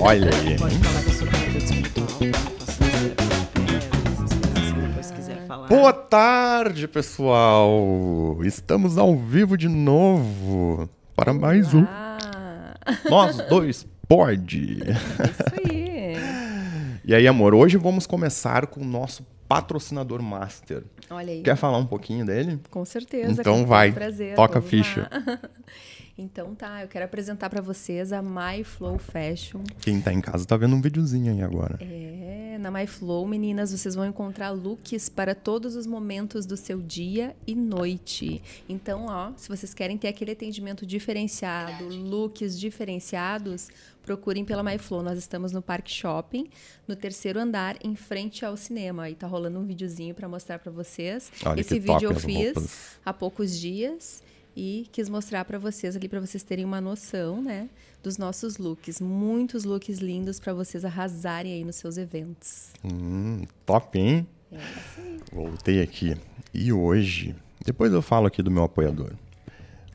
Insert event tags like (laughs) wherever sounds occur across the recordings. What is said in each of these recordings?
Olha aí. Pode falar espiritual. Boa tarde, pessoal. Estamos ao vivo de novo para mais um Ah, Nós Dois Pode. é isso aí. E aí, amor, hoje vamos começar com o nosso patrocinador master. Olha aí. Quer falar um pouquinho dele? Com certeza. Então vai, Prazer, toca a ficha. lá. (laughs) Então tá, eu quero apresentar pra vocês a My Flow Fashion. Quem tá em casa tá vendo um videozinho aí agora. É, na My Flow, meninas, vocês vão encontrar looks para todos os momentos do seu dia e noite. Então, ó, se vocês querem ter aquele atendimento diferenciado, looks diferenciados, procurem pela My Flow. Nós estamos no Parque Shopping, no terceiro andar, em frente ao cinema. Aí tá rolando um videozinho para mostrar para vocês. Olha Esse vídeo eu fiz há poucos dias e quis mostrar para vocês ali para vocês terem uma noção, né, dos nossos looks, muitos looks lindos para vocês arrasarem aí nos seus eventos. Hum, top, hein? É isso aí. Voltei aqui. E hoje, depois eu falo aqui do meu apoiador.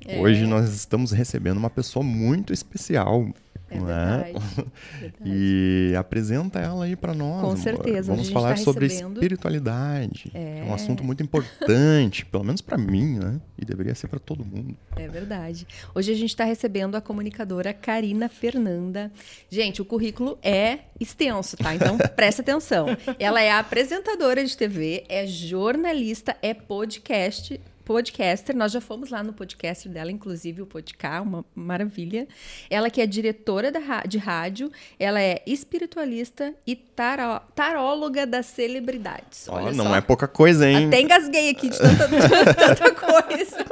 É. Hoje nós estamos recebendo uma pessoa muito especial. É não verdade. (laughs) é? verdade. E apresenta ela aí para nós. Com amor. certeza, Vamos falar tá sobre recebendo- espiritualidade. É. um assunto muito importante, pelo menos para mim, né? E deveria ser para todo mundo. É verdade. Hoje a gente está recebendo a comunicadora Karina Fernanda. Gente, o currículo é extenso, tá? Então (laughs) presta atenção. Ela é apresentadora de TV, é jornalista, é podcast. Podcaster, nós já fomos lá no podcast dela, inclusive o podcast, uma maravilha. Ela que é diretora de rádio, ela é espiritualista e taró- taróloga das celebridades. Ó, Olha não só. é pouca coisa, hein? Até engasguei aqui de tanta, (laughs) tanta coisa. (laughs)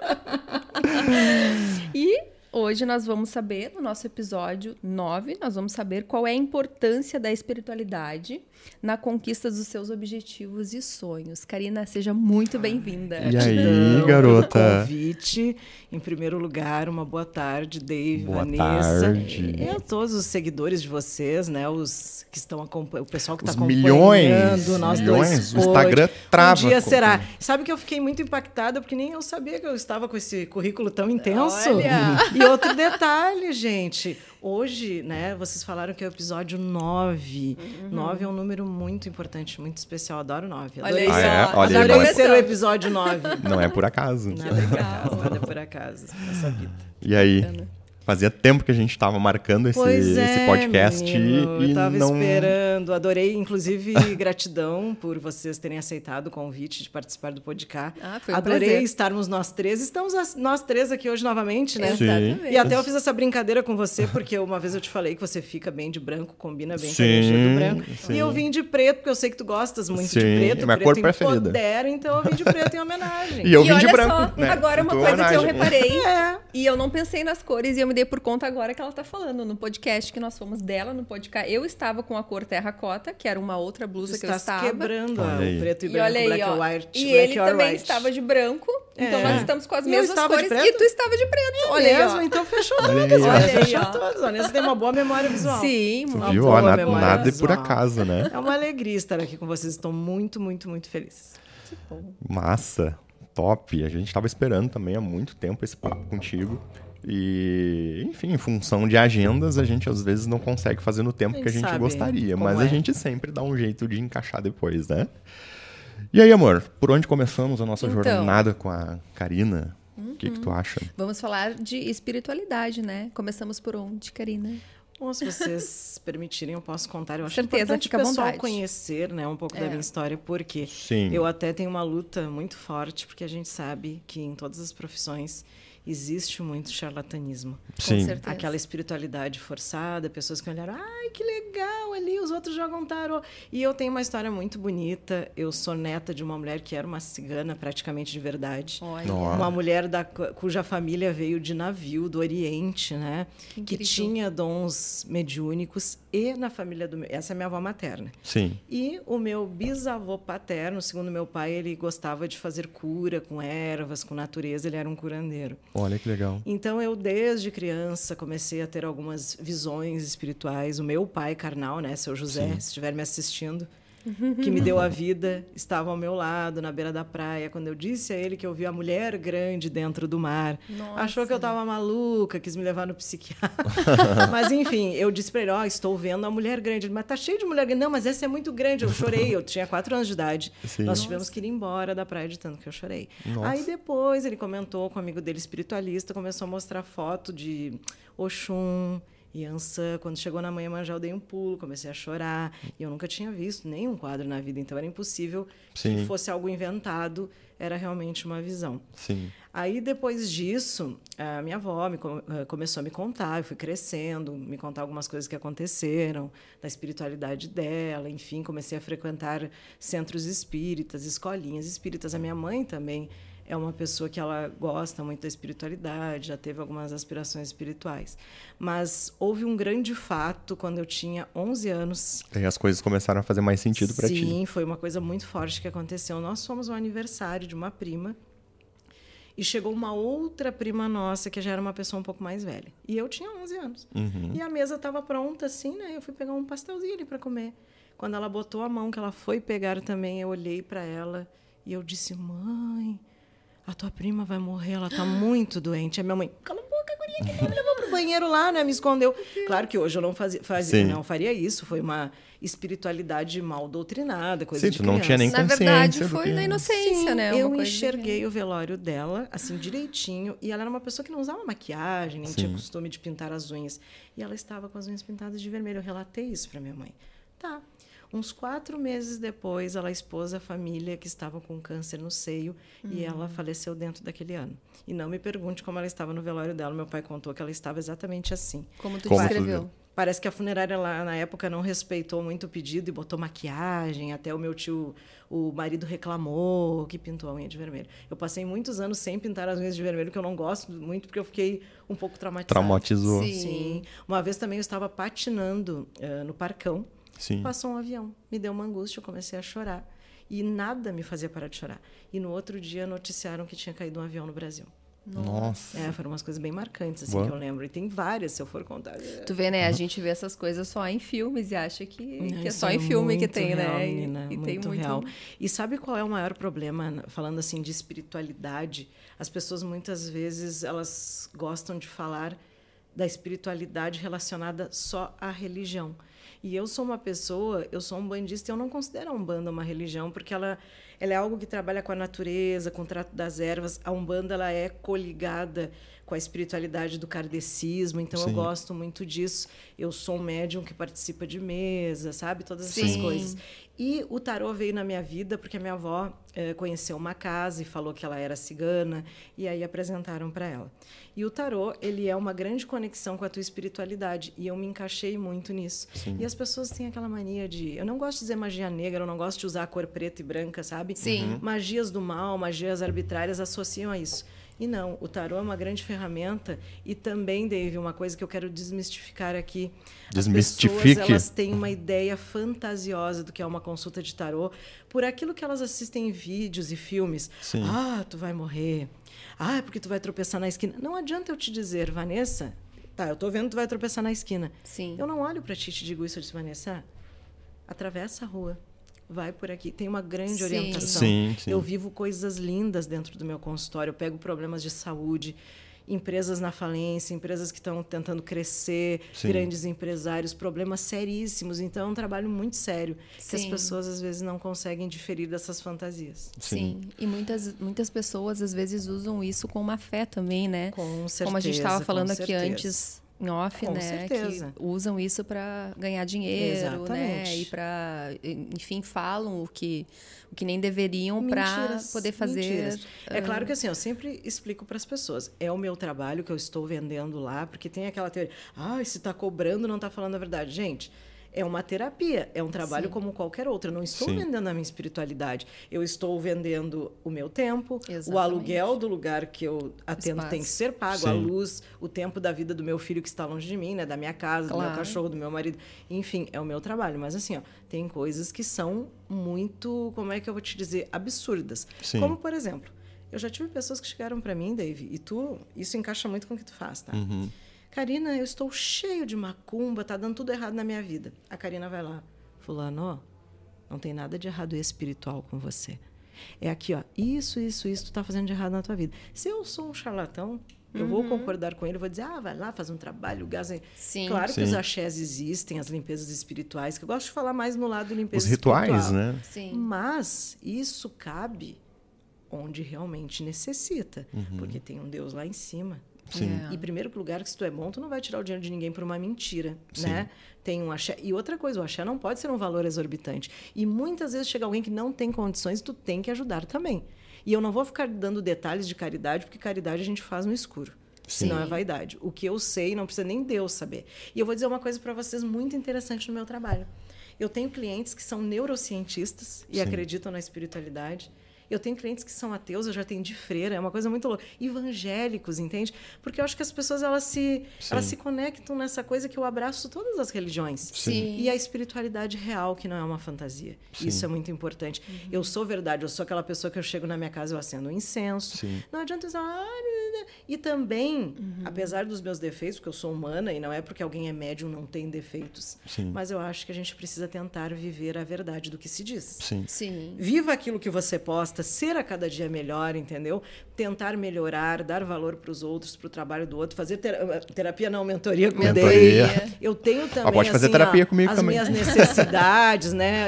E hoje nós vamos saber, no nosso episódio 9, nós vamos saber qual é a importância da espiritualidade na conquista dos seus objetivos e sonhos. Karina, seja muito bem-vinda. E aí, pelo garota? convite. Em primeiro lugar, uma boa tarde, Dave, Boa Vanessa. tarde. E a todos os seguidores de vocês, né? Os que estão acompanhando, o pessoal que está acompanhando. milhões, nós milhões. dois O Instagram trava Um dia será. Sabe que eu fiquei muito impactada porque nem eu sabia que eu estava com esse currículo tão intenso. Olha! (laughs) E outro detalhe, gente. Hoje, né, vocês falaram que é o episódio 9. Uhum. 9 é um número muito importante, muito especial. Adoro 9. Olha Adorei, aí, Ah, é? Olha adorei ser o episódio 9. Não é por acaso. Nada é por acaso, nada é por acaso nessa vida. E aí? Fazia tempo que a gente tava marcando esse, Pois é, esse podcast menino, e eu tava não... esperando. Adorei, inclusive, (laughs) gratidão por vocês terem aceitado o convite de participar do podcast. Ah, foi um Adorei prazer. estarmos nós três. Estamos nós três aqui hoje novamente, né? Sim. Exatamente. E até eu fiz essa brincadeira com você, porque uma vez eu te falei que você fica bem de branco, combina bem com a energia Sim, do branco. sim. E eu vim de preto, porque eu sei que tu gostas muito de Sim, preto. é minha preto cor preferida. empodera, então eu vim de preto em homenagem. (laughs) E eu E vim de olha branco, só, né? agora uma tua coisa que eu homenagem. reparei. (laughs) É. E eu não pensei nas cores e eu me por conta agora que ela tá falando. No podcast que nós fomos dela, no podcast, eu estava com a cor terracota, que era uma outra Tu blusa que eu estás estava. quebrando Olha ó, aí. o preto e E branco, olha aí, black ó. and white, e black ele também white. estava de branco. Então É. nós estamos com as E mesmas estava cores. E tu estava de preto. Olha aí, mesmo, ó. então fechou Olha todas. aí. Olha, Olha aí, fechou ó. todas. Vanessa tem uma boa memória visual. Sim, Tu uma viu? boa Ó, nada, memória nada é por visual. acaso, né? É uma alegria estar aqui com vocês. Estou muito, muito, muito feliz. Massa, top. A gente tava esperando também há muito tempo esse papo contigo. E, enfim, em função de agendas, a gente às vezes não consegue fazer no tempo A que a gente gostaria, mas a é. gente sempre dá um jeito de encaixar depois, né? E aí, amor, por onde começamos a nossa Então. jornada com a Karina? O que, que tu acha? Vamos falar de espiritualidade, né? Começamos por onde, Karina? Bom, se vocês (laughs) permitirem, eu posso contar. Eu acho Certeza, importante o pessoal vontade. conhecer né, um pouco da É. minha história, porque Sim. eu até tenho uma luta muito forte, porque a gente sabe que em todas as profissões existe muito charlatanismo. Sim. certeza. Aquela espiritualidade forçada, pessoas que olharam, ai, que legal ali, os outros jogam tarô. E eu tenho uma história muito bonita. Eu sou neta de uma mulher que era uma cigana, praticamente de verdade. Olha. Uma mulher da, cuja família veio de navio do Oriente, né? Que Que tinha dons mediúnicos e na família do meu. Essa é a minha avó materna. Sim. E o meu bisavô paterno, segundo meu pai, ele gostava de fazer cura com ervas, com natureza, ele era um curandeiro. Olha que legal. Então eu desde criança comecei a ter algumas visões espirituais. O meu pai carnal, né, seu José, se estiver me assistindo, que me (laughs) deu a vida, estava ao meu lado, na beira da praia, quando eu disse a ele que eu vi a mulher grande dentro do mar. Nossa. Achou que eu estava maluca, quis me levar no psiquiatra. (laughs) mas enfim, eu disse para ele: Ó, oh, estou vendo a mulher grande. Ele, mas tá cheio de mulher grande. Não, mas essa é muito grande. Eu chorei, eu tinha quatro anos de idade. Sim. Nós Nossa. tivemos que ir embora da praia de tanto que eu chorei. Nossa. Aí depois ele comentou com um amigo dele espiritualista, começou a mostrar foto de Oxum. E Ansan, quando chegou na manhã eu dei um pulo, comecei a chorar. E eu nunca tinha visto nenhum quadro na vida, então era impossível Sim. que fosse algo inventado, era realmente uma visão. Sim. Aí, depois disso, a minha avó me, eh, começou a me contar, eu fui crescendo, me contar algumas coisas que aconteceram, da espiritualidade dela, enfim, comecei a frequentar centros espíritas, escolinhas espíritas. A minha mãe também é uma pessoa que ela gosta muito da espiritualidade, já teve algumas aspirações espirituais. Mas houve um grande fato quando eu tinha 11 anos. E as coisas começaram a fazer mais sentido para ti. Sim, foi uma coisa muito forte que aconteceu. Nós fomos ao aniversário de uma prima e chegou uma outra prima nossa que já era uma pessoa um pouco mais velha. E eu tinha 11 anos. Uhum. E a mesa estava pronta assim, né? Eu fui pegar um pastelzinho ali para comer. Quando ela botou a mão que ela foi pegar também, eu olhei para ela e eu disse: "Mãe, a tua prima vai morrer, ela tá muito doente. A minha mãe, cala a boca, guria, que me levou pro banheiro lá, né? Me escondeu. Claro que hoje eu não fazia, fazia não faria isso, foi uma espiritualidade mal doutrinada, coisa Sim, de tu não tinha nem Na consciência verdade, do foi na inocência, Sim, né? Uma eu coisa enxerguei o velório dela, assim, direitinho, e ela era uma pessoa que não usava maquiagem, nem tinha Sim. costume de pintar as unhas. E ela estava com as unhas pintadas de vermelho. Eu relatei isso para minha mãe. Tá. Uns quatro meses depois, ela expôs a família que estava com câncer no seio e ela faleceu dentro daquele ano. E não me pergunte como ela estava no velório dela. Meu pai contou que ela estava exatamente assim. Como tu Como tu descreveu. viu? Parece que a funerária lá na época não respeitou muito o pedido e botou maquiagem. Até o meu tio, o marido reclamou que pintou a unha de vermelho. Eu passei muitos anos sem pintar as unhas de vermelho, que eu não gosto muito, porque eu fiquei um pouco traumatizada. Traumatizou. Sim. Sim. Uma vez também eu estava patinando eh, no parcão. Sim. Passou um avião. Me deu uma angústia, eu comecei a chorar. E nada me fazia parar de chorar. E no outro dia noticiaram que tinha caído um avião no Brasil. Nossa. É, foram umas coisas bem marcantes, assim, Boa. que eu lembro. E tem várias, se eu for contar. Tu vê, né? A gente vê essas coisas só em filmes e acha que, que é só em filme que tem, real, né? E- menina, e, muito, tem muito real. E sabe qual é o maior problema, falando assim de espiritualidade? As pessoas muitas vezes elas gostam de falar da espiritualidade relacionada só à religião. E eu sou uma pessoa, eu sou um bandista, eu não considero a Umbanda uma religião, porque ela, ela é algo que trabalha com a natureza, com o trato das ervas. A Umbanda ela é coligada com a espiritualidade do kardecismo, então Sim. eu gosto muito disso. Eu sou um médium que participa de mesa, sabe? Todas essas Sim. coisas. E o tarô veio na minha vida porque a minha avó eh, conheceu uma casa e falou que ela era cigana, e aí apresentaram para ela. E o tarô, ele é uma grande conexão com a tua espiritualidade, e eu me encaixei muito nisso. E as pessoas têm aquela mania de. Eu não gosto de dizer magia negra, eu não gosto de usar a cor preta e branca, sabe? Sim. Magias do mal, magias arbitrárias associam a isso. E não, o tarô é uma grande ferramenta e também, Dave, uma coisa que eu quero desmistificar aqui. As Desmistifique. pessoas, elas têm uma ideia fantasiosa do que é uma consulta de tarô por aquilo que elas assistem em vídeos e filmes. Sim. Ah, tu vai morrer. Ah, é porque tu vai tropeçar na esquina. Não adianta eu te dizer, Vanessa, tá, eu tô vendo que tu vai tropeçar na esquina. Sim. Eu não olho para ti e te digo isso, eu disse, Vanessa, atravessa a rua. Vai por aqui. Tem uma grande Sim. orientação. Sim, sim. Eu vivo coisas lindas dentro do meu consultório. Eu pego problemas de saúde, empresas na falência, empresas que estão tentando crescer, Sim. grandes empresários, problemas seríssimos. Então, é um trabalho muito sério que as pessoas às vezes não conseguem diferir dessas fantasias. Sim. E muitas, muitas pessoas às vezes usam isso com uma fé também, né? Com certeza. Como a gente estava falando aqui certeza. antes em off, Com né? certeza. Que usam isso para ganhar dinheiro, né? Exatamente. E para, enfim, falam o que, o que nem deveriam para poder fazer. mentiras. É claro que assim, eu sempre explico para as pessoas. É o meu trabalho que eu estou vendendo lá, porque tem aquela teoria. Ah, se está cobrando, não está falando a verdade. Gente, é uma terapia, é um trabalho Sim. como qualquer outro. Eu não estou Sim. vendendo a minha espiritualidade. Eu estou vendendo o meu tempo, o Exatamente. aluguel do lugar que eu atendo Espaço. tem que ser pago, a Sim. luz, o tempo da vida do meu filho que está longe de mim, né, da minha casa, do meu Claro. cachorro, do meu marido. Enfim, é o meu trabalho. Mas assim, ó, tem coisas que são muito, como é que eu vou te dizer, absurdas. Sim. Como, por exemplo, eu já tive pessoas que chegaram para mim, Dave, e tu, isso encaixa muito com o que tu faz, tá? Uhum. Karina, eu estou cheio de macumba, tá dando tudo errado na minha vida. A Karina vai lá, fulano, Não tem nada de errado espiritual com você. É aqui, ó, isso, isso, isso tu tá fazendo de errado na tua vida. Se eu sou um charlatão, eu vou Uhum. concordar com ele, vou dizer, ah, vai lá, faz um trabalho, gasta. Sim. Claro que Sim. os axés existem, as limpezas espirituais, que eu gosto de falar mais no lado de limpeza Os rituais, espiritual. né? Sim. Mas isso cabe onde realmente necessita, porque tem um Deus lá em cima. Sim. É. E primeiro lugar que se tu é bom, tu não vai tirar o dinheiro de ninguém por uma mentira, Sim. né? Tem um axé. E outra coisa, o axé não pode ser um valor exorbitante. E muitas vezes chega alguém que não tem condições, tu tem que ajudar também. E eu não vou ficar dando detalhes de caridade, porque caridade a gente faz no escuro. Sim. Senão é vaidade. O que eu sei não precisa nem Deus saber. E eu vou dizer uma coisa para vocês muito interessante no meu trabalho. Eu tenho clientes que são neurocientistas e Sim. acreditam na espiritualidade. Eu tenho clientes que são ateus, eu já atendi freira, é uma coisa muito louca. Evangélicos, entende? Porque eu acho que as pessoas elas se, Sim. elas se conectam nessa coisa que eu abraço todas as religiões. Sim. E a espiritualidade real, que não é uma fantasia. Sim. Isso é muito importante. Eu sou verdade, eu sou aquela pessoa que eu chego na minha casa, eu acendo um incenso. Sim. Não adianta dizer. "Ah, né, né". E também, apesar dos meus defeitos, porque eu sou humana e não é porque alguém é médium não tem defeitos, Sim. mas eu acho que a gente precisa tentar viver a verdade do que se diz. Sim. Sim. Viva aquilo que você posta, ser a cada dia melhor, entendeu? Tentar melhorar, dar valor para os outros, para o trabalho do outro, fazer tera- terapia não, mentoria com o Mentoria. Eu tenho também Ah, pode fazer assim, terapia ó, comigo as também. minhas necessidades, né?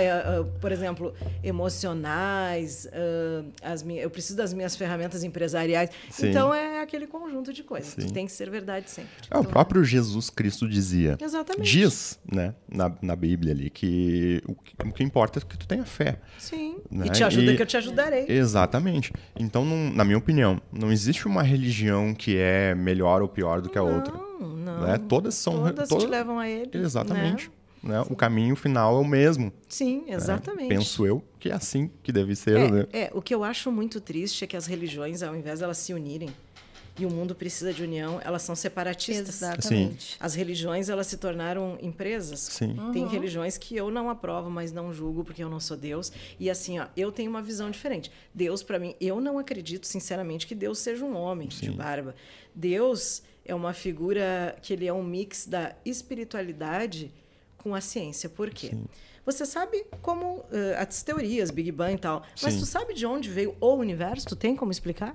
Por exemplo, emocionais, ah, as minhas, eu preciso das minhas ferramentas empresariais. Sim. Então é aquele conjunto de coisas. Sim. Tem que ser verdade sempre. É, o próprio Jesus Cristo dizia. Exatamente. Diz, né, na, na Bíblia ali, que o, que o que importa é que tu tenha fé. Sim. Né? E te ajuda E- que eu te ajudarei. Exatamente. Então, não- na minha opinião, não existe uma religião que é melhor ou pior do que a outra. Não, não. Né? Todas são. Todas todas- te levam a ele. Exatamente. né? Né? O caminho final é o mesmo. Sim, né? exatamente. Penso eu que é assim que deve ser, né? É, é, o que eu acho muito triste é que as religiões, ao invés de elas se unirem, e o mundo precisa de união, elas são separatistas. Exatamente. As religiões, elas se tornaram empresas. Sim. Tem religiões que eu não aprovo, mas não julgo porque eu não sou Deus. E assim, ó, eu tenho uma visão diferente. Deus, para mim, eu não acredito, sinceramente, que Deus seja um homem de Sim. barba. Deus é uma figura que ele é um mix da espiritualidade com a ciência. Por quê? Você sabe como eh, as teorias, Big Bang e tal, mas Sim. tu sabe de onde veio o universo? Tu tem como explicar?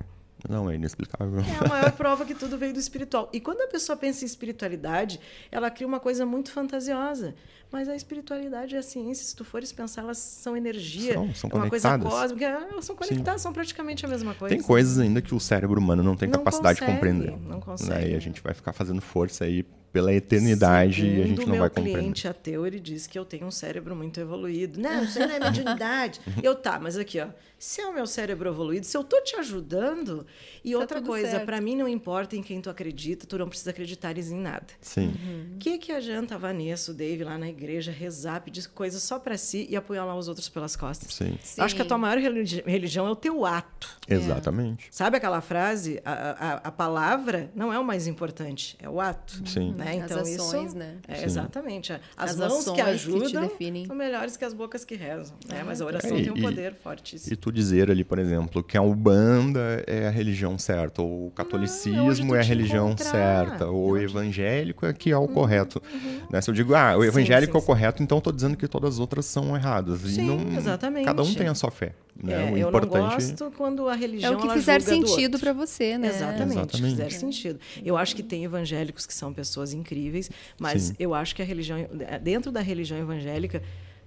Não, é inexplicável. É a maior (laughs) prova que tudo veio do espiritual. E quando a pessoa pensa em espiritualidade, ela cria uma coisa muito fantasiosa. Mas a espiritualidade e a ciência, se tu fores pensar, elas são energia. São, são é uma coisa conectadas. cósmica. Elas são conectadas, são praticamente a mesma coisa. Tem coisas ainda que o cérebro humano não tem Não capacidade consegue, de compreender. não Né? consegue. E a gente vai ficar fazendo força aí pela eternidade e a gente Segundo não meu vai compreender. cliente ateu, ele diz que eu tenho um cérebro muito evoluído. Não, isso não é mediunidade. (laughs) eu, tá, mas aqui, ó. Se é o meu cérebro evoluído, se eu tô te ajudando... E outra tudo coisa, para mim não importa em quem tu acredita, tu não precisa acreditar em nada. Sim. O que, que adianta a Vanessa, o Dave lá na igreja rezar, pedir coisas só para si e apunhalar os outros pelas costas? Sim. Sim. Eu Acho que a tua maior religi- religião é o teu ato. Exatamente. Sabe aquela frase? A, a, a palavra não é o mais importante, é o ato. Sim. Né? As Então, ações, isso, né? É, Sim. exatamente. As, As mãos ações que que ajudam definem. são melhores que as bocas que rezam. Né? Mas a oração É, tem um e- poder fortíssimo. E tu dizer ali, por exemplo, que a Umbanda é a religião certa, ou o onde catolicismo tu é a religião encontrar. certa, ou o É evangélico é que é o correto. Né? Se eu digo, ah, o evangélico sim, é o correto, então eu tô dizendo que todas as outras são erradas. e Sim, não, exatamente. Cada um tem a sua fé. Né? É, o eu importante não gosto quando a religião É o que fizer sentido para você, né? Exatamente, Exatamente. fizer sentido. Eu acho que tem evangélicos que são pessoas incríveis, mas Sim. eu acho que a religião, dentro da religião evangélica,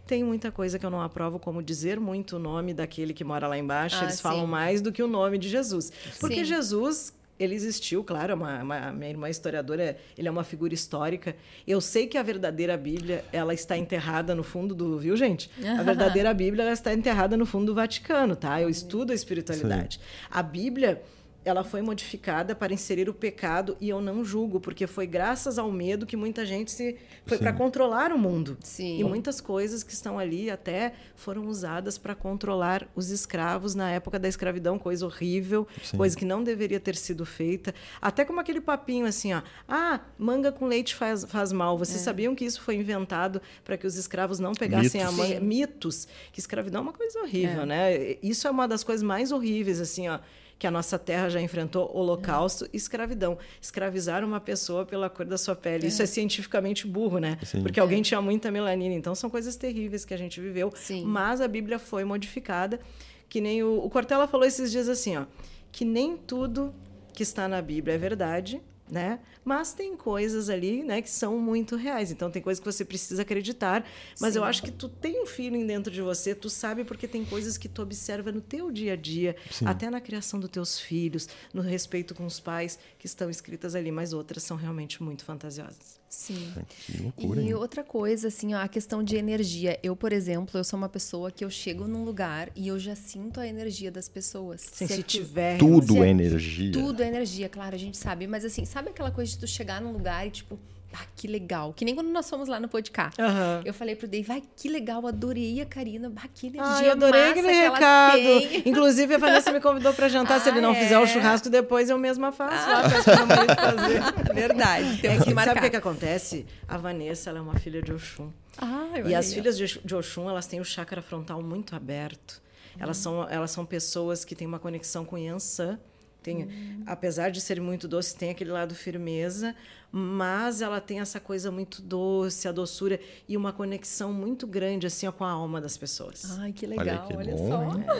tem muita coisa que eu não aprovo, como dizer muito o nome daquele que mora lá embaixo. Ah, Eles falam sim. mais do que o nome de Jesus. Porque Sim. Jesus, ele existiu, claro, é uma, uma- minha irmã historiadora, ele é uma figura histórica. Eu sei que a verdadeira Bíblia, ela está enterrada no fundo do, viu, gente? A verdadeira (laughs) Bíblia, ela está enterrada no fundo do Vaticano, tá? Eu estudo a espiritualidade. A Bíblia, ela foi modificada para inserir o pecado e eu não julgo, porque foi graças ao medo que muita gente se foi para controlar o mundo. Sim. E muitas coisas que estão ali até foram usadas para controlar os escravos na época da escravidão, coisa horrível, Sim. coisa que não deveria ter sido feita. Até como aquele papinho assim, ó, ah, manga com leite faz, faz mal. Vocês sabiam que isso foi inventado para que os escravos não pegassem a Mitos. manga? Sim. Mitos. Que escravidão é uma coisa horrível, né? Isso é uma das coisas mais horríveis, assim, ó que a nossa terra já enfrentou holocausto e escravidão. Escravizar uma pessoa pela cor da sua pele. Isso é cientificamente burro, né? Sim. Porque alguém tinha muita melanina. Então são coisas terríveis que a gente viveu. Sim. Mas a Bíblia foi modificada, que nem o, o Cortella falou esses dias assim, ó, que nem tudo que está na Bíblia é verdade, né? Mas tem coisas ali, né, que são muito reais. Então tem coisas que você precisa acreditar, mas eu acho que tu tem um feeling dentro de você, tu sabe porque tem coisas que tu observa no teu dia a dia, até na criação dos teus filhos, no respeito com os pais que estão escritas ali, mas outras são realmente muito fantasiosas. Sim. Que loucura, E hein? outra coisa, assim, ó, a questão de energia. Eu, por exemplo, eu sou uma pessoa que eu chego num lugar e eu já sinto a energia das pessoas. Se aquilo- Sensitiver. Tudo se é é energia. Tudo é energia, claro, a gente sabe. Mas assim, sabe aquela coisa de tu chegar num lugar e tipo, ah, que legal. Que nem quando nós fomos lá no podcast. Aham. Eu falei pro Dave, vai, que legal, adorei a Karina. Ah, que energia Ah, eu adorei massa aquele recado. tem. (laughs) Inclusive, a Vanessa me convidou para jantar. Se Ah, ele não fizer o é? churrasco, depois eu mesma faço. Lá, meu marido fazer. (laughs) Verdade, É temos que que, marcar. sabe o que, que acontece? A Vanessa ela é uma filha de Oxum. Ah, E as filhas de Oxum, elas têm o chakra frontal muito aberto. Elas são, elas são pessoas que têm uma conexão com Yansan. Tem, Apesar de serem muito doces, tem aquele lado firmeza, mas ela tem essa coisa muito doce, a doçura e uma conexão muito grande assim ó, com a alma das pessoas. Ai, que Olha legal, que olha, bom, só.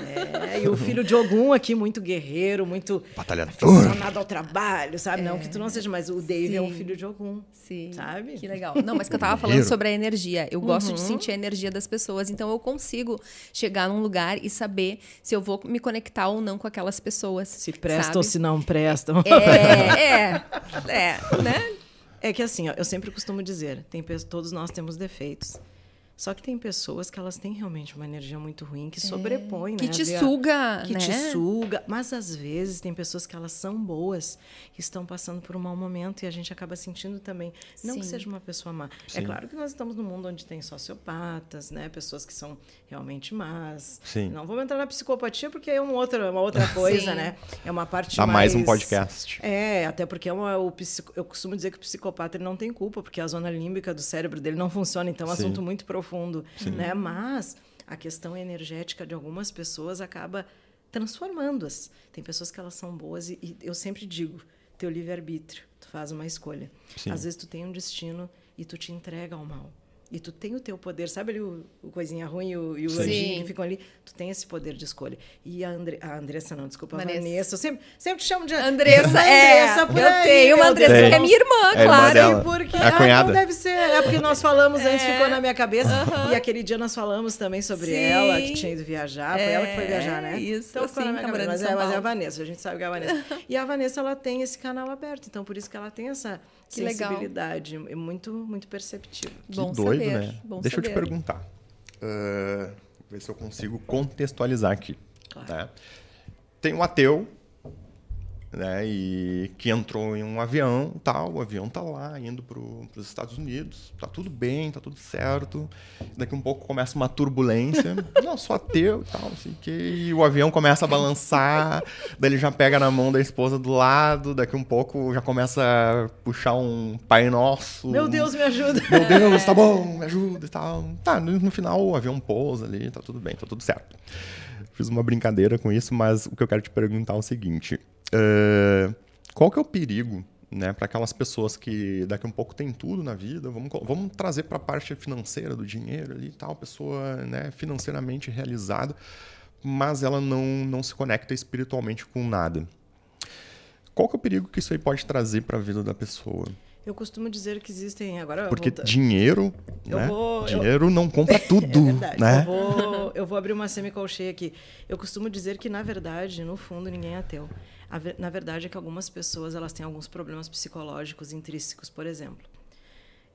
É, e o filho de Ogum aqui, muito guerreiro, muito Batalhador. aficionado ao trabalho, sabe? Não que tu não seja, mas o Dave é um Sim. filho de Ogum. Sim. Sabe? Que legal. Não, mas que eu tava falando sobre a energia. Eu gosto Uhum. de sentir a energia das pessoas. Então eu consigo chegar num lugar e saber se eu vou me conectar ou não com aquelas pessoas. Se prestam ou se não prestam. É, é, é, né? É que assim, ó, eu sempre costumo dizer, tem todos nós temos defeitos. Só que tem pessoas que elas têm realmente uma energia muito ruim que sobrepõe, É. Que né? te suga, que né? te suga, mas às vezes tem pessoas que elas são boas e estão passando por um mau momento e a gente acaba sentindo também, não que Sim. seja uma pessoa má. É claro que nós estamos num mundo onde tem sociopatas, né, pessoas que são realmente más. Sim. Não vamos entrar na psicopatia porque é um outro, uma outra (laughs) coisa, Sim. né? É uma parte Dá mais um mais podcast. é, até porque é uma, o psico- eu costumo dizer que o psicopata ele não tem culpa, porque a zona límbica do cérebro dele não funciona, então é um Sim. assunto muito profundo, né? Mas a questão energética de algumas pessoas acaba transformando-as. Tem pessoas que elas são boas e, e eu sempre digo, teu livre-arbítrio, tu faz uma escolha. Sim. Às vezes tu tem um destino e tu te entrega ao mal. E tu tem o teu poder, sabe ali o, o coisinha ruim e o, e o anjinho que ficam ali? Tu tem esse poder de escolha. E a, Andre, a Andressa, não, desculpa, Vanessa. a Vanessa. Eu sempre, sempre te chamo de Andressa, Uma é. Andressa por eu aí, tenho uma Andressa Deus. que é minha irmã, É irmã claro. dela. Porque, É a ah, cunhada. então deve ser. É porque nós falamos antes, É. ficou na minha cabeça. E aquele dia nós falamos também sobre Sim. ela, que tinha ido viajar. Foi ela que foi É, viajar, né? isso, Então ficou sim, na minha cabeça. Mas é, mas é a. Vanessa, a gente sabe que é a Vanessa. E a Vanessa, ela tem esse canal aberto. Então, por isso que ela tem essa Que legal. sensibilidade. É muito, muito perceptiva. Que Bom doido, saber, né? bom Deixa eu te saber. perguntar. Ah, ver se eu consigo contextualizar aqui. Claro. né? Tem um ateu, né? E que entrou em um avião, tal. O avião tá lá indo para os Estados Unidos. Tá tudo bem, tá tudo certo. Daqui um pouco começa uma turbulência. (laughs) Não, sou ateu, e tal, o quê. E o avião começa a balançar. daí ele já pega na mão da esposa do lado. Daqui um pouco já começa a puxar um Pai Nosso. Meu Deus, me ajuda. Meu Deus, tá (laughs) bom, me ajuda e tal. Tá, no, no final o avião pousa ali, tá tudo bem, tá tudo certo. Fiz uma brincadeira com isso, mas o que eu quero te perguntar é o seguinte: é, qual que é o perigo, né, para aquelas pessoas que daqui a um pouco tem tudo na vida? Vamos, vamos trazer para a parte financeira do dinheiro ali, e tal, pessoa, né, financeiramente realizada, mas ela não não se conecta espiritualmente com nada. Qual que é o perigo que isso aí pode trazer para a vida da pessoa? Eu costumo dizer que existem. Agora, Porque dinheiro, Eu né? vou- eu- dinheiro não compra (laughs) tudo, É verdade. né? Eu, vou, eu vou abrir uma semicolcheia aqui. Eu costumo dizer que, na verdade, no fundo, ninguém é ateu. A ve- Na verdade, é que algumas pessoas elas têm alguns problemas psicológicos intrínsecos, por exemplo.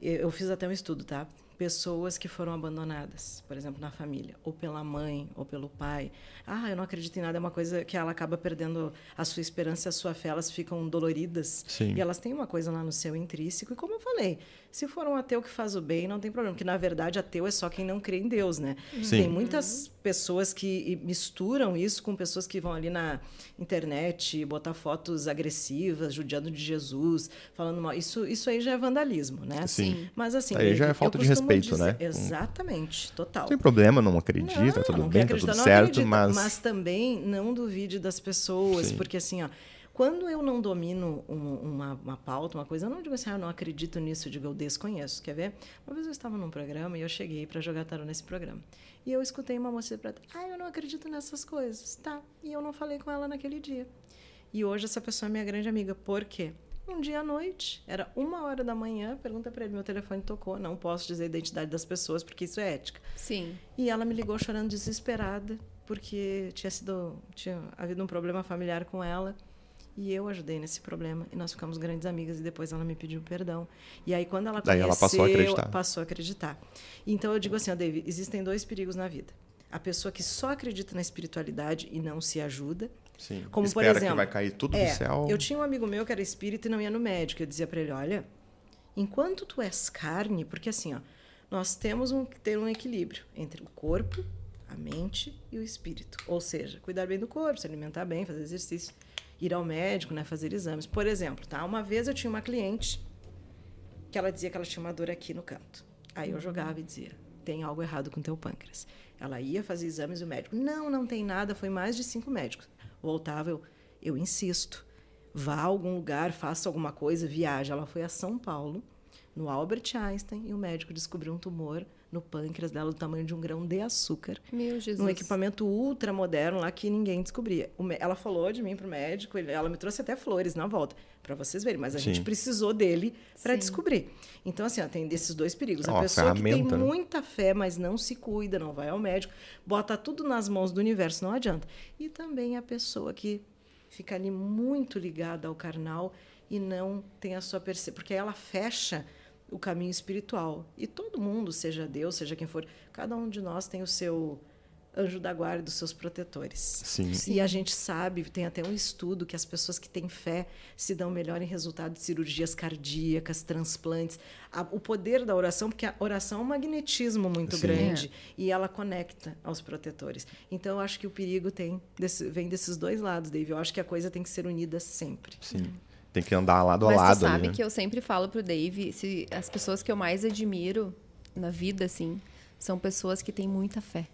Eu eu fiz até um estudo, tá? Pessoas que foram abandonadas, por exemplo, na família, ou pela mãe, ou pelo pai. Ah, eu não acredito em nada, é uma coisa que ela acaba perdendo a sua esperança a sua fé, elas ficam doloridas. Sim. E elas têm uma coisa lá no seu intrínseco, e como eu falei, se for um ateu que faz o bem, não tem problema, porque na verdade ateu é só quem não crê em Deus, né? Sim. Tem muitas pessoas que misturam isso com pessoas que vão ali na internet botar fotos agressivas, judiando de Jesus, falando mal. Isso, isso aí já é vandalismo, né? Sim. Mas assim. Aí já é falta de respeito, dizer, né? Exatamente, total. Não tem problema, não acredita, Não, tudo não bem, tá acreditar, tudo certo, acredita, mas... mas também não duvide das pessoas, Sim. porque assim, ó, quando eu não domino um- uma, uma pauta, uma coisa, eu não digo assim, ah, eu não acredito nisso, eu digo, eu desconheço. Quer ver? Uma vez eu estava num programa e eu cheguei para jogar tarô nesse programa. E eu escutei uma moça para ah, eu não acredito nessas coisas. Tá. E eu não falei com ela naquele dia. E hoje essa pessoa é minha grande amiga. Por quê? Um dia à noite, era uma hora da manhã, pergunta para ele, meu telefone tocou, não posso dizer a identidade das pessoas porque isso é ética. Sim. E ela me ligou chorando desesperada, porque tinha sido tinha havido um problema familiar com ela. E eu ajudei nesse problema e nós ficamos grandes amigas e depois ela me pediu perdão. E aí quando ela Daí conheceu, ela passou a acreditar. passou a acreditar. Então eu digo assim, ó, David, existem dois perigos na vida. A pessoa que só acredita na espiritualidade e não se ajuda, Sim. como por Espera exemplo, que vai cair tudo é, do céu. Eu tinha um amigo meu que era espírita e não ia no médico. Eu dizia para ele: olha, enquanto tu és carne, porque assim, ó, nós temos um, que ter um equilíbrio entre o corpo, a mente e o espírito. Ou seja, cuidar bem do corpo, se alimentar bem, fazer exercício, ir ao médico, né, fazer exames. Por exemplo, tá? Uma vez eu tinha uma cliente que ela dizia que ela tinha uma dor aqui no canto. Aí eu jogava e dizia: tem algo errado com teu pâncreas. Ela ia fazer exames e o médico: não, não tem nada. Foi mais de cinco médicos. Voltava, eu, eu insisto. Vá a algum lugar, faça alguma coisa, viaje. Ela foi a São Paulo, no Albert Einstein, e o médico descobriu um tumor no pâncreas dela do tamanho de um grão de açúcar Meu Jesus. num equipamento ultra moderno lá que ninguém descobria. Ela falou de mim pro médico, ela me trouxe até flores na volta, para vocês verem, mas a Sim. gente precisou dele para descobrir. Então, assim, ó, tem desses dois perigos. É a pessoa que tem né? muita fé, mas não se cuida, não vai ao médico, bota tudo nas mãos do universo, não adianta. E também a pessoa que fica ali muito ligada ao carnal e não tem a sua percepção, porque ela fecha o caminho espiritual. E todo mundo, seja Deus, seja quem for, cada um de nós tem o seu anjo da guarda, os seus protetores. Sim. E a gente sabe, tem até um estudo que as pessoas que têm fé se dão melhor em resultado de cirurgias cardíacas, transplantes. O poder da oração, porque a oração é um magnetismo muito Sim. grande e ela conecta aos protetores. Então, eu acho que o perigo tem desse- vem desses dois lados, Dave. Eu acho que a coisa tem que ser unida sempre. Sim. Tem que andar lado a Mas lado tu sabe ali, né? que eu sempre falo pro Dave, se as pessoas que eu mais admiro na vida, assim, são pessoas que têm muita fé.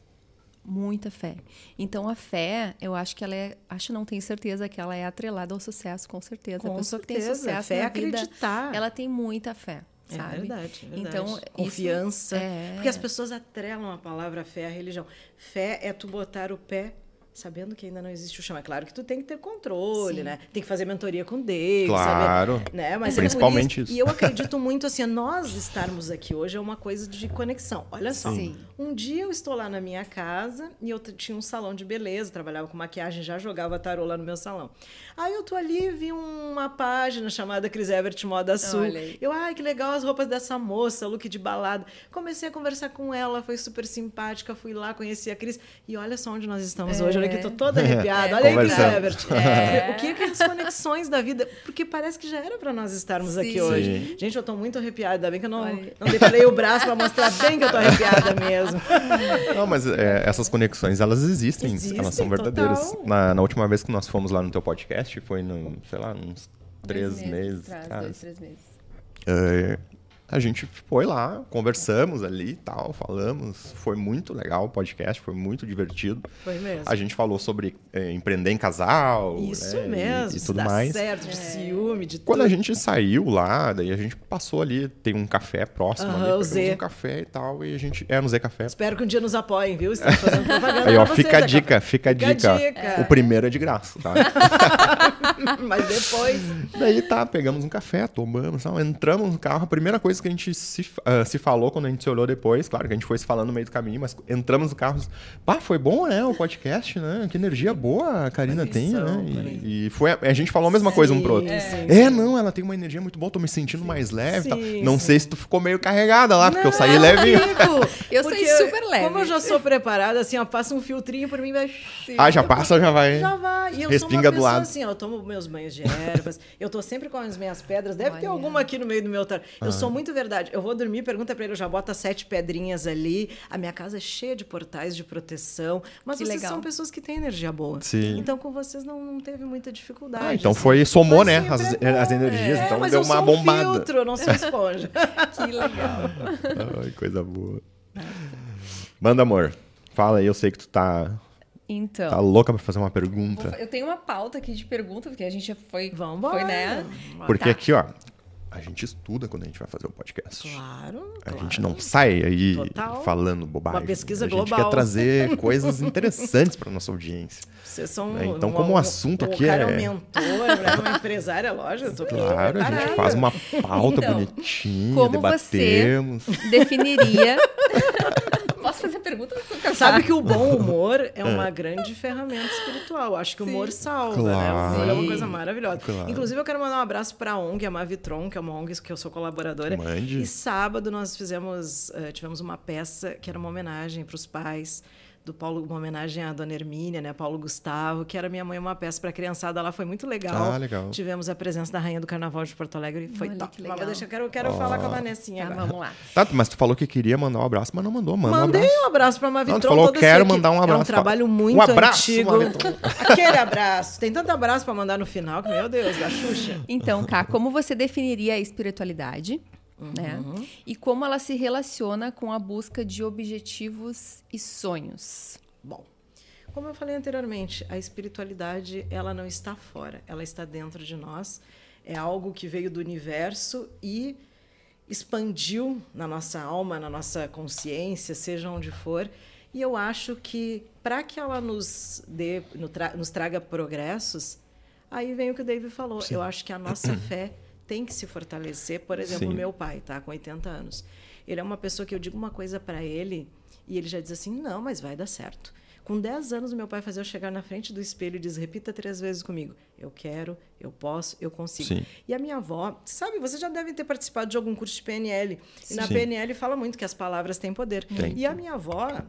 Muita fé. Então a fé, eu acho que ela é, acho não tenho certeza que ela é atrelada ao sucesso, com certeza. a Com pessoa que tem certeza. sucesso Fé é na vida, acreditar. ela tem muita fé, É sabe? verdade, é verdade. Então, isso- confiança. é. Porque as pessoas atrelam a palavra fé à religião. Fé é tu botar o pé sabendo que ainda não existe o chão. É claro que tu tem que ter controle, Sim. né? Tem que fazer mentoria com Deus, Claro. saber, né? Mas é Principalmente por isso. E eu acredito (laughs) muito assim, nós estarmos aqui hoje é uma coisa de conexão. Olha só. Sim. Um dia eu estou lá na minha casa e eu tinha um salão de beleza, trabalhava com maquiagem, já jogava tarô lá no meu salão. Aí eu tô ali e vi uma página chamada Cris Evert Moda Sul. Olha aí. Eu, ai, que legal as roupas dessa moça, look de balada. Comecei a conversar com ela, foi super simpática, fui lá, conheci a Cris. E olha só onde nós estamos hoje. Olha aqui, tô toda (laughs) arrepiada. É, olha aí. Evert. (laughs) É. O que é que é as conexões da vida? Porque parece que já era para nós estarmos aqui Sim. hoje. Sim. Gente, eu tô muito arrepiada. Ainda bem que eu não, Olha. não depilei o braço para mostrar bem que eu tô arrepiada mesmo. (laughs) Não, mas é, essas conexões, elas existem, Existem, elas são verdadeiras. Na, na última vez que nós fomos lá no teu podcast, foi no, sei lá, uns três meses atrás, atrás. Dois, três meses. É, a gente foi lá, conversamos ali e tal, falamos. Foi muito legal o podcast, foi muito divertido. Foi mesmo. A gente falou sobre é, empreender em casal. Isso né, e- mesmo. E, se tudo dá mais. certo, de ciúme, de Quando tudo. a gente saiu lá, daí a gente passou ali, tem um café próximo Aham, ali, Z. um café e tal, e a gente. É, no Z Café. Espero que um dia nos apoiem, viu? Estamos fazendo propaganda Aí, ó, pra fica vocês, a dica, fica a Fica a dica. dica. O primeiro é de graça, tá? (laughs) Mas depois. Daí tá, pegamos um café, tomamos, tal, entramos no carro. A primeira coisa que a gente se, ah, se falou quando a gente se olhou depois, claro que a gente foi se falando no meio do caminho, mas entramos no carro. Pá, foi bom, né? O podcast, né? Que energia boa a Karina tem, né? E, e foi, a, gente falou a mesma coisa um pro outro. Sim, sim, É, não, ela tem uma energia muito boa, tô me sentindo mais leve e tal. Sim, Não sim. sei se tu ficou meio carregada lá, porque eu saí Não, levinho. fico. (laughs) Eu saí super leve. Como eu já sou preparada, assim, ó, passa um filtrinho por mim, vai. Ah, já passa, já vai. Já vai. E eu Respinga sou uma do lado. assim, ó, eu tomo meus banhos de ervas, eu tô sempre com as minhas pedras. Deve (laughs) ter Olha. alguma aqui no meio do meu altar. Eu Ah. sou muito verdade. Eu vou dormir, pergunta pra ele, eu já boto as sete pedrinhas ali. A minha casa é cheia de portais de proteção. Mas Que vocês legal. são pessoas que têm energia boa. Sim. Então com vocês não, não teve muita dificuldade. Ah, então assim. foi, somou, né? As, é as energias, É, então mas deu eu uma sou um bombada. filtro, não sou esponja. (laughs) Que legal. Ai, coisa boa. Manda, amor. Fala aí, eu sei que tu tá, Então. tá louca pra fazer uma pergunta. Eu tenho uma pauta aqui de pergunta, porque a gente já foi. Vambora. Foi, né? Porque Tá. aqui, ó, a gente estuda quando a gente vai fazer o podcast. Claro, A claro. gente não sai aí Total. falando bobagem. Uma pesquisa a gente global. quer trazer coisas interessantes pra nossa audiência. Vocês são. É, então, um- como o um- assunto um aqui cara é- um mentor, né? uma empresária, lógico. Eu tô Claro, a gente faz uma pauta Então, bonitinha, como debatemos. Definiria. (laughs) Pergunta? quer Sabe que o bom humor (laughs) é uma grande ferramenta espiritual. Acho que o humor salva, né? O humor é uma coisa maravilhosa. Claro. Inclusive, eu quero mandar um abraço para a ONG, a Mavitron, que é uma ONG que eu sou colaboradora. Mande. E sábado nós fizemos, eh, tivemos uma peça que era uma homenagem para os pais do Paulo, uma homenagem à Dona Hermínia, né, Paulo Gustavo, que era minha mãe, uma peça para criançada. Lá foi muito legal. Ah, legal. Tivemos a presença da rainha do Carnaval de Porto Alegre, foi Olha, top. que legal. deixar, quero, quero falar com a Vanessinha Tá, agora. vamos lá. Tá, mas tu falou que queria mandar um abraço, mas não mandou. Manda um Mandei abraço. um abraço para Mavitron. Não, tu falou, toda quero mandar um É um abraço. trabalho muito Um abraço, antigo. (laughs) Aquele abraço. Tem tanto abraço para mandar no final que, meu Deus, da Xuxa. Então, Cá, como você definiria a espiritualidade? Né? E como ela se relaciona com a busca de objetivos e sonhos? Bom, como eu falei anteriormente, a espiritualidade ela não está fora, ela está dentro de nós. É algo que veio do universo e expandiu na nossa alma, na nossa consciência, seja onde for. E eu acho que para que ela nos dê, nos traga progressos, aí vem o que o David falou. Eu acho que a nossa (clears throat) fé tem que se fortalecer. Por exemplo, Sim. meu pai, tá, com 80 anos. Ele é uma pessoa que eu digo uma coisa para ele e ele já diz assim: "Não, mas vai dar certo". Com 10 anos, meu pai fazia eu chegar na frente do espelho e diz: repita três vezes comigo. Eu quero, eu posso, eu consigo. Sim. E a minha avó, sabe, vocês já devem ter participado de algum curso de PNL. E na Sim. PNL fala muito que as palavras têm poder. Tem. E a minha avó,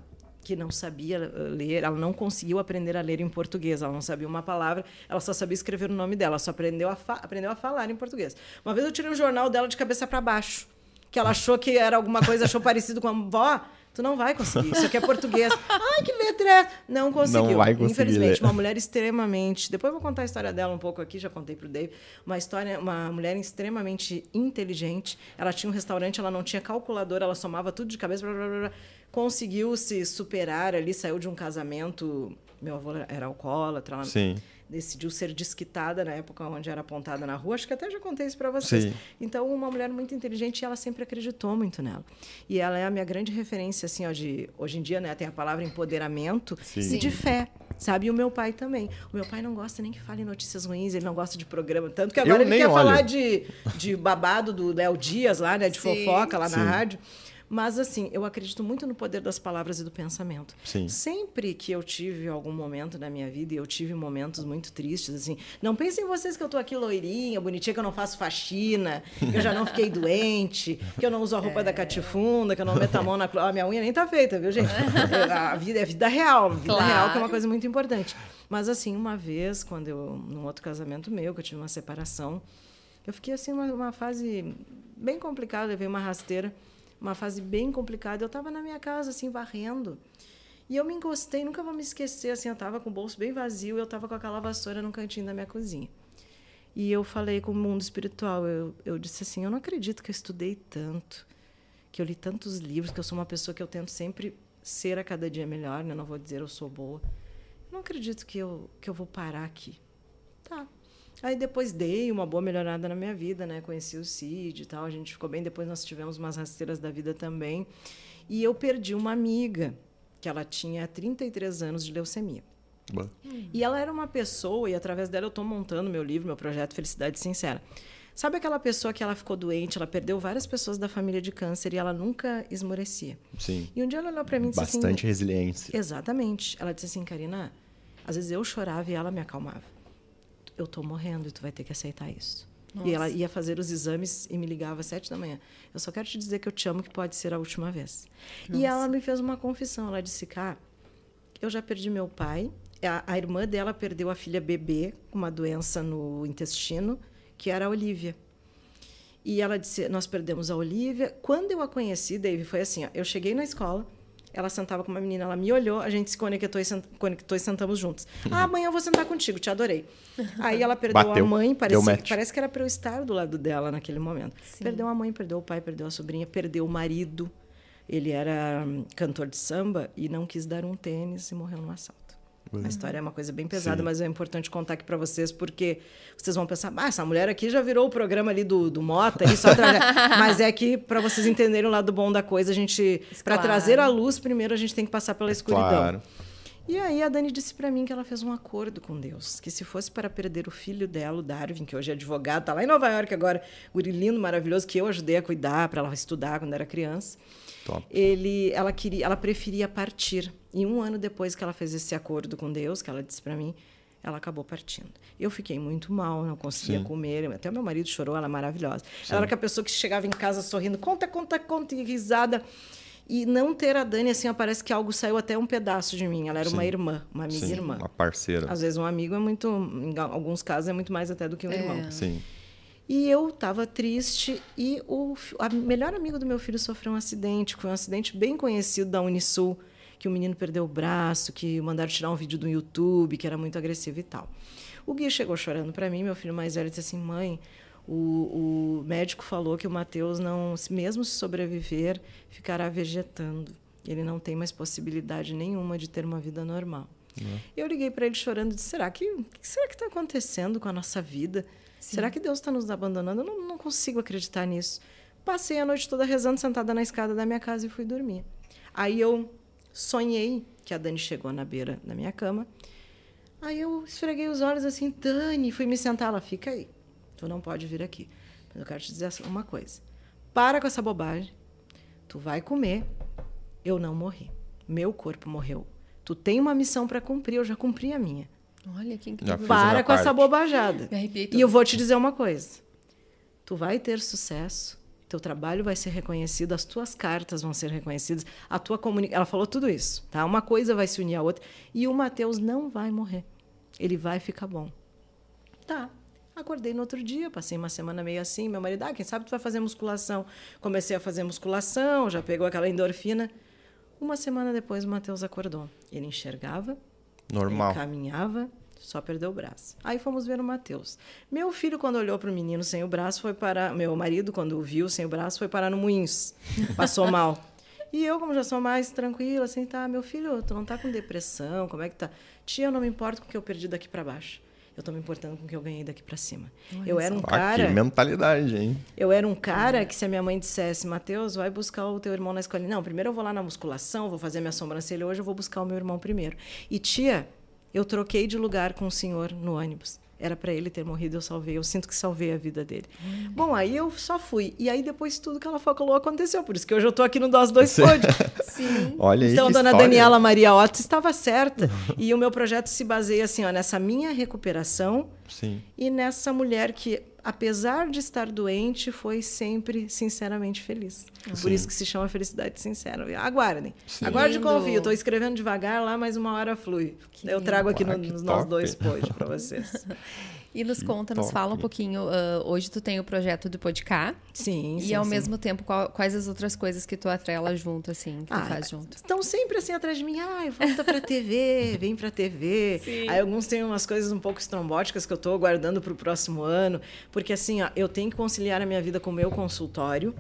que não sabia eh, ler, ela não conseguiu aprender a ler em português, ela não sabia uma palavra, ela só sabia escrever o nome dela, só aprendeu a, aprendeu a falar em português. Uma vez eu tirei o jornal dela de cabeça para baixo, que ela achou que era alguma coisa, achou parecido com a vó. Tu não vai conseguir. Isso aqui é português. Ai, que letra é? Não conseguiu. vai conseguir Infelizmente, ler. uma mulher extremamente. Depois eu vou contar a história dela um pouco aqui, já contei pro Dave. Uma história, uma mulher extremamente inteligente. Ela tinha um restaurante, ela não tinha calculadora, ela somava tudo de cabeça. Blá, blá, blá, blá. Conseguiu se superar ali, saiu de um casamento. Meu avô era alcoólatra, ela Sim. decidiu ser desquitada na época onde era apontada na rua. Acho que até já contei isso para vocês. Sim. Então, uma mulher muito inteligente e ela sempre acreditou muito nela. E ela é a minha grande referência, assim, ó, de hoje em dia, né, tem a palavra empoderamento Sim. e de fé. Sabe? E o meu pai também. O meu pai não gosta nem que fale notícias ruins, ele não gosta de programa. Tanto que Eu agora ele nem quer olho. falar de, de babado do Léo Dias lá, né? De Sim. fofoca lá na Sim. rádio. Mas, assim, eu acredito muito no poder das palavras e do pensamento. Sim. Sempre que eu tive algum momento na minha vida, e eu tive momentos muito tristes, assim, não pensem vocês que eu tô aqui loirinha, bonitinha, que eu não faço faxina, que eu já não fiquei doente, que eu não uso a roupa (laughs) da catifunda, que eu não meto a mão na... A minha unha nem tá feita, viu, gente? É, (laughs) A vida é vida real, vida Claro. real que é uma coisa muito importante. Mas, assim, uma vez, quando eu, num outro casamento meu, que eu tive uma separação, eu fiquei, assim, uma, uma fase bem complicada, levei uma rasteira, uma fase bem complicada. Eu estava na minha casa, assim, varrendo. E eu me encostei, nunca vou me esquecer, assim, eu estava com o bolso bem vazio, eu estava com aquela vassoura no cantinho da minha cozinha. E eu falei com o mundo espiritual, eu, eu disse assim, eu não acredito que eu estudei tanto, que eu li tantos livros, que eu sou uma pessoa que eu tento sempre ser a cada dia melhor, né? não vou dizer eu sou boa. Eu não acredito que eu, que eu vou parar aqui. Tá. Aí depois dei uma boa melhorada na minha vida, né? Conheci o Cid e tal, a gente ficou bem. Depois nós tivemos umas rasteiras da vida também. E eu perdi uma amiga, que ela tinha 33 anos de leucemia. Boa. E ela era uma pessoa, e através dela eu estou montando meu livro, meu projeto Felicidade Sincera. Sabe aquela pessoa que ela ficou doente, ela perdeu várias pessoas da família de câncer e ela nunca esmorecia. Sim. E um dia ela olhou para mim e disse assim... Bastante resiliência. Exatamente. Ela disse assim, Karina, às vezes eu chorava e ela me acalmava. Eu tô morrendo e tu vai ter que aceitar isso. Nossa. E ela ia fazer os exames e me ligava às sete da manhã. Eu só quero te dizer que eu te amo, que pode ser a última vez. Nossa. E ela me fez uma confissão. Ela disse, cá, eu já perdi meu pai. A, a irmã dela perdeu a filha bebê com uma doença no intestino, que era a Olivia. E ela disse, nós perdemos a Olivia. Quando eu a conheci, Dave, foi assim, ó, eu cheguei na escola, ela sentava com uma menina, ela me olhou, a gente se conectou e, sent, conectou e sentamos juntos. Uhum. Ah, amanhã eu vou sentar contigo, te adorei. Aí ela perdeu Bateu. a mãe, parece, parece que era para eu estar do lado dela naquele momento. Sim. Perdeu a mãe, perdeu o pai, perdeu a sobrinha, perdeu o marido. Ele era hum, cantor de samba e não quis dar um tênis e morreu num assalto. Uhum. A história é uma coisa bem pesada, Sim. mas é importante contar aqui para vocês, porque vocês vão pensar, ah, essa mulher aqui já virou o programa ali do, do Mota, ali, só tra... (laughs) mas é que, para vocês entenderem o lado bom da coisa, a gente, para claro. trazer a luz, primeiro a gente tem que passar pela escuridão. Claro. E aí a Dani disse para mim que ela fez um acordo com Deus, que se fosse para perder o filho dela, o Darwin, que hoje é advogado, tá lá em Nova York agora, guri lindo, maravilhoso, que eu ajudei a cuidar para ela estudar quando era criança. Top. Ele, ela queria, ela preferia partir e um ano depois que ela fez esse acordo com Deus, que ela disse para mim, ela acabou partindo. Eu fiquei muito mal, não conseguia Sim. comer. Até o meu marido chorou, ela é maravilhosa. Sim. Ela era aquela pessoa que chegava em casa sorrindo, conta, conta, conta, e risada. E não ter a Dani, assim, parece que algo saiu até um pedaço de mim. Ela era Sim. uma irmã, uma amiga Sim, irmã. Uma parceira. Às vezes um amigo é muito, em alguns casos, é muito mais até do que um é. irmão. Sim. E eu estava triste e o a melhor amigo do meu filho sofreu um acidente, foi um acidente bem conhecido da Unisul que o menino perdeu o braço, que mandaram tirar um vídeo do YouTube, que era muito agressivo e tal. O Gui chegou chorando para mim, meu filho mais velho disse assim: "Mãe, o, o médico falou que o Mateus não, mesmo se sobreviver, ficará vegetando. Ele não tem mais possibilidade nenhuma de ter uma vida normal." Uhum. Eu liguei para ele chorando e disse: "Será que que será que está acontecendo com a nossa vida? Será que Deus está nos abandonando? Eu não, não consigo acreditar nisso." Passei a noite toda rezando sentada na escada da minha casa e fui dormir. Aí eu sonhei que a Dani chegou na beira da minha cama. Aí eu esfreguei os olhos assim, Dani, fui me sentar. Ela, fica aí. Tu não pode vir aqui. Mas eu quero te dizer uma coisa. Para com essa bobagem. Tu vai comer. Eu não morri. Meu corpo morreu. Tu tem uma missão para cumprir. Eu já cumpri a minha. Olha que incrível. Para com parte. essa bobajada. E eu vou te dizer uma coisa. Tu vai ter sucesso teu trabalho vai ser reconhecido, as tuas cartas vão ser reconhecidas, a tua comunicação. Ela falou tudo isso, tá? Uma coisa vai se unir à outra e o Mateus não vai morrer. Ele vai ficar bom. Tá. Acordei no outro dia, passei uma semana meio assim, meu marido, ah, quem sabe tu vai fazer musculação. Comecei a fazer musculação, já pegou aquela endorfina. Uma semana depois o Mateus acordou. Ele enxergava, Normal. Ele caminhava, só perdeu o braço. Aí fomos ver o Matheus. Meu filho, quando olhou para o menino sem o braço, foi para. Meu marido, quando o viu sem o braço, foi parar no Moinhos. Passou (laughs) mal. E eu, como já sou mais tranquila, assim, tá, meu filho, tu não tá com depressão, como é que tá? Tia, eu não me importo com o que eu perdi daqui para baixo. Eu tô me importando com o que eu ganhei daqui para cima. Olha eu era um cara. Ah, que mentalidade, hein? Eu era um cara que se a minha mãe dissesse, Matheus, vai buscar o teu irmão na escola. Não, primeiro eu vou lá na musculação, vou fazer minha sobrancelha hoje, eu vou buscar o meu irmão primeiro. E tia, eu troquei de lugar com o senhor no ônibus. Era para ele ter morrido, eu salvei. Eu sinto que salvei a vida dele. Hum. Bom, aí eu só fui. E aí depois tudo que ela falou aconteceu. Por isso que hoje eu estou aqui no Nós Dois Pod. (laughs) Sim. Olha Então, dona história. Daniela Maria Otto estava certa. (laughs) e o meu projeto se baseia assim, ó, nessa minha recuperação Sim. e nessa mulher que apesar de estar doente, foi sempre sinceramente feliz. Sim. Por isso que se chama felicidade sincera. Aguardem. Sim. Aguarde e confio. Estou escrevendo devagar lá, mas uma hora flui. Que Eu trago aqui no, nos nós dois pode para vocês. (laughs) E nos conta, nos fala um pouquinho. Uh, hoje tu tem o projeto do Podcast. Sim, E sim, ao sim. mesmo tempo, qual, quais as outras coisas que tu atrela junto, assim, que ah, tu faz junto? Estão sempre assim atrás de mim. Ai, volta pra TV, (laughs) vem pra TV. Sim. Aí alguns têm umas coisas um pouco estrombóticas que eu tô guardando pro próximo ano. Porque assim, ó, eu tenho que conciliar a minha vida com o meu consultório.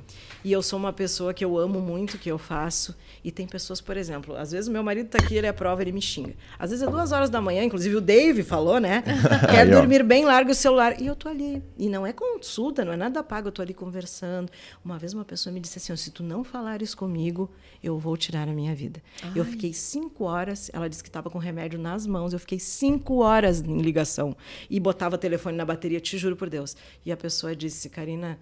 E eu sou uma pessoa que eu amo muito o que eu faço. E tem pessoas, por exemplo, às vezes o meu marido tá aqui, ele aprova, ele me xinga. Às vezes é duas horas da manhã, inclusive o Dave falou, né? (laughs) Quer dormir bem, larga o celular. E eu tô ali. E não é consulta, não é nada pago, eu tô ali conversando. Uma vez uma pessoa me disse assim: se tu não falares comigo, eu vou tirar a minha vida. Ai. Eu fiquei cinco horas, ela disse que estava com remédio nas mãos, eu fiquei cinco horas em ligação. E botava o telefone na bateria, te juro por Deus. E a pessoa disse: Karina,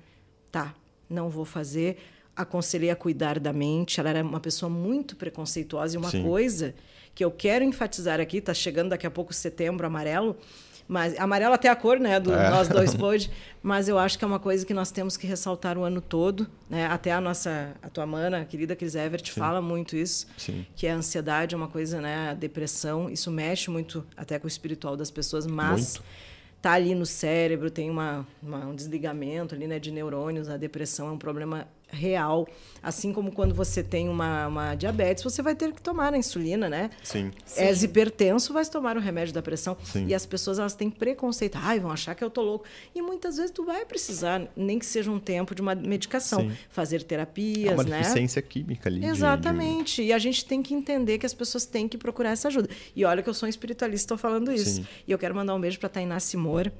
tá, não vou fazer aconselhei a cuidar da mente. Ela era uma pessoa muito preconceituosa. E uma Sim. coisa que eu quero enfatizar aqui, está chegando daqui a pouco setembro amarelo, Mas amarelo até a cor, né, do É. nós dois (laughs) pôde, mas eu acho que é uma coisa que nós temos que ressaltar o ano todo, né? Até a nossa, a tua mana, a querida Cris Evert, fala muito isso, Sim. que a ansiedade é uma coisa, né, a depressão, isso mexe muito até com o espiritual das pessoas, mas Muito. tá ali no cérebro, tem uma, uma- um desligamento ali, né, de neurônios, a depressão é um problema real, assim como quando você tem uma, uma diabetes, você vai ter que tomar a insulina, né? Sim. És hipertenso, vai tomar o remédio da pressão. Sim. E as pessoas elas têm preconceito. Ai, vão achar que eu tô louco. E muitas vezes tu vai precisar, nem que seja um tempo de uma medicação, Sim. fazer É terapias, uma né? deficiência química ali. de- de- Exatamente. E a gente tem que entender que as pessoas têm que procurar essa ajuda. E olha que eu sou um espiritualista, estou falando isso. Sim. E eu quero mandar um beijo para Tainá Simor,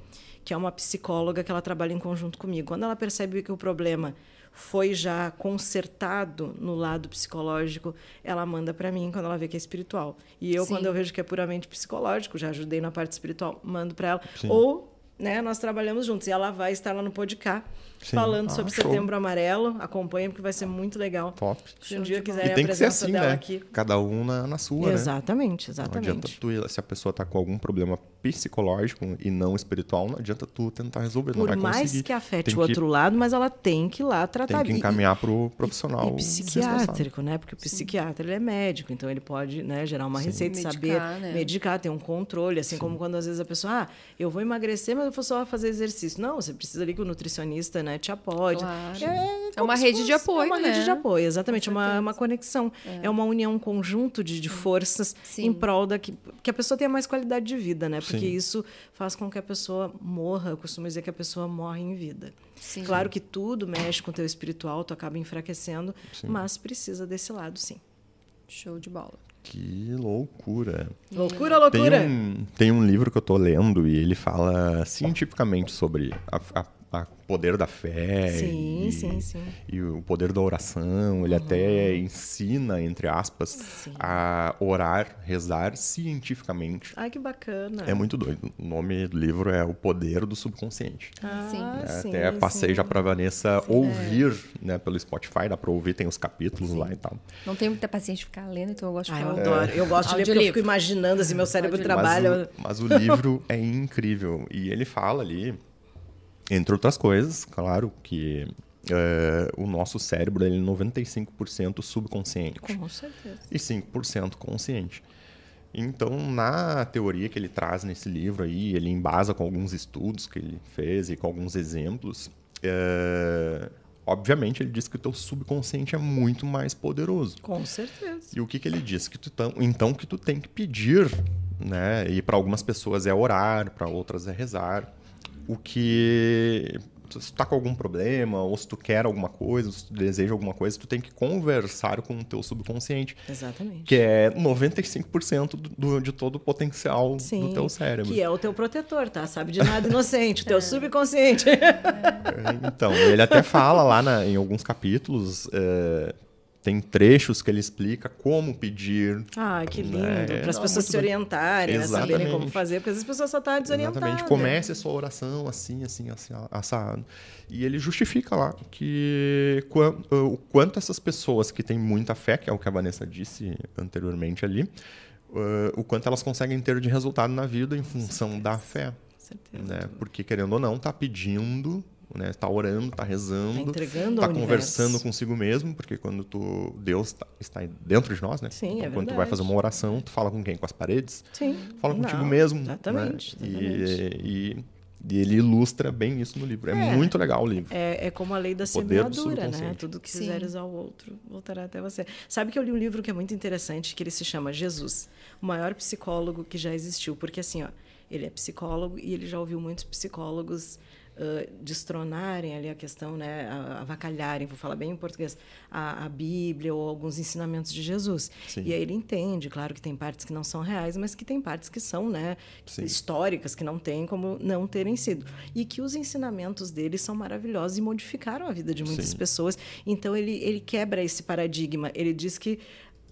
que é uma psicóloga que ela trabalha em conjunto comigo. Quando ela percebe que o problema foi já consertado no lado psicológico, ela manda para mim quando ela vê que é espiritual. E eu, Sim. quando eu vejo que é puramente psicológico, já ajudei na parte espiritual, mando para ela. Sim. Ou né, nós trabalhamos juntos. E ela vai estar lá no podcast Sim. falando Ah, sobre show. Setembro Amarelo. Acompanha, porque vai ser muito legal. Top. Se um Show dia quiserem a tem que ser presença assim, dela né? aqui. Cada um na, na sua, né? Exatamente, Não adianta exatamente. tu, ir- se a pessoa tá com algum problema psicológico e não espiritual, não adianta tu tentar resolver, não Por vai mais conseguir. que afete Tem o outro lado, mas ela tem que ir lá tratar. Tem que encaminhar pro profissional E psiquiátrico, né? Porque o psiquiatra ele é médico, então ele pode né, gerar uma receita, Medicar, saber né? medicar, ter um controle, assim como quando às vezes a pessoa, ah, eu vou emagrecer, mas eu vou só fazer exercício. Não, você precisa ali que o nutricionista né, te apoie. Claro. É, É uma rede de fosse- apoio, É uma né? rede de apoio, exatamente. Com Uma, certeza. uma conexão. É. uma união, um conjunto de, de forças Sim. em prol da que, que a pessoa tenha mais qualidade de vida, né? Porque Sim. isso faz com que a pessoa morra. Eu costumo dizer que a pessoa morre em vida. Sim. Claro que tudo mexe com o teu espiritual, tu acaba enfraquecendo, Sim. mas precisa desse lado, sim. Show de bola. Que loucura. Loucura, Tem loucura! um, tem um livro que eu tô lendo e ele fala cientificamente sobre a, a- a poder da fé Sim, e, sim, sim. e o poder da oração. Ele até ensina, entre aspas, Sim. a orar, rezar cientificamente. Ai, que bacana. É muito doido. O nome do livro é O Poder do Subconsciente. Ah, Sim. sim, Até passei sim. já pra Vanessa ouvir, né, pelo Spotify, dá pra ouvir, tem os capítulos lá e tal. Não tenho muita paciência de ficar lendo, então eu gosto de Ai, eu ficar adoro. Eu gosto de ler porque eu Audiolivro. fico imaginando, assim, meu cérebro trabalha. Mas o, mas o livro é incrível. E ele fala ali, entre outras coisas, claro, que é, o nosso cérebro ele é 95% subconsciente Com certeza. e 5% consciente. Então, na teoria que ele traz nesse livro aí, ele embasa com alguns estudos que ele fez e com alguns exemplos. é, Obviamente, ele diz que o teu subconsciente é muito mais poderoso. Com certeza. E o que, que ele diz? Que tu tão, então que tu tem que pedir, né? E para algumas pessoas é orar, para outras é rezar. O que se tu tá com algum problema, ou se tu quer alguma coisa, ou se tu deseja alguma coisa, tu tem que conversar com o teu subconsciente, Exatamente. que é 95% do, do- de todo o potencial Sim, do teu cérebro. Que é o teu protetor, tá? Sabe de nada inocente, o teu (laughs) subconsciente. Então, ele até fala lá na- em alguns capítulos, é, tem trechos que ele explica como pedir, Ah, que lindo. É, Para as não, pessoas se orientarem, né? saberem como fazer, porque as pessoas só estão desorientadas. Exatamente. Comece a sua oração assim, assim, assim, assado. E ele justifica lá que o quanto essas pessoas que têm muita fé, que é o que a Vanessa disse anteriormente ali, uh, o quanto elas conseguem ter de resultado na vida em função da fé. Com certeza. Né? Porque, querendo ou não, tá pedindo, né? tá orando, tá rezando, Tá entregando tá conversando universo. consigo mesmo, porque quando tu Deus tá- está dentro de nós, né? Sim, então, é quando tu vai verdade. fazer uma oração, tu fala com quem? Com as paredes? Sim. fala contigo Não, mesmo. Exatamente. né? exatamente. E, e- e ele ilustra bem isso no livro. É, É. muito legal o livro. É, é como a lei da semeadura, né? Tudo que Sim. fizeres ao outro voltará até você. Sabe que eu li um livro que é muito interessante, que ele se chama Jesus, o maior psicólogo que já existiu. Porque assim, ó, ele é psicólogo e ele já ouviu muitos psicólogos ah, destronarem ali a questão, né? Avacalharem, vou falar bem em português, a, a Bíblia ou alguns ensinamentos de Jesus. Sim. E aí ele entende, claro que tem partes que não são reais, mas que tem partes que são, né? Sim. históricas que não tem como não terem sido. E que os ensinamentos dele são maravilhosos e modificaram a vida de muitas Sim. pessoas. Então ele, ele quebra esse paradigma. Ele diz que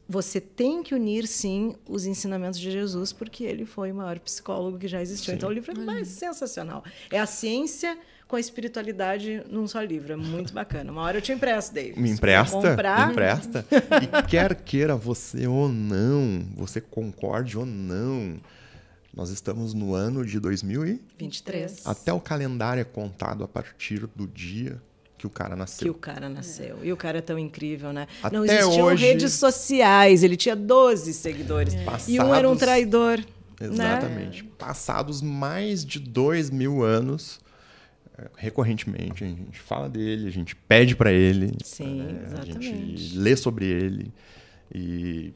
você tem que unir sim os ensinamentos de Jesus, porque ele foi o maior psicólogo que já existiu. Sim. Então o livro é mais sensacional. É a ciência com a espiritualidade num só livro. É muito bacana. Uma hora eu te empresto, David. Me empresta? Comprar, Me empresta. E quer queira você ou não, você concorde ou não, Nós estamos no ano de 2023. 23. Até o calendário é contado a partir do dia que o cara Que nasceu. o cara nasceu. E o cara é tão incrível, né? Até não existiam hoje- redes sociais, ele tinha 12 seguidores. E um era um Passados- traidor. Né? Exatamente. Passados mais de dois mil anos, é, recorrentemente, a gente fala dele, a gente pede para ele, Sim, né, a gente exatamente. lê sobre ele. E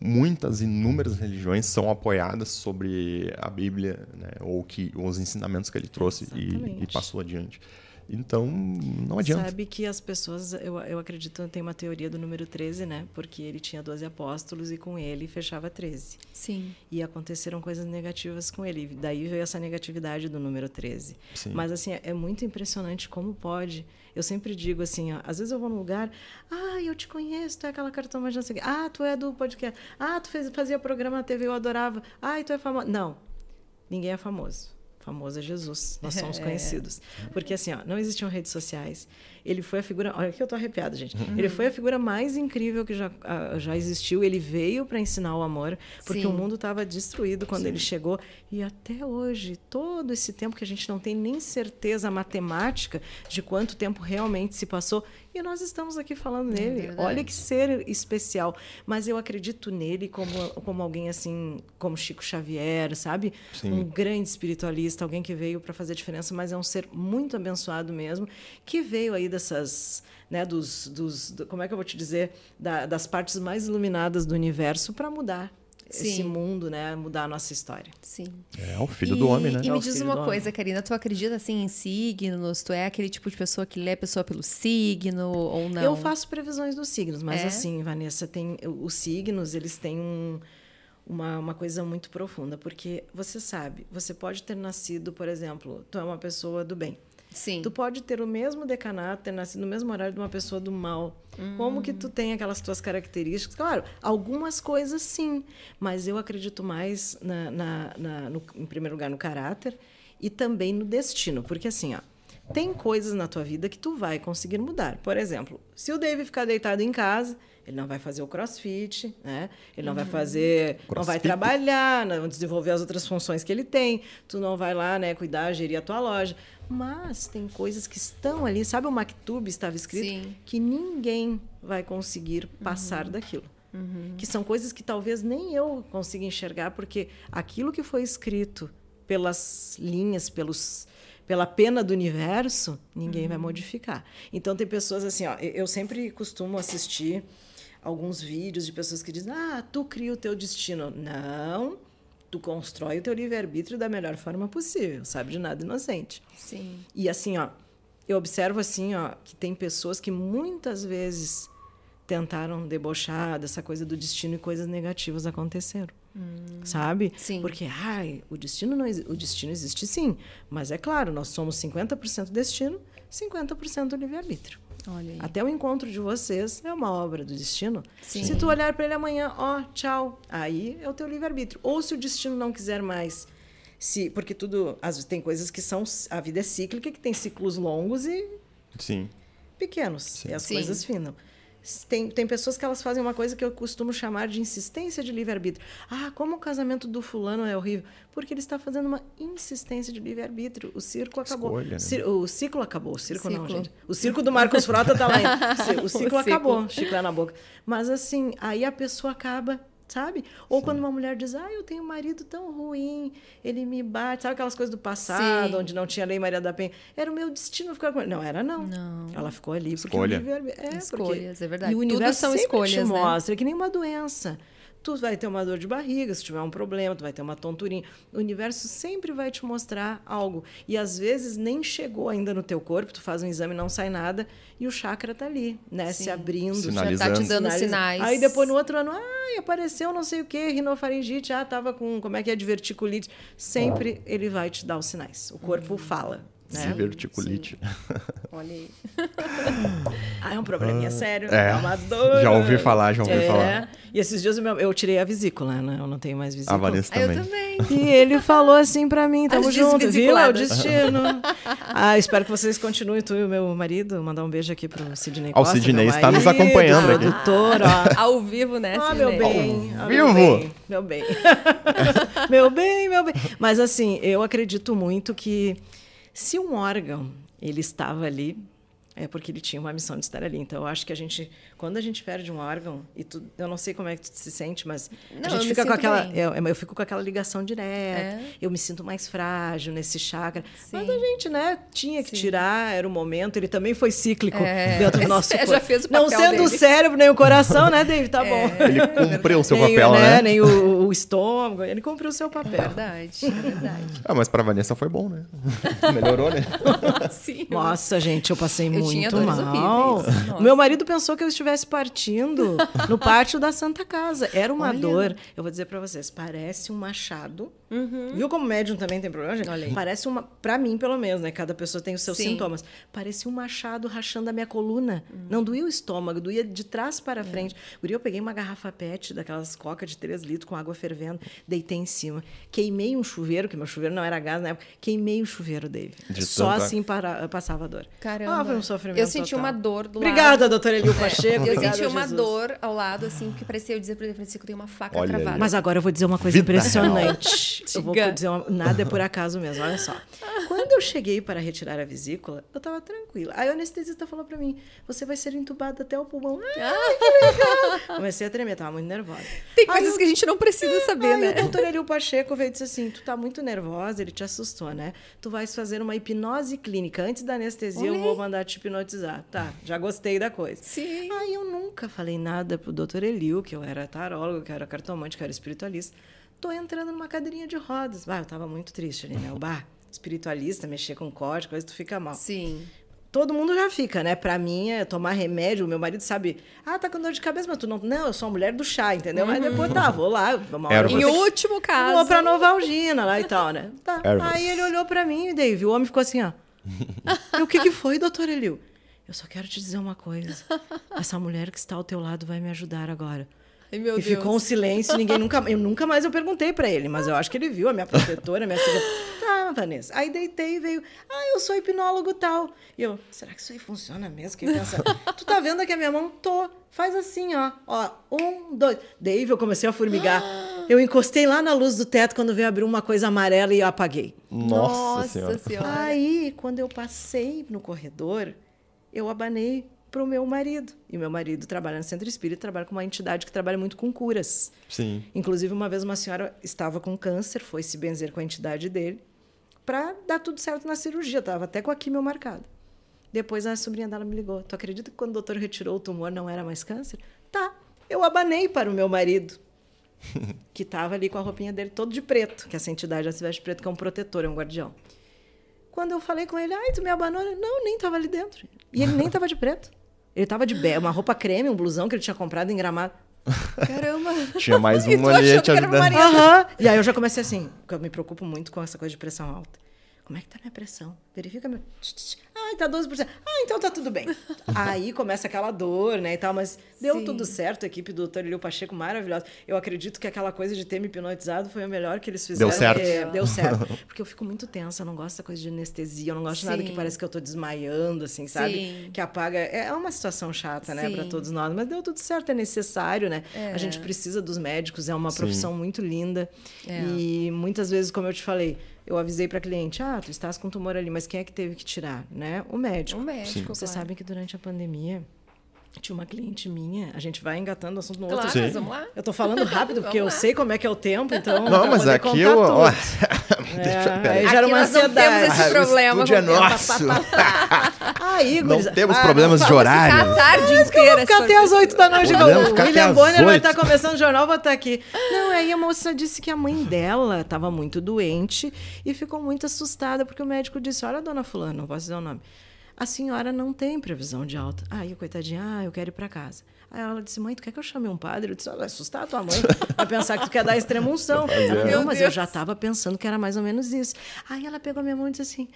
muitas, inúmeras religiões são apoiadas sobre a Bíblia, né, ou que, os ensinamentos que ele trouxe e, Exatamente. e passou adiante. Então, não adianta. Sabe que as pessoas, eu, eu acredito, tem uma teoria do número 13, né? Porque ele tinha 12 apóstolos e com ele fechava 13. Sim. E aconteceram coisas negativas com ele. E Daí veio essa negatividade do número 13. Sim. Mas, assim, é muito impressionante como pode. Eu sempre digo assim, ó, às vezes eu vou num lugar, ah, eu te conheço, tu é aquela cartão mais não sei o quê. Ah, tu é do podcast. Ah, tu fez, fazia programa na TV, eu adorava. Ah, tu é famoso. Não, ninguém é famoso. Famoso é Jesus. Nós (laughs) somos É. conhecidos. Porque assim, ó, não existiam redes sociais. Ele foi a figura. Olha que eu tô arrepiada, gente. Ele foi a figura mais incrível que já, ah, já existiu. Ele veio para ensinar o amor, porque Sim. o mundo estava destruído quando ele chegou. E até hoje, todo esse tempo que a gente não tem nem certeza matemática de quanto tempo realmente se passou. E nós estamos aqui falando nele. verdade. Olha que ser especial. Mas eu acredito nele como, como alguém assim, como Chico Xavier, sabe? Sim. Um grande espiritualista, alguém que veio para fazer diferença, mas é um ser muito abençoado mesmo, que veio aí dessas, né, dos, dos do- como é que eu vou te dizer, Da- das partes mais iluminadas do universo para mudar esse Sim. mundo, né, mudar a nossa história. Sim. É o filho e, do homem, né? E É me o diz uma coisa, homem. Karina, tu acredita assim em signos? Tu é aquele tipo de pessoa que lê a pessoa pelo signo ou não? Eu faço previsões dos signos, mas É? assim, Vanessa, tem os signos, eles têm um- uma, uma coisa muito profunda, porque você sabe, você pode ter nascido, por exemplo, tu é uma pessoa do bem. Sim. Tu pode ter o mesmo decanato, ter nascido no mesmo horário de uma pessoa do mal. Como que tu tem aquelas tuas características? Claro, algumas coisas sim, mas eu acredito mais, na, na- na- no- em primeiro lugar, no caráter e também no destino. Porque assim, ó, tem coisas na tua vida que tu vai conseguir mudar. Por exemplo, se o David ficar deitado em casa, ele não vai fazer o crossfit, né? Ele não vai fazer, não vai Crossfit. trabalhar, não desenvolver as outras funções que ele tem. Tu não vai lá, né, cuidar, gerir a tua loja. Mas tem coisas que estão ali, sabe o Maktub estava escrito Sim. que ninguém vai conseguir passar daquilo. Que são coisas que talvez nem eu consiga enxergar, porque aquilo que foi escrito pelas linhas, pelos pela pena do universo, ninguém vai modificar. Então tem pessoas assim, ó, eu sempre costumo assistir alguns vídeos de pessoas que dizem: "Ah, tu cria o teu destino". Não, tu constrói o teu livre-arbítrio da melhor forma possível, sabe de nada inocente. Sim. E assim, ó, eu observo assim, ó, que tem pessoas que muitas vezes tentaram debochar dessa coisa do destino e coisas negativas aconteceram. Sabe? Sim. Porque, ai, o destino não o destino existe sim, mas é claro, nós somos 50% destino, 50% livre-arbítrio. Olha aí. Até o encontro de vocês é uma obra do destino. Sim. Se tu olhar para ele amanhã, ó, tchau, aí é o teu livre-arbítrio. Ou se o destino não quiser mais, se porque tudo, às vezes tem coisas que são a vida é cíclica, que tem ciclos longos e Sim. pequenos, e as Sim. coisas finam. Tem, tem pessoas que elas fazem uma coisa que eu costumo chamar de insistência de livre-arbítrio. Ah, como o casamento do fulano é horrível? Porque ele está fazendo uma insistência de livre-arbítrio. O circo acabou. Escolha, né? Cir- o ciclo acabou. O circo não, Ciclo. gente. O circo do Marcos Frota tá lá ainda. (laughs) O ciclo O ciclo. acabou. Chiclé na boca. Mas assim, aí a pessoa acaba, sabe? Ou quando uma mulher diz, ah, eu tenho um marido tão ruim, ele me bate. Sabe aquelas coisas do passado, Sim. onde não tinha lei Maria da Penha? Era o meu destino ficar com ele. Não, era não. Não. Ela ficou ali porque Escolha. o livre-arbítrio- é, Escolhas, porque- é verdade. E o Tudo universo são sempre escolhas, te né? mostra, é que nem uma doença. Tu vai ter uma dor de barriga, se tiver um problema, tu vai ter uma tonturinha. O universo sempre vai te mostrar algo. E às vezes nem chegou ainda no teu corpo, tu faz um exame e não sai nada, e o chakra tá ali, né? Sim. Se abrindo. Já tá te dando sinais. Aí depois no outro ano, ai, apareceu não sei o quê, rinofaringite, ah, tava com, como é que é, diverticulite. Sempre ele vai te dar os sinais. O corpo fala. Né? Diverticulite. Olha aí. (laughs) Ah, é um probleminha sério. É. É uma dor. Já ouvi falar, já ouvi É. falar. E esses dias eu, eu tirei a vesícula, né? Eu não tenho mais vesícula. A Vanessa Ah, eu também. também. (laughs) E ele falou assim pra mim, tamo As junto, viu? É o destino. (laughs) ah, espero que vocês continuem, tu e o meu marido. Mandar um beijo aqui pro Sidney Ó, o Costa. Sidney está nos marido, acompanhando aqui. produtor, ó. Ao vivo, né, Ah, Sidney? meu bem. ah, vivo. Meu bem, meu bem. meu bem, meu bem. Mas assim, eu acredito muito que se um órgão ele estava ali, é porque ele tinha uma missão de estar ali. Então, eu acho que a gente, quando a gente perde um órgão, e tu, eu não sei como é que tu se sente, mas Não, a eu gente fica com aquela. Eu, eu fico com aquela ligação direta, É. eu me sinto mais frágil nesse chakra. Mas Sim. a gente, né, tinha que Sim. tirar, era o momento, ele também foi cíclico É. dentro do nosso (laughs) Já corpo. fez o Não papel sendo o dele. cérebro nem o coração, né, David? Tá bom. Ele (laughs) cumpriu o seu nem, papel, o, né? Nem o, o estômago, ele cumpriu o seu É papel. verdade, é verdade. Ah, mas pra Vanessa foi bom, né? (laughs) Melhorou, né? Sim. Nossa, gente, eu passei Eu muito tinha dores mal. horríveis. O meu marido pensou que eu estivesse partindo no pátio da Santa Casa. Era uma Olha. dor. Eu vou dizer pra vocês, parece um machado. Uhum. Viu como médium também tem problema, gente? Olha aí. Parece uma, Pra mim pelo menos, né? Cada pessoa tem os seus Sim. sintomas. Parecia um machado rachando a minha coluna. Hum. Não doía o estômago, doía de trás É. para frente. Guri, eu peguei uma garrafa PET daquelas coca de 3 litros com água fervendo, deitei em cima. Queimei um chuveiro, que meu chuveiro não era gás na época. Queimei o chuveiro, David. De Só tanta- assim para, passava a dor. Caramba. Ah, foi um sofrimento Eu senti total. uma dor do Obrigada, lado. doutora Elio Pacheco. Eu obrigada, senti uma Jesus. dor ao lado, assim, que parecia eu dizer pra ele, Francisco, tem uma faca Olha aí. travada. Mas agora eu vou dizer uma coisa Vida impressionante. (laughs) Eu vou dizer uma, nada é por acaso mesmo, olha só. Quando eu cheguei para retirar a vesícula, eu estava tranquila. Aí o anestesista falou para mim: "Você vai ser entubada até o pulmão". Ai, que legal. (laughs) Comecei a tremer, tava muito nervosa. Tem Aí coisas o- que a gente não precisa saber, Aí né? o doutor Elio Pacheco veio e disse assim: Tu tá muito nervosa, ele te assustou, né? Tu vais fazer uma hipnose clínica. Antes da anestesia, eu vou aí. mandar te hipnotizar. Tá, já gostei da coisa. Sim. Aí eu nunca falei nada pro doutor Elio, que eu era tarólogo, que eu era cartomante, que eu era espiritualista. Tô entrando numa cadeirinha de rodas. Bah, eu tava muito triste ali, né? O bar, espiritualista, mexer com código, coisa, tu fica mal. Sim. Todo mundo já fica, né? Pra mim, é tomar remédio. O meu marido sabe, ah, tá com dor de cabeça, mas tu não. Não, eu sou a mulher do chá, entendeu? Mas depois, tá, vou lá. Uma hora Em que- último caso. Vou pra Novalgina lá e tal, né? Tá. Ervas. Aí ele olhou pra mim, Dave, o homem ficou assim, ó. (laughs) E o que, que foi, doutor Elio? Eu só quero te dizer uma coisa. Essa mulher que está ao teu lado vai me ajudar agora. Ai, meu e Deus. ficou um silêncio, ninguém nunca. Eu nunca mais eu perguntei pra ele, mas eu acho que ele viu, a minha protetora, a minha segurança. Tá, Vanessa. Aí deitei e veio. Ah, eu sou hipnólogo tal. E eu, será que isso aí funciona mesmo? Que pensa, (laughs) tu tá vendo aqui a minha mão? Tô. Faz assim, ó. Ó, um, dois. Dave, eu comecei a formigar. (gasps) Eu encostei lá na luz do teto quando veio abrir uma coisa amarela e eu apaguei. Nossa, senhora. Aí, quando eu passei no corredor, eu abanei para o meu marido. E meu marido trabalha no centro espírita, trabalha com uma entidade que trabalha muito com curas. Sim. Inclusive, uma vez uma senhora estava com câncer, foi se benzer com a entidade dele, para dar tudo certo na cirurgia. Estava até com a quimio marcada. Depois a sobrinha dela me ligou. Tu acredita que quando o doutor retirou o tumor não era mais câncer? Tá. Eu abanei para o meu marido, (laughs) que estava ali com a roupinha dele todo de preto, que essa entidade já se veste preto, que é um protetor, é um guardião. Quando eu falei com ele, ai, tu me abanou? Não, nem estava ali dentro. E ele nem estava de preto. Ele estava de be- uma roupa creme, um blusão que ele tinha comprado em gramado. Caramba. Tinha mais (laughs) um ali te ajudando. marido? Aham. E aí eu já comecei assim, porque eu me preocupo muito com essa coisa de pressão alta. Como é que tá minha pressão? Verifica meu. Ai, tá 12%. Ah, então tá tudo bem. (laughs) aí começa aquela dor, né, e tal, mas deu Sim. tudo certo, a equipe do Dr. Elio Pacheco maravilhosa. Eu acredito que aquela coisa de ter me hipnotizado foi o melhor que eles fizeram. certo. porque- deu certo. (laughs) Porque eu fico muito tensa, eu não gosto dessa coisa de anestesia, eu não gosto de nada que parece que eu tô desmaiando, assim, sabe? Sim. Que apaga. É uma situação chata, né, pra Sim. todos nós, mas deu tudo certo, é necessário, né? É. A gente precisa dos médicos, é uma profissão muito linda. É. E muitas vezes, como eu te falei, eu avisei para cliente: ah, tu estás com tumor ali, mas quem é que teve que tirar? Né? O médico. Um médico, Vocês claro. sabem que durante a pandemia tinha uma cliente minha, a gente vai engatando o assunto no Claro, outro. Sim. vamos lá. Eu tô falando rápido, porque eu lá. sei como é que é o tempo, então. Não, mas poder aqui eu. ó, (laughs) É, Deixa, aí gera Aqui uma nós não temos ansiedade. esse Ah, o problema estúdio é o nosso. (laughs) Aí, Não gurizada, temos ah, problemas não de horário. Ficar a tarde Eu vou inteira. ficar até as 8 da noite. Podemos o ficar até William às Bonner vai 8. estar começando o jornal, vou estar aqui. Não, aí a moça disse que a mãe dela estava muito doente e ficou muito assustada porque o médico disse: Olha, dona Fulana, não posso dizer o nome. A senhora não tem previsão de alta. Aí, coitadinha, ah, eu quero ir para casa. Aí ela disse: Mãe, tu quer que eu chame um padre? Eu disse: Vai assustar a tua mãe. Vai pensar que tu quer dar extrema unção. Ela, Meu Não, mas Deus. eu já estava pensando que era mais ou menos isso. Aí ela pegou a minha mão e disse assim: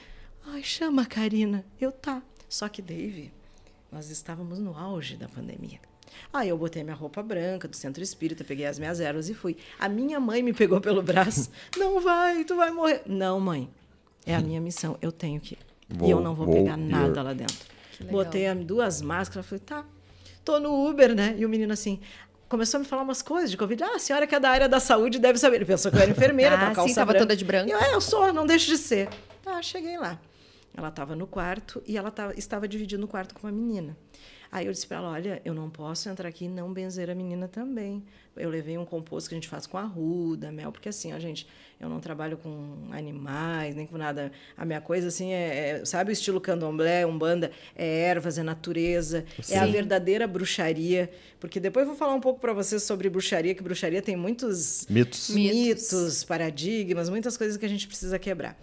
Ai, chama a Karina. Eu tá. Só que, Dave, nós estávamos no auge da pandemia. Aí eu botei minha roupa branca do centro espírita, peguei as minhas ervas e fui. A minha mãe me pegou pelo braço. (laughs) Não vai, tu vai morrer. Não, mãe. É a minha missão. Eu tenho que. ir. Vou- e eu não vou, vou pegar ir. nada lá dentro. Botei as duas máscaras, falei, tá. Tô no Uber, né? E o menino assim. Começou a me falar umas coisas de Covid. Ah, a senhora que é da área da saúde deve saber. Ele pensou que eu era (laughs) enfermeira, Ah, tava sim, calça tava branca. toda de branco. Eu, é, eu sou, não deixo de ser. Tá, cheguei lá. Ela estava no quarto e ela tava, estava dividindo o quarto com uma menina. Aí eu disse para ela: Olha, eu não posso entrar aqui e não benzer a menina também. Eu levei um composto que a gente faz com arruda, mel, porque assim, ó, gente, eu não trabalho com animais, nem com nada. A minha coisa, assim, é, é- sabe o estilo candomblé, umbanda? É ervas, é natureza, é a Sim. verdadeira bruxaria. Porque depois eu vou falar um pouco para vocês sobre bruxaria, que bruxaria tem muitos. Mitos. mitos, paradigmas, muitas coisas que a gente precisa quebrar.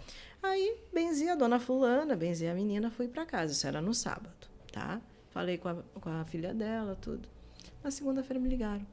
Aí, benzi a dona fulana, benzi a menina, fui para casa. Isso era no sábado, tá? Falei com a, com a filha dela, tudo. Na segunda-feira me ligaram.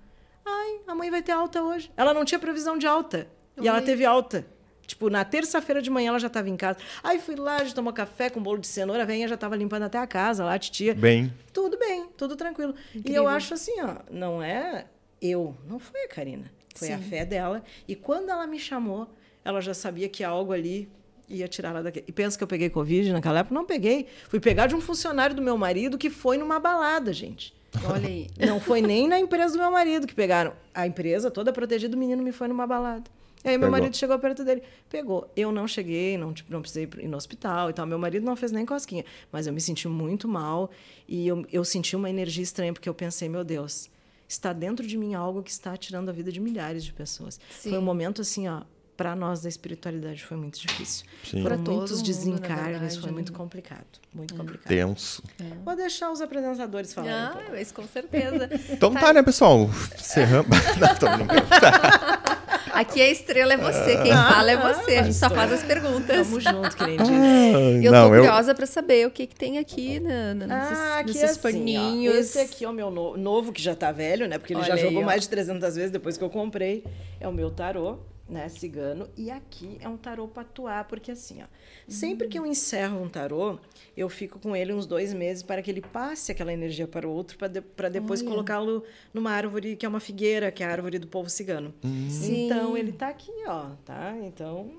Ai, a mãe vai ter alta hoje. Ela não tinha previsão de alta. E ela Olha. teve alta. Tipo, na terça-feira de manhã ela já estava em casa. Aí fui lá, a gente tomou café com bolo de cenoura, a venha já estava limpando até a casa lá, a titia. Bem, Tudo bem, tudo tranquilo. E Incrível. eu acho assim, ó, não é eu, não foi a Karina, foi a Sim. fé dela. E quando ela me chamou, ela já sabia que algo ali ia tirar ela daqui. E pensa que eu peguei Covid naquela época? Não peguei. Fui pegar de um funcionário do meu marido que foi numa balada, gente. Olha aí. (laughs) Não foi nem na empresa do meu marido que pegaram. A empresa toda protegida, o menino me foi numa balada. E aí meu Pegou. marido chegou perto dele, pegou. Eu não cheguei, não, tipo, não precisei ir no hospital e tal. Meu marido não fez nem cosquinha. Mas eu me senti muito mal e eu, eu senti uma energia estranha, porque eu pensei, meu Deus, está dentro de mim algo que está tirando a vida de milhares de pessoas. Sim. Foi um momento assim, ó, para nós da espiritualidade foi muito difícil. Sim. Foram Pra todo muitos mundo, na desencarnes, foi né? muito complicado. Muito complicado. tenso. Vou deixar os apresentadores falarem. um Ah, pouco. mas com certeza. (laughs) Então tá, né, pessoal? Encerramos. (laughs) Não, tô brincando. (laughs) Aqui a estrela é você, quem fala é você. A gente só faz as perguntas. Tamo junto, querendinha. Eu não, tô eu, curiosa pra saber o que, que tem aqui na, na, nesses, Ah, aqui nesses é assim, ó. paninhos. Esse aqui é o meu no- novo, que já tá velho, né? Porque ele já Olha aí, jogou ó. mais de 300 vezes depois que eu comprei. É o meu tarô, né? Cigano. E aqui é um tarô patuá, porque assim, ó. Sempre que eu encerro um tarô, eu fico com ele uns dois meses para que ele passe aquela energia para o outro, para de, pra depois colocá-lo numa árvore que é uma figueira, que é a árvore do povo cigano. Sim. Então, ele tá aqui, ó, tá? Então,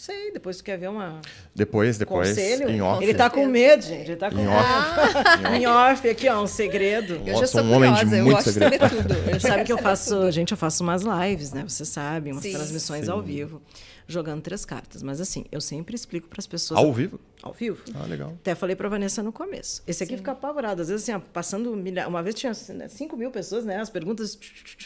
sei, depois tu quer ver uma depois, depois, conselho? em off. Ele tá com medo, gente. Ele tá com Em medo. off. Em off, aqui, ó, um segredo. Eu já sou um homem de curiosa, eu muito gosto segredo. de saber tudo. Eu Sabe que eu saber faço, gente, eu faço umas lives, né? Você sabe, umas Sim. transmissões Sim. ao vivo, jogando três cartas. Mas assim, eu sempre explico para as pessoas Ao vivo? ao vivo. Ah, legal. Até falei pra Vanessa no começo. Esse aqui fica apavorado. Às vezes, assim, ó, passando milha... Uma vez tinha 5 mil pessoas, né? As perguntas.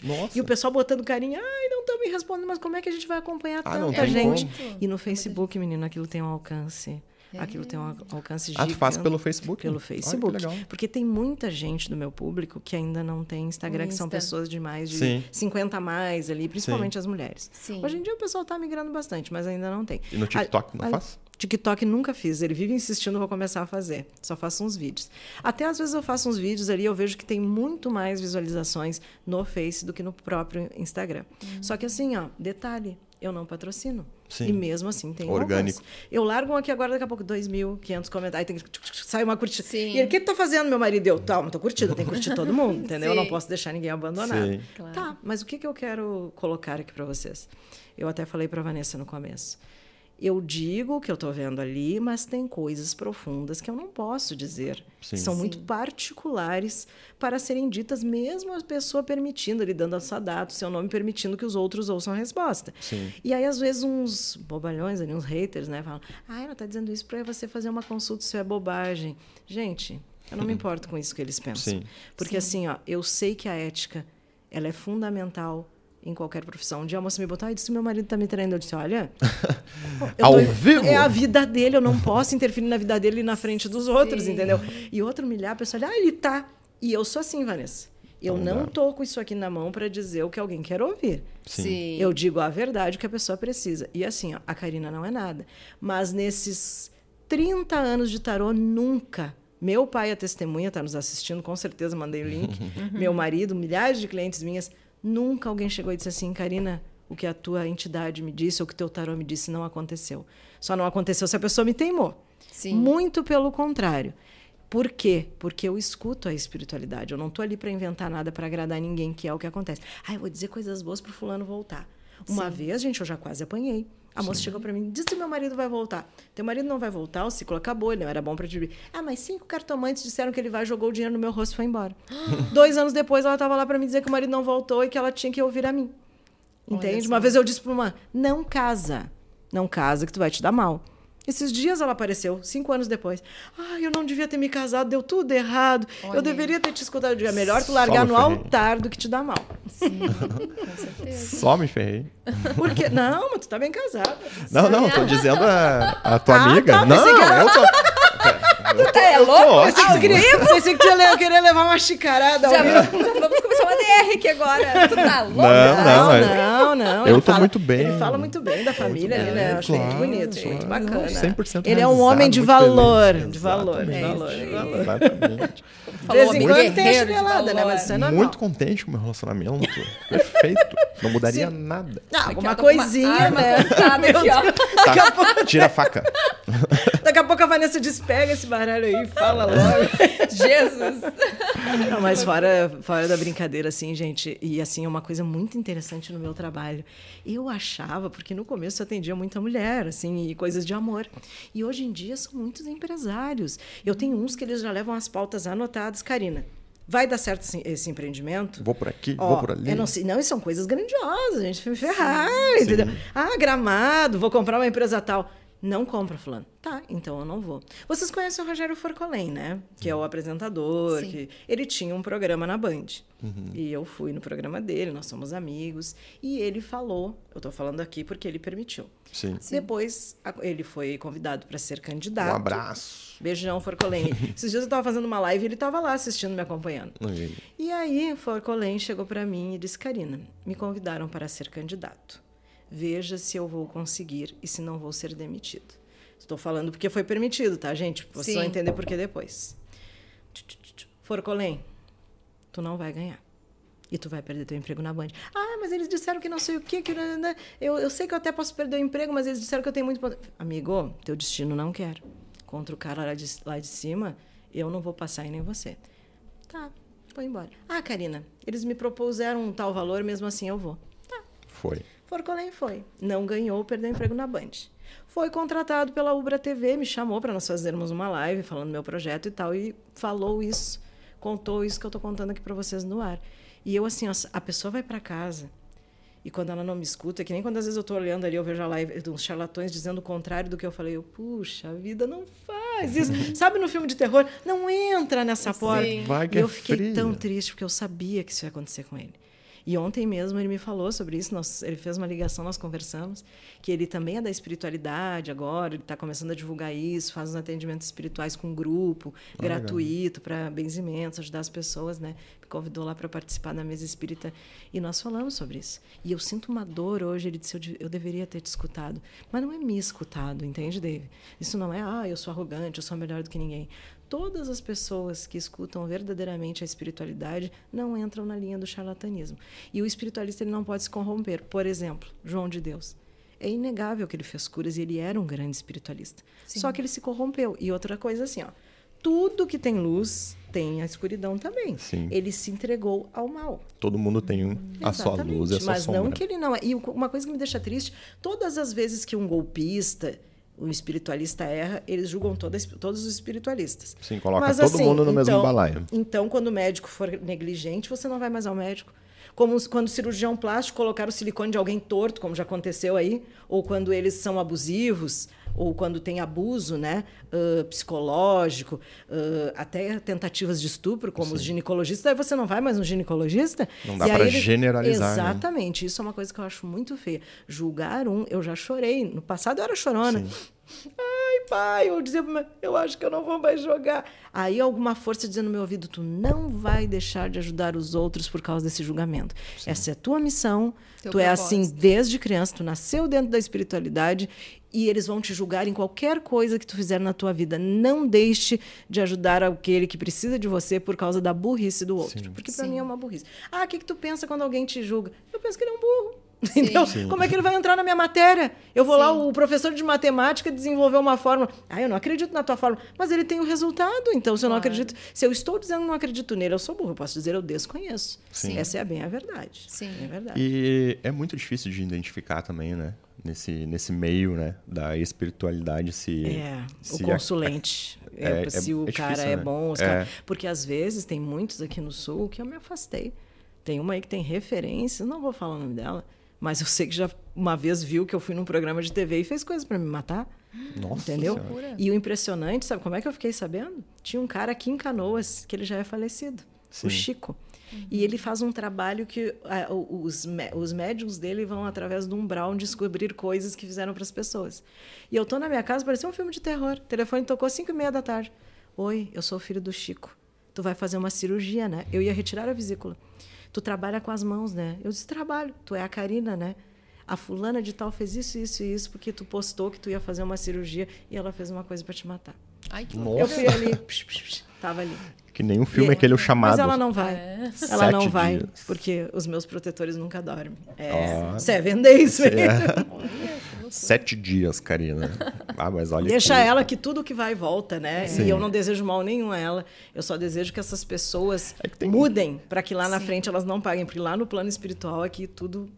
Nossa. E o pessoal botando carinho. Ai, não estão me respondendo, mas como é que a gente vai acompanhar Ah, não tanta tem gente? como. E no Facebook, menino, aquilo tem um alcance. Aquilo tem um al- alcance Ah, gigante. tu faz pelo Facebook? Pelo Olha que Facebook. legal. Porque tem muita gente do meu público que ainda não tem Instagram, que são pessoas de mais de Sim. 50 a mais ali, principalmente as mulheres. Sim. Hoje em dia o pessoal tá migrando bastante, mas ainda não tem. E no TikTok, não Ah, faz? TikTok nunca fiz. Ele vive insistindo, vou começar a fazer. Só faço uns vídeos. Até às vezes eu faço uns vídeos ali, eu vejo que tem muito mais visualizações no Face do que no próprio Instagram. Só que assim, ó, detalhe, eu não patrocino. Sim. E mesmo assim tem um Orgânico. Eu largo um aqui agora, daqui a pouco, 2.500 comentários. Aí tem que... Sai uma curtida. Sim. E ele, o que tu tá fazendo, meu marido? Eu, tá, mas tô curtindo, tem que curtir todo mundo, (laughs) entendeu? Eu não Sim. posso deixar ninguém abandonado. Sim. Claro. Tá, mas o que, que eu quero colocar aqui para vocês? Eu até falei para Vanessa no começo. Eu digo o que eu estou vendo ali, mas tem coisas profundas que eu não posso dizer. Sim. São muito particulares para serem ditas, mesmo a pessoa permitindo, ele dando a sua data, o seu nome, permitindo que os outros ouçam a resposta. Sim. E aí, às vezes, uns bobalhões ali, uns haters, né? Falam, ah, ela está dizendo isso para você fazer uma consulta, isso é bobagem. Gente, eu não me (laughs) importo com isso que eles pensam. Sim. Porque assim, ó, eu sei que a ética, ela é fundamental em qualquer profissão. Um dia a moça me botou, ah, disse meu marido tá me traindo. Eu disse, olha... (laughs) eu Ao tô- vivo? É a vida dele, eu não posso interferir na vida dele na frente dos outros, entendeu? E outro humilhar a pessoa, olha, ah, ele tá... E eu sou assim, Vanessa. Eu Não não dá. tô com isso aqui na mão para dizer o que alguém quer ouvir. Sim. Eu digo a verdade que a pessoa precisa. E assim, ó, a Karina não é nada. Mas nesses 30 anos de tarô, nunca. Meu pai é testemunha, está nos assistindo, com certeza mandei o link. (laughs) Meu marido, milhares de clientes minhas, nunca alguém chegou e disse assim, Karina, o que a tua entidade me disse ou o que teu tarô me disse não aconteceu. Só não aconteceu se a pessoa me teimou. Sim. Muito pelo contrário. Por quê? Porque eu escuto a espiritualidade. Eu não tô ali para inventar nada para agradar ninguém, que é o que acontece. Ah, eu vou dizer coisas boas pro fulano voltar. Uma Sim. vez, gente, eu já quase apanhei. A moça Sim. chegou para mim, disse que meu marido vai voltar. Teu marido não vai voltar, o ciclo acabou, ele não era bom para te Ah, mas cinco cartomantes disseram que ele vai, jogou o dinheiro no meu rosto e foi embora. (gasps) Dois anos depois, ela estava lá para me dizer que o marido não voltou e que ela tinha que ouvir a mim. Entende? Uma vez eu disse para uma, não casa. Não casa que tu vai te dar mal. Esses dias ela apareceu, cinco anos depois. Ah, eu não devia ter me casado, deu tudo errado. Olha. Eu deveria ter te escutado. É melhor tu largar no ferrei. altar do que te dar mal. Sim, com (laughs) certeza. Só me ferrei. Por quê? Não, mas tu tá bem casada. Não, não, tô dizendo a, a tua ah, amiga. (laughs) Tá, não, eu tô... Tu tá é louco? Pensei que, tu queria, pensei que tu ia querer levar uma chicarada. Já, já vamos começar uma DR aqui agora. Tu tá louco? Não, não, não. não, Eu tô fala, muito bem. Ele fala muito bem da família ali, né? Eu acho claro, muito bonito, claro, muito bacana. 100% Ele é um homem de valor. De valor, de valor, de valor. Exatamente. (laughs) De vez em quando tem a chinelada, né? Mas isso é normal. Muito contente com o meu relacionamento. Perfeito. Não mudaria Sim. nada. Ah, alguma coisinha, né? Aqui, ó. Tá, tira a faca. (laughs) Daqui a pouco a Vanessa despega esse baralho aí e fala logo. (laughs) Jesus! Não, mas fora, fora da brincadeira, assim, gente, e assim, é uma coisa muito interessante no meu trabalho. Eu achava, porque no começo eu atendia muita mulher, assim, e coisas de amor. E hoje em dia são muitos empresários. Eu tenho uns que eles já levam as pautas anotadas, Karina. Vai dar certo esse, empreendimento? Vou por aqui, Ó, vou por ali. não, não, e são coisas grandiosas, a gente vai ferrar, sim, entendeu? Ah, gramado, vou comprar uma empresa tal. Não compra, fulano. Tá, então eu não vou. Vocês conhecem o Rogério Forcolém, né? Que é o apresentador. Sim. Que ele tinha um programa na Band. Uhum. E eu fui no programa dele, nós somos amigos. E ele falou, eu estou falando aqui porque ele permitiu. Sim. Depois ele foi convidado para ser candidato. Um abraço. Beijão, Forcolém. (laughs) Esses dias eu estava fazendo uma live e ele estava lá assistindo, me acompanhando. Uhum. E aí, Forcolém chegou para mim e disse: Karina, me convidaram para ser candidato. Veja se eu vou conseguir e se não vou ser demitido. Estou falando porque foi permitido, tá, gente? Vocês vão entender por que depois. Forcolém, tu não vai ganhar. E tu vai perder teu emprego na Band. Ah, mas eles disseram que não sei o quê. Que, eu, eu sei que eu até posso perder o emprego, mas eles disseram que eu tenho muito... Amigo, teu destino não quer. Contra o cara lá de, lá de cima, eu não vou passar e nem você. Tá, vou embora. Ah, Karina, eles me propuseram um tal valor, mesmo assim eu vou. Tá. Foi. Forcolém foi. Não ganhou, perdeu emprego na Band. Foi contratado pela Ubra TV, me chamou para nós fazermos uma live falando do meu projeto e tal, e falou isso, contou isso que eu estou contando aqui para vocês no ar. E eu, assim, a pessoa vai para casa e quando ela não me escuta, é que nem quando às vezes eu estou olhando ali, eu vejo a live de uns charlatões dizendo o contrário do que eu falei. Eu, puxa, a vida não faz isso. (laughs) Sabe no filme de terror? Não entra nessa porta. Vai que e eu é fiquei fria. tão triste, porque eu sabia que isso ia acontecer com ele. E ontem mesmo ele me falou sobre isso, nós, ele fez uma ligação, nós conversamos, que ele também é da espiritualidade agora, ele está começando a divulgar isso, faz uns atendimentos espirituais com grupo, ah, gratuito, para benzimentos, ajudar as pessoas, né? Me convidou lá para participar da mesa espírita e nós falamos sobre isso. E eu sinto uma dor hoje, ele disse, eu, eu deveria ter te escutado. Mas não é me escutado, entende, Dave? Isso não é, ah, eu sou arrogante, eu sou melhor do que ninguém todas as pessoas que escutam verdadeiramente a espiritualidade não entram na linha do charlatanismo. E o espiritualista ele não pode se corromper. Por exemplo, João de Deus. É inegável que ele fez curas e ele era um grande espiritualista. Sim. Só que ele se corrompeu. E outra coisa assim, ó, tudo que tem luz tem a escuridão também. Sim. Ele se entregou ao mal. Todo mundo tem um, a sua luz e a sua Mas sombra. não que ele não é. E uma coisa que me deixa triste, todas as vezes que um golpista o espiritualista erra, eles julgam todas, todos os espiritualistas. Sim, coloca Mas, todo assim, mundo no então, mesmo balaio. Então, quando o médico for negligente, você não vai mais ao médico. Como quando o cirurgião plástico colocar o silicone de alguém torto, como já aconteceu aí, ou quando eles são abusivos, ou quando tem abuso né, uh, psicológico, uh, até tentativas de estupro, como Sim. os ginecologistas, aí você não vai mais no ginecologista. Não dá para generalizar. Né? Exatamente, né? isso é uma coisa que eu acho muito feia. Julgar um, eu já chorei. No passado eu era chorona. Sim. Ai, pai, eu dizia, eu acho que eu não vou mais jogar. Aí alguma força dizendo no meu ouvido, tu não vai deixar de ajudar os outros por causa desse julgamento. Sim. Essa é a tua missão. Teu tu propósito. é assim desde criança, tu nasceu dentro da espiritualidade e eles vão te julgar em qualquer coisa que tu fizer na tua vida. Não deixe de ajudar aquele que precisa de você por causa da burrice do outro. Sim. Porque para mim é uma burrice. Ah, o que, que tu pensa quando alguém te julga? Eu penso que ele é um burro. (laughs) Entendeu? Como é que ele vai entrar na minha matéria? Eu vou lá, o professor de matemática desenvolveu uma fórmula. Ah, eu não acredito na tua fórmula. Mas ele tem o um resultado. Então, se eu não acredito. Se eu estou dizendo que não acredito nele, eu sou burro. Eu posso dizer eu desconheço. Sim. Essa é bem a verdade. Sim. É verdade. E é muito difícil de identificar também, né? Nesse, nesse meio, né? Da espiritualidade se. É, se o consulente. É, É, se é- o é cara difícil, é né? bom. os É. cara- Porque às vezes tem muitos aqui no sul que eu me afastei. Tem uma aí que tem referências, não vou falar o nome dela, mas eu sei que já uma vez viu que eu fui num programa de TV e fez coisas para me matar. Nossa Entendeu? Senhora. Loucura. E o impressionante, sabe como é que eu fiquei sabendo? Tinha um cara aqui em Canoas, que ele já é falecido, Sim. o Chico. E ele faz um trabalho que ah, o- os, os médiums dele vão, através do umbral, descobrir coisas que fizeram para as pessoas. E eu tô na minha casa, parecia um filme de terror. O telefone tocou às 5 e meia da tarde. Oi, eu sou o filho do Chico. Tu vai fazer uma cirurgia, né? Eu ia retirar a vesícula. Tu trabalha com as mãos, né? Eu disse, trabalho. Tu é a Karina, né? A fulana de tal fez isso, isso e isso, porque tu postou que tu ia fazer uma cirurgia e ela fez uma coisa para te matar. Ai, que Nossa. Eu fui ali, psh, psh, psh, tava ali. Que nem o filme E- aquele o chamado. Mas ela não vai. É. Ela Sete não vai, dias. porque os meus protetores nunca dormem. É, Ó. seven days. (laughs) Sete dias, Karina. Ah, mas olha. Deixa que- ela que tudo que vai e volta, né? Sim. E eu não desejo mal nenhum a ela. Eu só desejo que essas pessoas É que tem- mudem para que lá na Sim. frente elas não paguem. Porque lá no plano espiritual aqui tudo.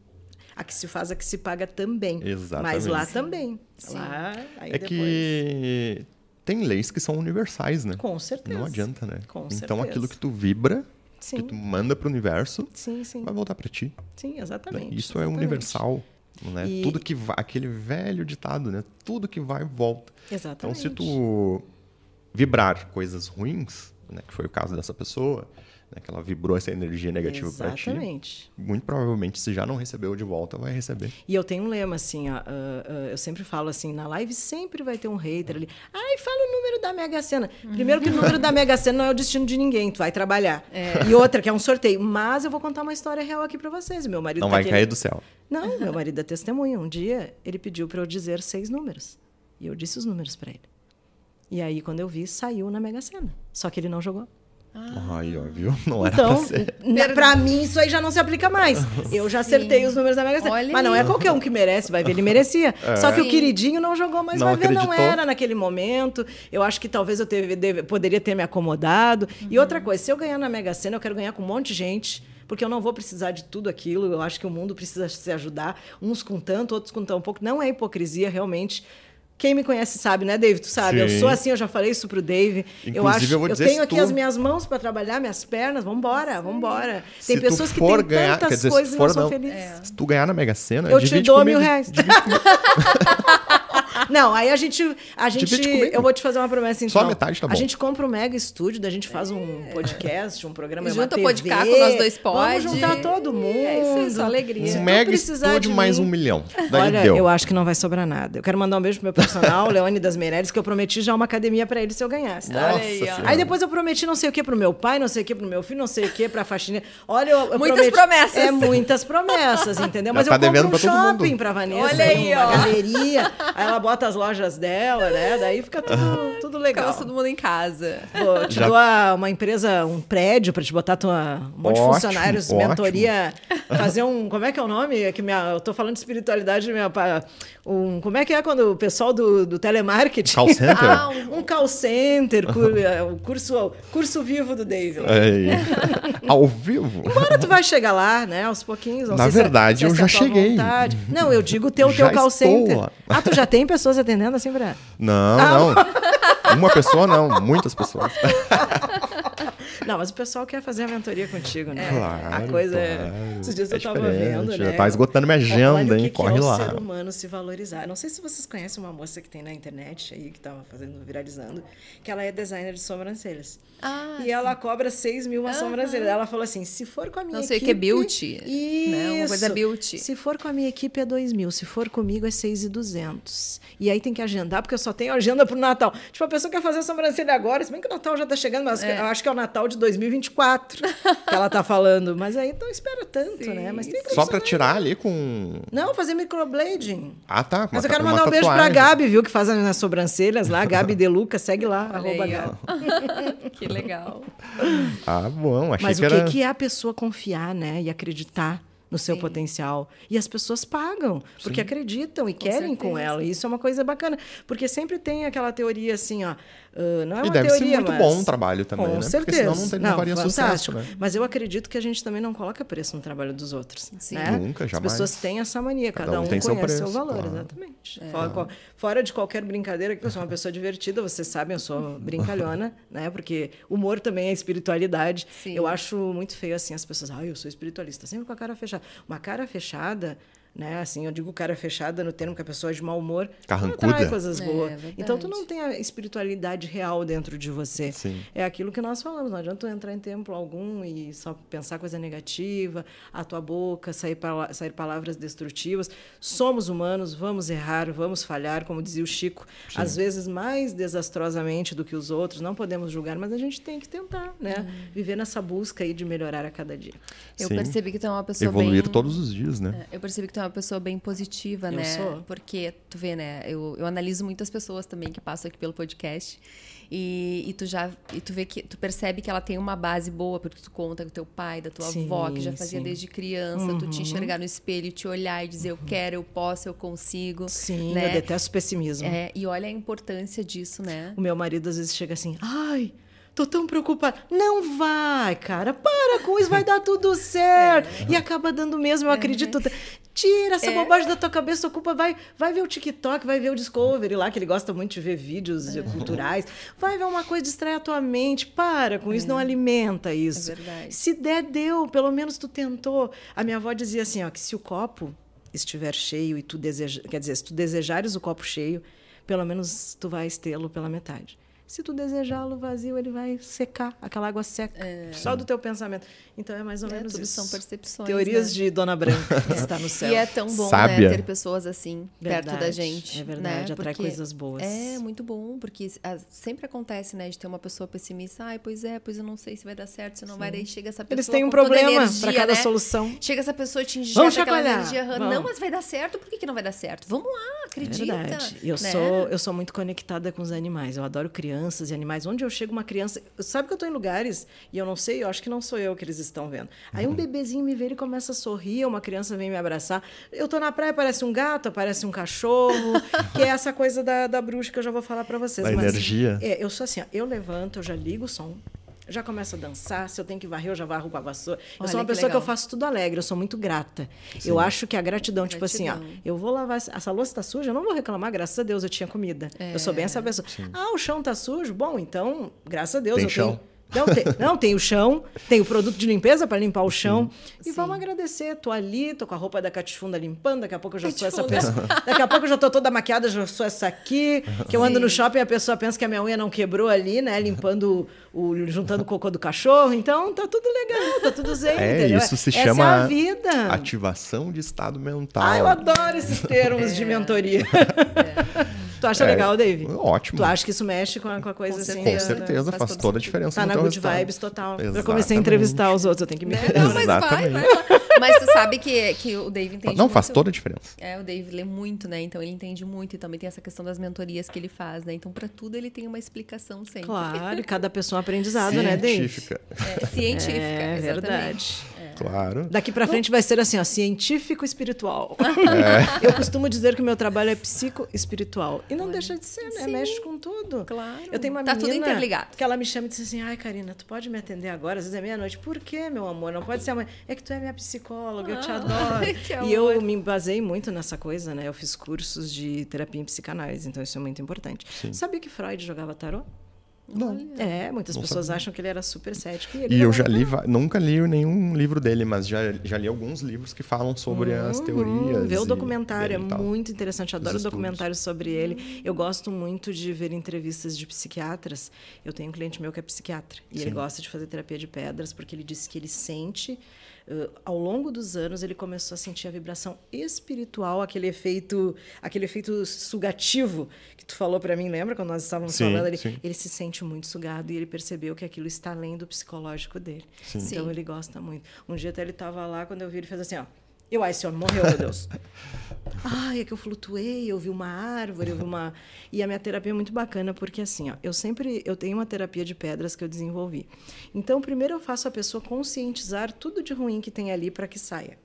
A que se faz, a que se paga também. Exatamente. Mas lá Sim. também. Sim. Lá, aí É depois. que tem leis que são universais, né? Com certeza. Não adianta, né? Com então certeza. aquilo que tu vibra, Sim. que tu manda pro universo, Sim, sim. vai voltar pra ti. Sim, né? exatamente. Isso é exatamente. universal. Né? E- Tudo que vai, aquele velho ditado, né? Tudo que vai volta. Então, Exatamente. se tu vibrar coisas ruins, né? Que foi o caso dessa pessoa, né? Que ela vibrou essa energia negativa pra ti. Exatamente. Muito provavelmente, se já não recebeu de volta, vai receber. E eu tenho um lema assim, ó, ah, ah, eu sempre falo assim, na live sempre vai ter um hater ali. Ai, fala o número da Mega Sena. Primeiro que o número da Mega Sena não é o destino de ninguém, tu vai trabalhar. E outra que é um sorteio. Mas eu vou contar uma história real aqui pra vocês. Meu marido Não tá vai aqui- cair do céu. Não, meu marido é testemunha. Um dia ele pediu para eu dizer seis números. E eu disse os números para ele. E aí, quando eu vi, saiu na Mega Sena. Só que ele não jogou. Ai, ó, viu? (laughs) Não era Então, pra ser. na- pra mim, isso aí já não se aplica mais. Eu já acertei os números da Mega Sena. Olha Mas não aí. é qualquer um que merece, vai ver, ele merecia. (laughs) Só que o Sim. queridinho não jogou, mas Não vai ver, não acreditou. era naquele momento. Eu acho que talvez eu teve- deve- poderia ter me acomodado. E outra coisa, se eu ganhar na Mega Sena, eu quero ganhar com um monte de gente. Porque eu não vou precisar de tudo aquilo. Eu acho que o mundo precisa se ajudar, uns com tanto, outros com tão pouco. Não é hipocrisia, realmente. Quem me conhece sabe, né, Dave? Tu sabe, eu Sim. sou assim, eu já falei isso pro Dave. eu Inclusive, acho, eu vou dizer, tenho se aqui tu- as minhas mãos para trabalhar, minhas pernas, vambora, vambora. Tem Se pessoas que têm ganhar, tantas dizer, coisas e não são felizes. Se tu ganhar na Mega Sena, Eu te dou mil reais. (laughs) Não, aí a gente. A gente eu vou te fazer uma promessa então. Só a metade tá A bom. gente compra um mega estúdio, daí a gente faz um podcast, um programa, Junta o TV. Podcaco, nós dois Vamos pode. juntar todo mundo. É isso aí, só alegria. Um tu mega estúdio de mais um milhão. Daí Olha, deu. eu acho que não vai sobrar nada. Eu quero mandar um beijo pro meu personal, (laughs) Leone das Meireles, que eu prometi já uma academia pra ele se eu ganhasse. tá? Nossa Olha aí, ó. Aí depois eu prometi não sei o que pro meu pai, não sei o que pro meu filho, não sei o que pra faxineira. Olha, eu, eu Muitas prometi- promessas. É, muitas promessas, entendeu? Já Mas tá eu compro um pra mundo. shopping pra Vanessa, Olha aí, uma ó. galeria, aí ela bota as lojas dela, né? Daí fica tudo, tudo legal. Ficava todo mundo em casa. Pô, (laughs) te Já- dou a- uma empresa, um prédio pra te botar tua, um monte Ótimo, de funcionários, ótimo. mentoria, (laughs) fazer um. Como é que é o nome? É que minha, eu tô falando de espiritualidade, minha, um, como é que é quando o pessoal do, do telemarketing. Call center? Ah, um- (laughs) um call center, cur- é, o curso, curso vivo do David. Aí. Ao vivo? Agora tu vai chegar lá, né? Aos pouquinhos. Não Na sei se é- verdade, se é eu já cheguei. vontade. Não, eu digo ter o Já teu call estou center. lá. Ah, tu já tem pessoas atendendo assim pra. Não, Ah. não. (laughs) Uma pessoa não, muitas pessoas. (laughs) Não, mas o pessoal quer fazer a mentoria contigo, né? Claro, a coisa é. claro. Esses dias É eu tava diferente, vendo, já né? tá esgotando minha agenda, que hein? que Corre é lá. o ser humano se valorizar. Não sei se vocês conhecem uma moça que tem na internet aí, que tava fazendo, viralizando, que ela é designer de sobrancelhas. Ah, e ela cobra 6 mil uma sobrancelha. Ela falou assim: se for com a minha Não sei o equipe. que é beauty, né? Uma coisa Isso. beauty. Se for com a minha equipe é 2 mil, se for comigo é 6,200. E aí tem que agendar, porque eu só tenho agenda pro Natal. Tipo, a pessoa quer fazer a sobrancelha agora, se bem que o Natal já tá chegando, mas eu acho que é o Natal de 2024 que ela tá falando. Mas aí não espera tanto, Sim, né? Mas tem Só pra tirar ali com. Não, fazer microblading. Ah, tá. Mas uma eu quero mandar um beijo pra. Gabi, viu? Que faz as minhas sobrancelhas lá. Gabi Deluca, segue lá, Olha arroba aí, Gabi. (laughs) que legal. Ah, bom. Achei Mas que o que, era. que é a pessoa confiar, né? E acreditar no seu Sim. potencial. E as pessoas pagam, porque acreditam e querem com certeza. ela. E isso é uma coisa bacana. Porque sempre tem aquela teoria assim, ó. Ah, não é E uma deve teoria, ser muito mas... bom o trabalho também, com né? certeza. Porque senão não, tem, não, faria sucesso, fantástico. né? Mas eu acredito que a gente também não coloca preço no trabalho dos outros. Sim. né? Nunca, jamais. As pessoas têm essa mania, cada, Cada um um, tem conhece seu seu, preço, valor, claro. exatamente. Fora, qual- fora de qualquer brincadeira, que eu sou uma pessoa divertida, vocês sabem, eu sou (laughs) brincalhona, né? Porque humor também é espiritualidade. Sim. Eu acho muito feio assim as pessoas, ah, eu sou espiritualista, sempre com a cara fechada. Uma cara fechada, né? Assim, eu digo cara fechada no termo que a pessoa é de mau humor, não Carrancuda. atrai coisas É, boas. verdade. então tu não tem a espiritualidade real dentro de você. Sim. É aquilo que nós falamos, não adianta tu entrar em templo algum e só pensar coisa negativa, a tua boca, sair, pala- sair palavras destrutivas. Somos humanos, vamos errar, vamos falhar, como dizia o Chico, às vezes mais desastrosamente do que os outros, não podemos julgar, mas a gente tem que tentar, né? Uhum. Viver nessa busca aí de melhorar a cada dia. Eu Sim. percebi que tu é uma pessoa Evoluir bem... todos os dias, né? É, Eu percebi que tu é uma pessoa bem positiva, Eu né? sou. Porque, tu vê, né? Eu, eu analiso muitas pessoas também que passam aqui pelo podcast. E, e tu já e tu vê que tu percebe que ela tem uma base boa, porque tu conta com teu pai, da tua Sim, avó, que já fazia sim. Uhum. desde criança, tu te enxergar no espelho, te olhar e dizer eu quero, eu posso, eu consigo. Sim, né? eu detesto pessimismo. É, e olha a importância disso, né? O meu marido às vezes chega assim, ai, tô tão preocupada. Não vai, cara, para com isso, vai dar tudo (laughs) certo. E acaba dando mesmo, eu acredito. Tira essa É. bobagem da tua cabeça, ocupa, vai, vai ver o TikTok, vai ver o Discovery lá, que ele gosta muito de ver vídeos culturais. Vai ver uma coisa, distrai a tua mente. Para com isso, não alimenta isso. É. Se der, deu, pelo menos tu tentou. A minha avó dizia assim, ó, que se o copo estiver cheio e tu deseja, quer dizer, se tu desejares o copo cheio, pelo menos tu vais tê-lo pela metade. Se tu desejá-lo vazio, ele vai secar, aquela água seca, só do teu pensamento. Então é mais ou É, menos tudo isso. são percepções, Teorias né? de Dona Branca, (laughs) que está no céu. E é tão bom, né, ter pessoas assim perto da Verdade, gente. é verdade, né? atrai coisas boas. É muito bom, porque sempre acontece, né, de ter uma pessoa pessimista. Ai, pois é, pois eu não sei se vai dar certo, se não vai. Daí chega essa pessoa. Eles têm um problema para cada né? solução. Chega essa pessoa te injeta Vamos aquela energia. vamos. Não, mas vai dar certo, por que, que não vai dar certo? Vamos lá, acredita. É verdade. Eu, né? sou, eu sou muito conectada com os animais. Eu adoro crianças e animais. Onde eu chego, uma criança. Sabe que eu estou em lugares e eu não sei, eu acho que não sou eu que eles estão vendo. Aí Uhum. um bebezinho me vê e começa a sorrir, uma criança vem me abraçar. Eu tô na praia, parece um gato, parece um cachorro, (laughs) que é essa coisa da, da bruxa que eu já vou falar para vocês. Da energia. É, eu sou assim, ó, eu levanto, eu já ligo o som. Já começo a dançar, se eu tenho que varrer, eu já varro com a vassoura. Eu Olha sou uma que pessoa que eu legal. faço tudo alegre, eu sou muito grata. Eu acho que a gratidão, tipo assim, ó, Gratidão. eu vou lavar. Essa louça tá suja, eu não vou reclamar, graças a Deus eu tinha comida. Eu sou bem essa pessoa. Ah, o chão tá sujo? Bom, então, graças a Deus Tem eu chão. tenho. Não tem, não, tem o chão, tem o produto de limpeza para limpar o chão. E Sim. vamos agradecer. Tô ali, tô com a roupa da catifunda limpando, daqui a pouco eu já sou essa Catifunda. pessoa. Daqui a pouco eu já tô toda maquiada, já sou essa aqui. Que eu ando no shopping e a pessoa pensa que a minha unha não quebrou ali, né? Limpando, o, juntando o cocô do cachorro. Então tá tudo legal, tá tudo zen, É, entendeu? isso se Essa chama é a vida. ativação de estado mental. Ah, eu adoro esses termos de mentoria. (laughs) Tu acha É, legal, Dave? ótimo. Tu acha que isso mexe com a, com a coisa Com assim? Com certeza. Faz faz, toda a diferença Tá na good resultado. vibes total. Eu Exatamente. comecei a entrevistar os outros, eu tenho que me. Não, mas vai, Exatamente. vai. Mas tu sabe que, que o Dave entende Não, faz muito. toda a diferença. É, o Dave lê muito, né? Então ele entende muito e também tem essa questão das mentorias que ele faz, né? Então pra tudo ele tem uma explicação sempre. Claro, cada pessoa é um (laughs) aprendizado, né, Dave? Científica. É, científica, É exatamente. verdade. Claro. Daqui pra frente vai ser assim, ó, científico espiritual. É. Eu costumo dizer que o meu trabalho é psico-espiritual. E não deixa de ser, né? Sim. Mexe com tudo. Claro. Eu tenho uma Tá tudo menina interligado. que ela me chama e diz assim, ai, Karina, tu pode me atender agora? Às vezes é meia-noite. Por quê, meu amor? Não pode ser amanhã. É que tu é minha psicóloga, eu te Ah, adoro. (laughs) e eu me basei muito nessa coisa, né? Eu fiz cursos de terapia em psicanálise, então isso é muito importante. Sabia que Freud jogava tarô? Não. É, muitas Não pessoas sabia. acham que ele era super cético. E, ele E eu já li, va- nunca li nenhum livro dele, mas já, já li alguns livros que falam sobre as teorias. Vê o documentário, é muito interessante. Adoro documentários sobre ele. Eu gosto muito de ver entrevistas de psiquiatras. Eu tenho um cliente meu que é psiquiatra e ele Sim. gosta de fazer terapia de pedras porque ele disse que ele sente uh, ao longo dos anos ele começou a sentir a vibração espiritual, aquele efeito, aquele efeito sugativo que tu falou para mim, lembra quando nós estávamos Sim, falando? Ele, sim. ele se sente muito sugado e ele percebeu que aquilo está além do psicológico dele. Sim. Então Sim. ele gosta muito. Um dia até ele estava lá, quando eu vi, ele fez assim, ó. Eu, ai, esse homem morreu, meu Deus. (laughs) Ai, é que eu flutuei, eu vi uma árvore, eu vi uma. E a minha terapia é muito bacana, porque assim, ó, eu sempre. Eu tenho uma terapia de pedras que eu desenvolvi. Então, primeiro eu faço a pessoa conscientizar tudo de ruim que tem ali para que saia.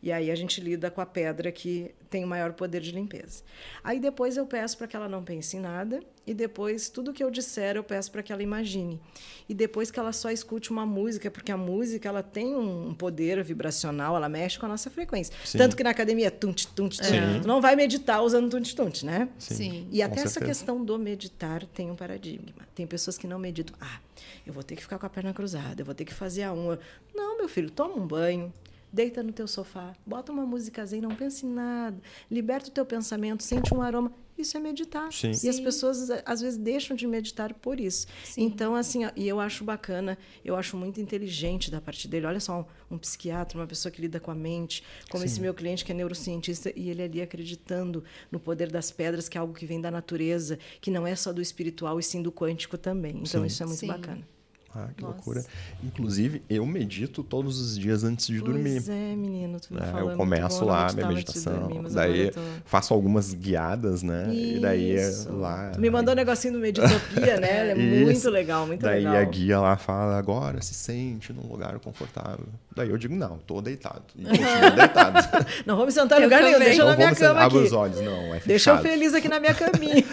E aí a gente lida com a pedra que tem o maior poder de limpeza. Aí depois eu peço para que ela não pense em nada e depois tudo que eu disser eu peço para que ela imagine. E depois que ela só escute uma música, porque a música ela tem um poder vibracional, ela mexe com a nossa frequência. Sim. Tanto que na academia tunt tunt, tunt. tu não vai meditar usando tunt tunt, né? Sim. Sim. E até Com essa certeza. questão do meditar tem um paradigma. Tem pessoas que não meditam. Ah, eu vou ter que ficar com a perna cruzada, eu vou ter que fazer a unha. Não, meu filho, toma um banho, deita no teu sofá, bota uma música zen, não pense em nada, liberta o teu pensamento, sente um aroma. Isso é meditar. Sim. E as Sim. pessoas às vezes deixam de meditar por isso. Sim. Então, assim, e eu acho bacana, eu acho muito inteligente da parte dele. Olha só, um, um psiquiatra, uma pessoa que lida com a mente, como esse meu cliente que é neurocientista, e ele ali acreditando no poder das pedras, que é algo que vem da natureza, que não é só do espiritual, e sim do quântico também. Então, Sim. isso é muito Sim. bacana. Ah, que Nossa. loucura. Inclusive, eu medito todos os dias antes de dormir. Pois é, menino, tu me né? falou, é eu começo lá minha antes de meditação, dormir, mas daí eu faço algumas guiadas, né? E daí é Isso. lá. Tu me mandou um negocinho do Meditopia, né? Ela é (laughs) Isso. muito legal, muito daí legal. a guia lá fala, agora se sente num lugar confortável. Daí eu digo, não, tô deitado. E continuo (laughs) deitado. Não vou me sentar em Eu lugar nenhum, deixa Não na minha cama abre aqui. os olhos, não, é Deixa eu feliz aqui na minha (laughs) caminha.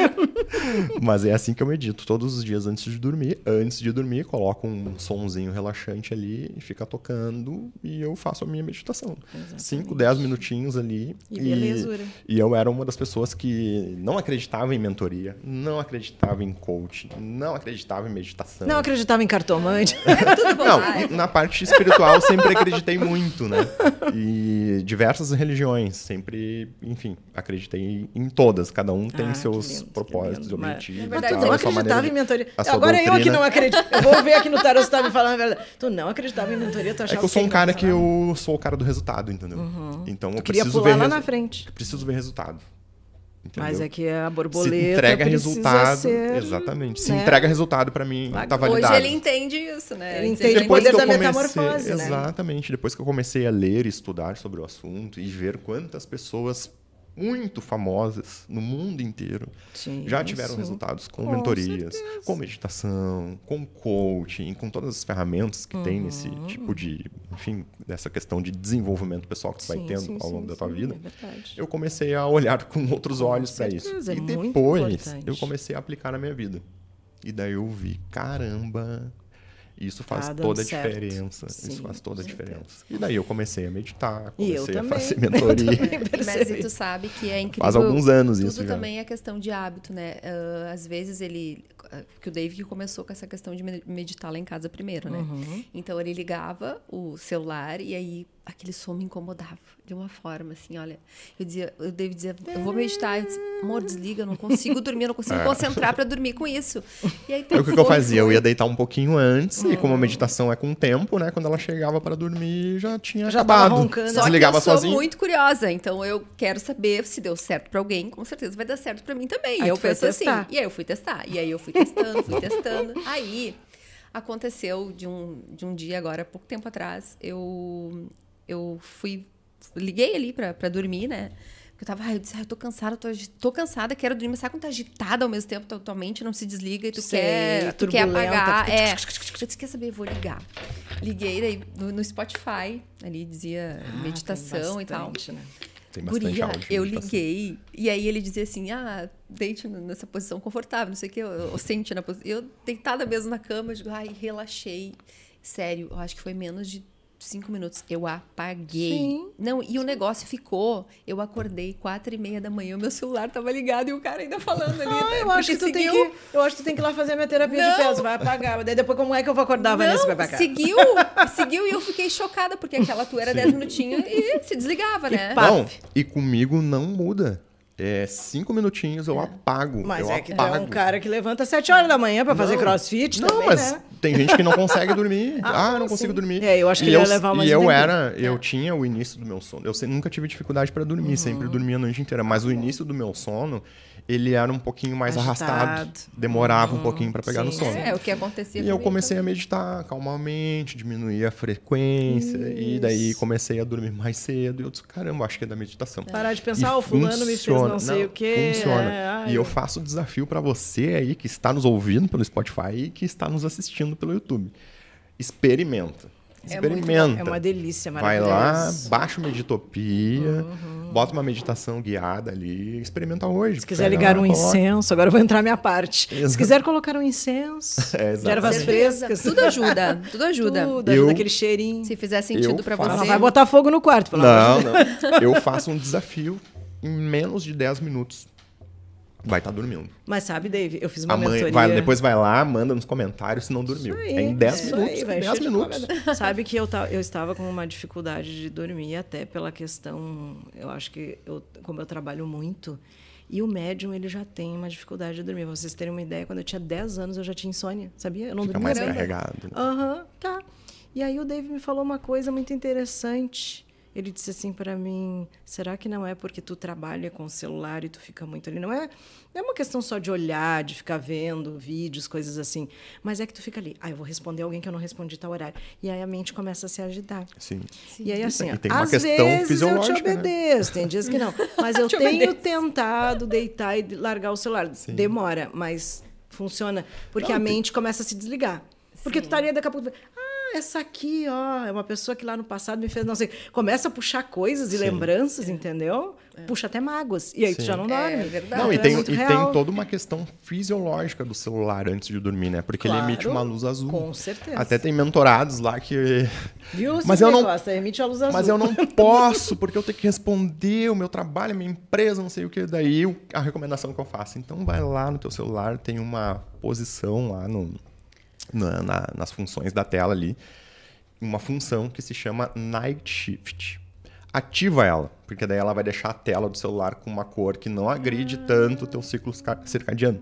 Mas é assim que eu medito todos os dias antes de dormir. Antes de dormir, coloco um sonzinho relaxante ali e fica tocando e eu faço a minha meditação. 5, 10 minutinhos ali. E belezura. e eu era uma das pessoas que não acreditava em mentoria, não acreditava em coaching, não acreditava em meditação. Não acreditava em cartomante. (laughs) Tudo Não, na parte espiritual eu sempre acreditei muito, né? E diversas religiões, sempre, enfim, acreditei em todas. Cada um tem Ah, seus lindo, propósitos, lindo. Mas- objetivos. Na verdade, e sua acreditava em mentoria. Agora eu que doutrina. não acredito. Eu vou ver aqui no tarot se tá me falando a verdade. Tu não acreditava em mentoria, tu É achava que eu sou um cara que eu sou o cara do resultado, entendeu? Então eu Tu queria preciso pular ver lá na frente. eu preciso ver resultado. Entendeu? Mas é que a se borboleta entrega precisa resultado, ser, exatamente. Se né? entrega resultado pra mim, tá Hoje validado. ele entende isso, né? Ele entende o Depois poder que eu da comecei- metamorfose, né? Exatamente. Depois que eu comecei a ler e estudar sobre o assunto e ver quantas pessoas muito famosas no mundo inteiro Sim, já tiveram sim. resultados com, Com mentorias, certeza. com meditação, com coaching, com todas as ferramentas que tem nesse Uhum. tipo de, enfim, dessa questão de desenvolvimento pessoal que tu vai Sim, tendo sim, ao longo da tua vida. É. Eu comecei a olhar com outros Com olhos para isso. é E depois eu comecei a aplicar na minha vida. E daí eu vi, caramba, isso faz Tá toda a certo. diferença. Sim, isso faz toda a diferença. E daí eu comecei a meditar, E eu comecei a também. fazer (laughs) mentoria. Mas e tu sabe que é incrível. Faz alguns anos tudo isso já. também é questão de hábito, né? Ah, às vezes ele. ah, Que o David começou com essa questão de me- meditar lá em casa primeiro, né? Uhum. Então ele ligava o celular e aí aquele som me incomodava de uma forma assim, olha. Eu dizia, o David dizia, eu vou meditar. Eu disse, amor, desliga, eu não consigo dormir, eu não consigo (laughs) concentrar pra dormir com isso. E aí É o que, que eu fazia? Eu ia deitar um pouquinho antes, e Uhum. como a meditação é com tempo, né? Quando ela chegava para dormir, já tinha Já acabado. roncando. Só Desligava que eu sou sozinho. muito curiosa, então eu quero saber se deu certo pra alguém, com certeza vai dar certo pra mim também. Aí eu penso assim. E aí eu fui testar. E aí eu fui testando, fui testando. (laughs) Aí aconteceu de um, de um dia agora, pouco tempo atrás, eu eu fui liguei ali pra, pra dormir, né? Porque eu tava, ai, eu disse, ai, eu tô cansada, tô, agi- tô cansada, quero dormir. Mas sabe quando tá agitada ao mesmo tempo, tua, mente não se desliga e tu Sei, quer, tu quer apagar. fica É. Eu disse, quer saber, vou ligar. Liguei daí no, no Spotify, ali dizia Ah, meditação tem e tal. bastante, né? Tem bastante Guria, áudio eu liguei e aí ele dizia assim: ah, deite nessa posição confortável, não sei o que, eu, eu sente na posição. Eu deitada mesmo na cama, eu digo, ai, relaxei. Sério, eu acho que foi menos de cinco minutos. Eu apaguei. Sim. Não, e o negócio ficou. Eu acordei quatro e meia da manhã, o meu celular tava ligado e o cara ainda falando ali. (laughs) Ah, eu acho que tu tem seguiu- que, eu acho que tu tem que ir lá fazer a minha terapia Não. de peso, vai apagar. Daí depois como é que eu vou acordar, Vanessa, vai Não, apagar? seguiu, seguiu e eu fiquei chocada, porque aquela tua era 10 minutinhos e se desligava, né? pá. Não, e comigo não muda. É cinco minutinhos eu apago. Mas eu é que apago. é um cara que levanta às 7 horas da manhã pra fazer Não. crossfit Não, também, mas né? Tem gente que não consegue dormir. (laughs) Ah, ah, não sim. consigo dormir. É, eu acho que e ele ia eu, levar mais E eu tempo. era, É. eu tinha o início do meu sono. Eu nunca tive dificuldade para dormir, Uhum. sempre dormia a noite inteira. Mas o início do meu sono, ele era um pouquinho mais Agitado. arrastado. Demorava um pouquinho para pegar no Sim, sono. sim. É, o que acontecia E eu comecei a também. meditar calmamente, diminuir a frequência. E daí comecei a dormir mais cedo. E eu disse, caramba, acho que é da meditação. Parar de pensar, E "Ah, o fulano me fez não sei o quê, Funciona. é, ai, e eu eu- faço o desafio para você aí que está nos ouvindo pelo Spotify e que está nos assistindo pelo YouTube. Experimenta. Experimenta. É uma delícia, Vai lá, baixa uma Meditopia, bota uma meditação guiada ali, experimenta hoje. Se quiser ligar lá, um coloca. incenso, agora eu vou entrar minha parte. Se Exato. quiser colocar um incenso, (laughs) É, de ervas frescas, Tudo ajuda, tudo ajuda. tudo, ajuda Eu- aquele cheirinho. Se fizer sentido Eu pra faço. Não você. vai botar fogo no quarto, pelo Não, não. (laughs) Eu faço um desafio em menos de 10 minutos. Vai estar dormindo. Mas sabe, Dave, eu fiz uma A mãe mentoria... vai, depois vai lá, manda nos comentários se não dormiu. Aí, é em 10 isso minutos. aí, vai 10 encher de minutos. Sabe que eu, eu estava com uma dificuldade de dormir, até pela questão. Eu acho que, eu, como eu trabalho muito, e o médium ele já tem uma dificuldade de dormir. Pra vocês terem uma ideia, quando eu tinha 10 anos eu já tinha insônia, sabia? Eu não Fica dormia mais carregado. Aham, tá. E aí o Dave me falou uma coisa muito interessante. Ele disse assim para mim: será que não é porque tu trabalha com o celular e tu fica muito ali? Não é, não é uma questão só de olhar, de ficar vendo vídeos, coisas assim. Mas é que tu fica ali. Ah, eu vou responder alguém que eu não respondi tal horário. E aí a mente começa a se agitar. Sim. E aí, assim, E tem uma às questão vezes eu te né? obedeço, tem dias que não. Mas (laughs) eu Te tenho obedeço. tentado deitar e largar o celular. Demora, mas funciona. Porque a mente começa a se desligar. Porque tu estaria daqui a pouco. Essa aqui, ó, é uma pessoa que lá no passado me fez não sei. Começa a puxar coisas e Sim. lembranças, entendeu? Puxa até mágoas. E aí tu Sim. já não dorme. É verdade. Não, e Então tem, é muito e real. tem toda uma questão fisiológica do celular antes de dormir, né? Porque Claro, ele emite uma luz azul. Com certeza. Até tem mentorados lá que. Viu, Mas eu não- Costa? Emite a luz azul. Mas eu não (laughs) posso, porque eu tenho que responder o meu trabalho, a minha empresa, não sei o que. Daí a recomendação que eu faço. Então vai lá no teu celular, tem uma posição lá no, na- na- nas funções da tela ali. Uma função que se chama Night Shift. Ativa ela, porque daí ela vai deixar a tela do celular com uma cor que não agride tanto o teu ciclo circa- circadiano.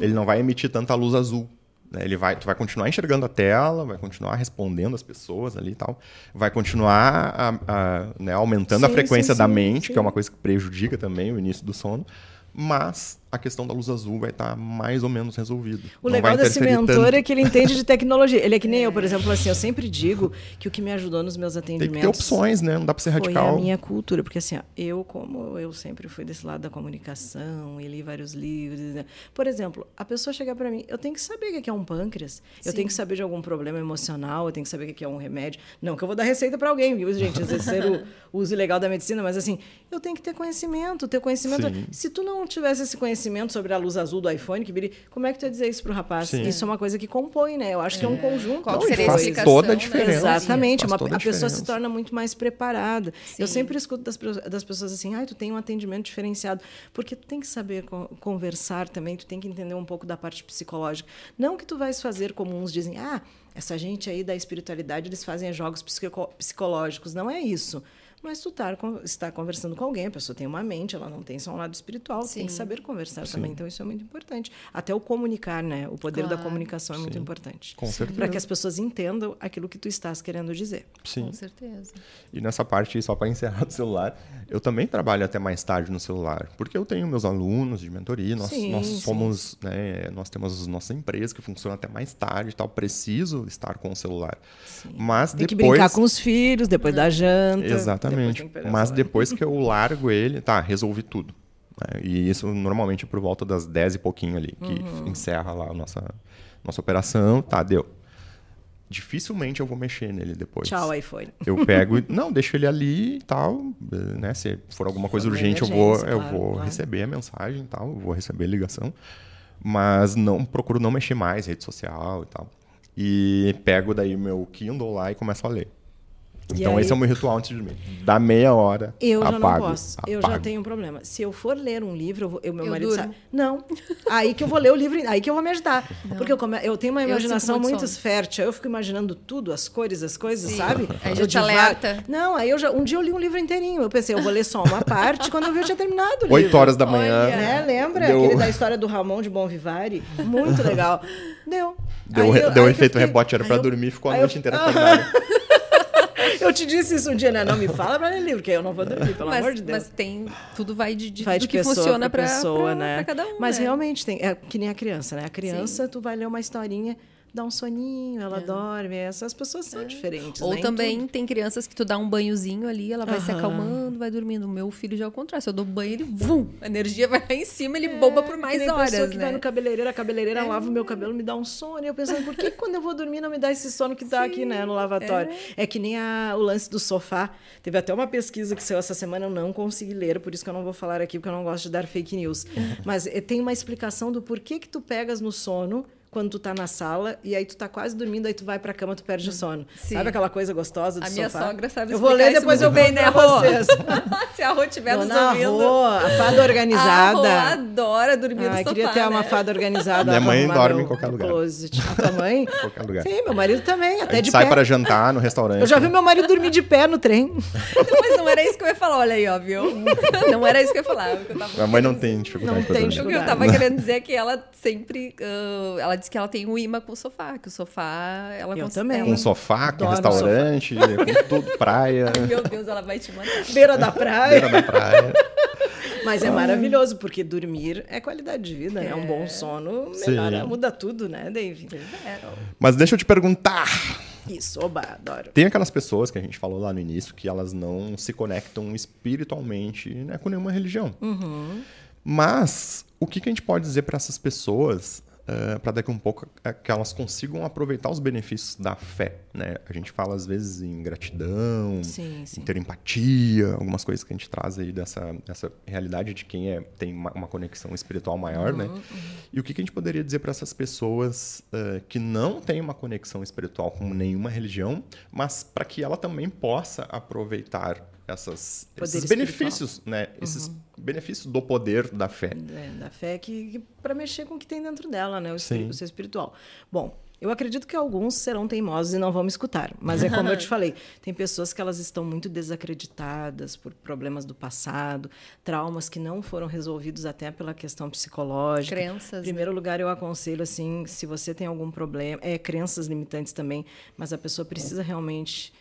Ele não vai emitir tanta luz azul. né? Ele vai, tu vai continuar enxergando a tela, vai continuar respondendo as pessoas ali e tal. Vai continuar a- a, né, aumentando a Sim, frequência sim, da sim, mente, sim. que é uma coisa que prejudica também o início do sono. Mas a questão da luz azul vai estar mais ou menos resolvida. O Não legal desse mentor tanto. é que ele entende de (laughs) tecnologia. Ele é que nem eu, por exemplo, assim, eu sempre digo que o que me ajudou nos meus Tem atendimentos que ter opções, né? Não dá pra ser foi radical. a minha cultura, porque assim, ó, eu como eu sempre fui desse lado da comunicação e li vários livros, né? por exemplo, a pessoa chegar para mim, eu tenho que saber o que é um pâncreas, eu tenho que saber de algum problema emocional, eu tenho que saber o que é um remédio. Não que eu vou dar receita para alguém, viu, gente? Exercer o o (laughs) uso ilegal da medicina, mas assim, eu tenho que ter conhecimento, ter conhecimento. Sim. Se tu não tivesse esse conhecimento sobre a luz azul do iPhone, que biri, como é que tu ia dizer isso pro rapaz? Sim. Isso é uma coisa que compõe, né? Eu acho que é um conjunto. Qual seria faz toda a né? diferença. Exatamente, Faz uma, a a pessoa se torna muito mais preparada. Eu Sim. sempre escuto das, das pessoas assim, ai, tu tem um atendimento diferenciado, porque tu tem que saber co- conversar também, tu tem que entender um pouco da parte psicológica. Não que tu vais fazer como uns dizem, ah, essa gente aí da espiritualidade, eles fazem jogos psico- psicológicos. Não é isso. Mas tu tá, está conversando com alguém, a pessoa tem uma mente, ela não tem só um lado espiritual, tem que Sim. saber conversar também. Então, isso é muito importante. Até o comunicar, né? O poder da Claro. comunicação é muito importante. Com certeza. Para que as pessoas entendam aquilo que tu estás querendo dizer. Sim. Com certeza. E nessa parte, só para encerrar do celular, eu também trabalho até mais tarde no celular, porque eu tenho meus alunos de mentoria, nós, Sim, nós sim. somos, né, nós temos nossa empresa que funciona até mais tarde e tal, preciso estar com o celular. Mas Tem que depois brincar com os filhos, depois da janta. depois Exatamente. o Mas depois que eu largo ele, tá, resolvi tudo. né? E isso normalmente por volta das 10 e pouquinho ali, que Uhum. encerra lá a nossa, nossa operação, tá, deu. Dificilmente eu vou mexer nele depois. Tchau, iPhone. Eu pego e. Não, deixo ele ali e tal. Né? Se for alguma coisa urgente, eu vou, emergência, eu claro, vou claro. receber a mensagem e tal, eu vou receber a ligação. Mas não procuro não mexer mais rede social e tal. E pego daí meu Kindle lá e começo a ler. Então aí- esse é o meu ritual antes de dormir. Dá meia hora. Eu já apago, não posso. Eu já apago. tenho um problema. Se eu for ler um livro, eu vou- eu, meu Eu marido durmo. sabe. Não. Aí que eu vou ler o livro, aí que eu vou me ajudar. Porque eu, come- eu tenho uma imaginação muito fértil. Eu fico imaginando tudo, as cores, as coisas, Sim. sabe? Aí já te alerta. Não, aí eu já. Um dia eu li um livro inteirinho. Eu pensei, eu vou ler só uma parte. Quando eu vi, eu tinha terminado o livro. Oito horas da manhã. Olha. Né? Lembra Deu- aquele da história do Ramon de Bom Vivari? Muito legal. Deu. Deu, Aí eu- deu aí efeito que eu fiquei- rebote, era pra eu- dormir, ficou a noite inteira acordado. (laughs) Eu te disse isso um dia, né? Não me fala pra ler livro, que eu não vou dormir, pelo mas, amor de Deus. mas tem. Tudo vai de, de, Vai de que pessoa funciona pra pessoa, pra- né? pra cada um. Mas né? realmente tem. É que nem a criança, né? A criança, tu vai ler uma historinha, dá um soninho, ela É. dorme. Essas pessoas são diferentes. Ou né, também tudo. tem crianças que tu dá um banhozinho ali, ela vai se acalmando, vai dormindo. O meu filho já é o contrário. Se eu dou banho, ele vum, a energia vai lá em cima, ele bomba por mais É, que nem horas, pessoa que né? vai no cabeleireiro, a cabeleireira lava o meu cabelo, me dá um sono. E eu pensando, por que (laughs) quando eu vou dormir não me dá esse sono que dá aqui, né, no lavatório? É, que nem a- o lance do sofá. Teve até uma pesquisa que saiu essa semana, eu não consegui ler, por isso que eu não vou falar aqui, porque eu não gosto de dar fake news. (laughs) Mas eh, tem uma explicação do porquê que tu pegas no sono quando tu tá na sala e aí tu tá quase dormindo, aí tu vai pra cama, tu perde o sono. Sim. Sabe aquela coisa gostosa do A minha sofá? sogra sabe Eu vou ler depois eu bem, né, Rô? (laughs) Se a Rô estiver nos Dona ouvindo. Rô, a fada A Rô organizada. adora dormir Ah, no eu sofá, queria ter uma né? fada organizada. Minha mãe dorme em qualquer lugar. Closet. A tua mãe? Em (laughs) qualquer lugar. Sim, meu marido também, A até gente de sai pé. para jantar no restaurante. Eu já vi meu marido dormir de pé no trem. (laughs) Mas não era isso que eu ia falar, olha aí, ó, viu? Não era isso que eu ia falar. Eu tava Minha mãe não tem dificuldade Não tem dormir. O que eu tava querendo dizer é que ela sempre. ah, ela disse que ela tem um imã com o sofá, que o sofá. Ela Eu cons- também. Com ela- sofá, com restaurante, com tudo, praia, (laughs) Meu Deus, ela vai te matar. Beira da praia. beira da praia. (laughs) Mas é maravilhoso, porque dormir é qualidade de vida, né? Um bom sono melhora, muda tudo, né, David? Mas deixa eu te perguntar. Isso, oba, adoro. Tem aquelas pessoas que a gente falou lá no início que elas não se conectam espiritualmente né, com nenhuma religião. Mas o que, que a gente pode dizer para essas pessoas para daqui a um pouco é que elas consigam aproveitar os benefícios da fé? Né? A gente fala às vezes em gratidão, Sim, sim. em ter empatia, algumas coisas que a gente traz aí dessa, dessa realidade de quem é, tem uma, uma conexão espiritual maior, né? E o que, que a gente poderia dizer para essas pessoas eh, que não têm uma conexão espiritual com nenhuma religião, mas para que ela também possa aproveitar essas, Poder esses espiritual. benefícios, né? Esses benefícios do poder da fé. É, da fé que, que para mexer com o que tem dentro dela, né? O, Sim. o seu espiritual. Bom, eu acredito que alguns serão teimosos e não vão me escutar. Mas é como eu te (laughs) falei, tem pessoas que elas estão muito desacreditadas por problemas do passado, traumas que não foram resolvidos até pela questão psicológica. Crenças, né? Em primeiro lugar, eu aconselho assim, se você tem algum problema, é crenças limitantes também, mas a pessoa precisa realmente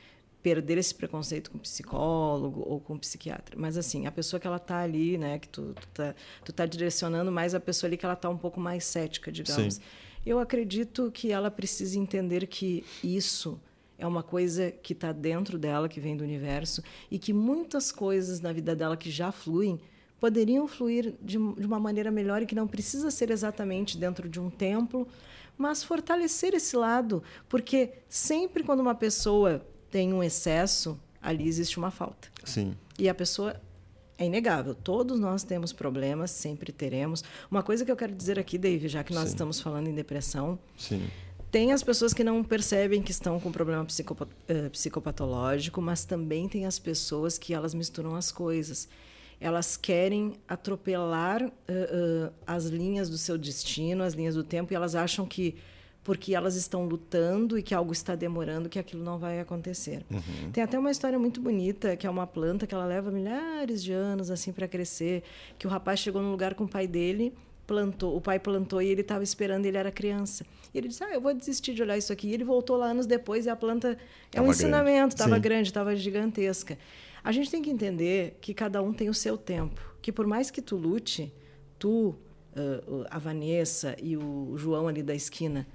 perder esse preconceito com psicólogo ou com psiquiatra. Mas assim, a pessoa que ela tá ali, né, que tu, tu, tá, tu tá direcionando mais a pessoa ali que ela tá um pouco mais cética, digamos. Sim. Eu acredito que ela precisa entender que isso é uma coisa que está dentro dela, que vem do universo, e que muitas coisas na vida dela que já fluem poderiam fluir de, de uma maneira melhor e que não precisa ser exatamente dentro de um templo, mas fortalecer esse lado, porque sempre quando uma pessoa tem um excesso, ali existe uma falta. Sim. E a pessoa é inegável. Todos nós temos problemas, sempre teremos. Uma coisa que eu quero dizer aqui, Dave, já que nós Sim. estamos falando em depressão, Sim. tem as pessoas que não percebem que estão com problema psicopa- eh, psicopatológico, mas também tem as pessoas que elas misturam as coisas. Elas querem atropelar eh, eh, as linhas do seu destino, as linhas do tempo, e elas acham que porque elas estão lutando e que algo está demorando, que aquilo não vai acontecer. Tem até uma história muito bonita, que é uma planta que ela leva milhares de anos assim para crescer, que o rapaz chegou num lugar com o pai dele, plantou, o pai plantou e ele estava esperando, ele era criança. E ele disse: "Ah, eu vou desistir de olhar isso aqui". E ele voltou lá anos depois e a planta é Tava um ensinamento, estava grande, estava gigantesca. A gente tem que entender que cada um tem o seu tempo, que por mais que tu lute, tu, ah, a Vanessa e o João ali da esquina,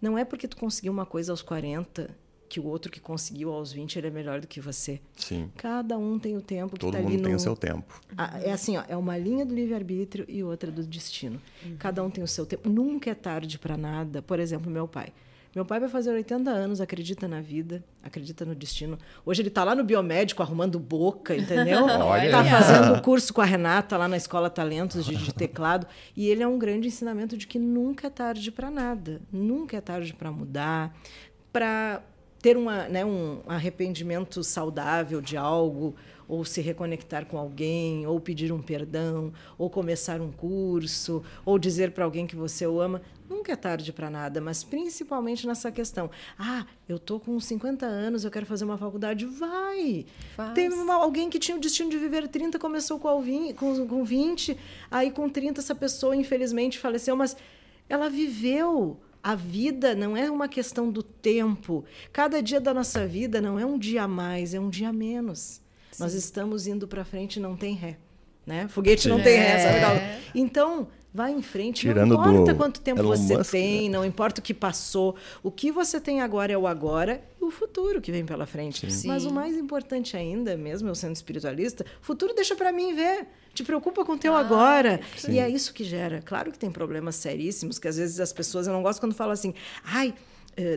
não é porque tu conseguiu uma coisa aos 40 que o outro que conseguiu aos 20 ele é melhor do que você. Sim. Cada um tem o tempo que Todo está ali mundo tem o seu tempo. ah, É assim, ó, é uma linha do livre-arbítrio e outra do destino. Cada um tem o seu tempo. Nunca é tarde para nada. Por exemplo, meu pai. Meu pai vai fazer 80 anos, acredita na vida, acredita no destino. Hoje ele está lá no biomédico arrumando boca, entendeu? (laughs) Olha Está fazendo curso com a Renata lá na Escola Talentos de, de teclado. E ele é um grande ensinamento de que nunca é tarde para nada. Nunca é tarde para mudar, para ter uma, né, um arrependimento saudável de algo, ou se reconectar com alguém, ou pedir um perdão, ou começar um curso, ou dizer para alguém que você o ama. Nunca é tarde para nada, mas principalmente nessa questão. Ah, eu tô com 50 anos, eu quero fazer uma faculdade. Vai! Faz. Tem uma- alguém que tinha o destino de viver 30, começou com, com, com 20, aí com 30 essa pessoa infelizmente faleceu, mas ela viveu. A vida não é uma questão do tempo. Cada dia da nossa vida não é um dia a mais, é um dia a menos. Nós estamos indo para frente, não tem ré. Né? Foguete não tem ré, sabe? É. Então, Vai em frente, Tirando não importa quanto tempo Elon você Musk, tem, né? não importa o que passou. O que você tem agora é o agora e o futuro que vem pela frente. Sim. Mas Sim. o mais importante ainda, mesmo eu sendo espiritualista, futuro deixa para mim ver. Te preocupa com o teu agora. E é isso que gera. Claro que tem problemas seríssimos, que às vezes as pessoas, eu não gosto quando falam assim, ai,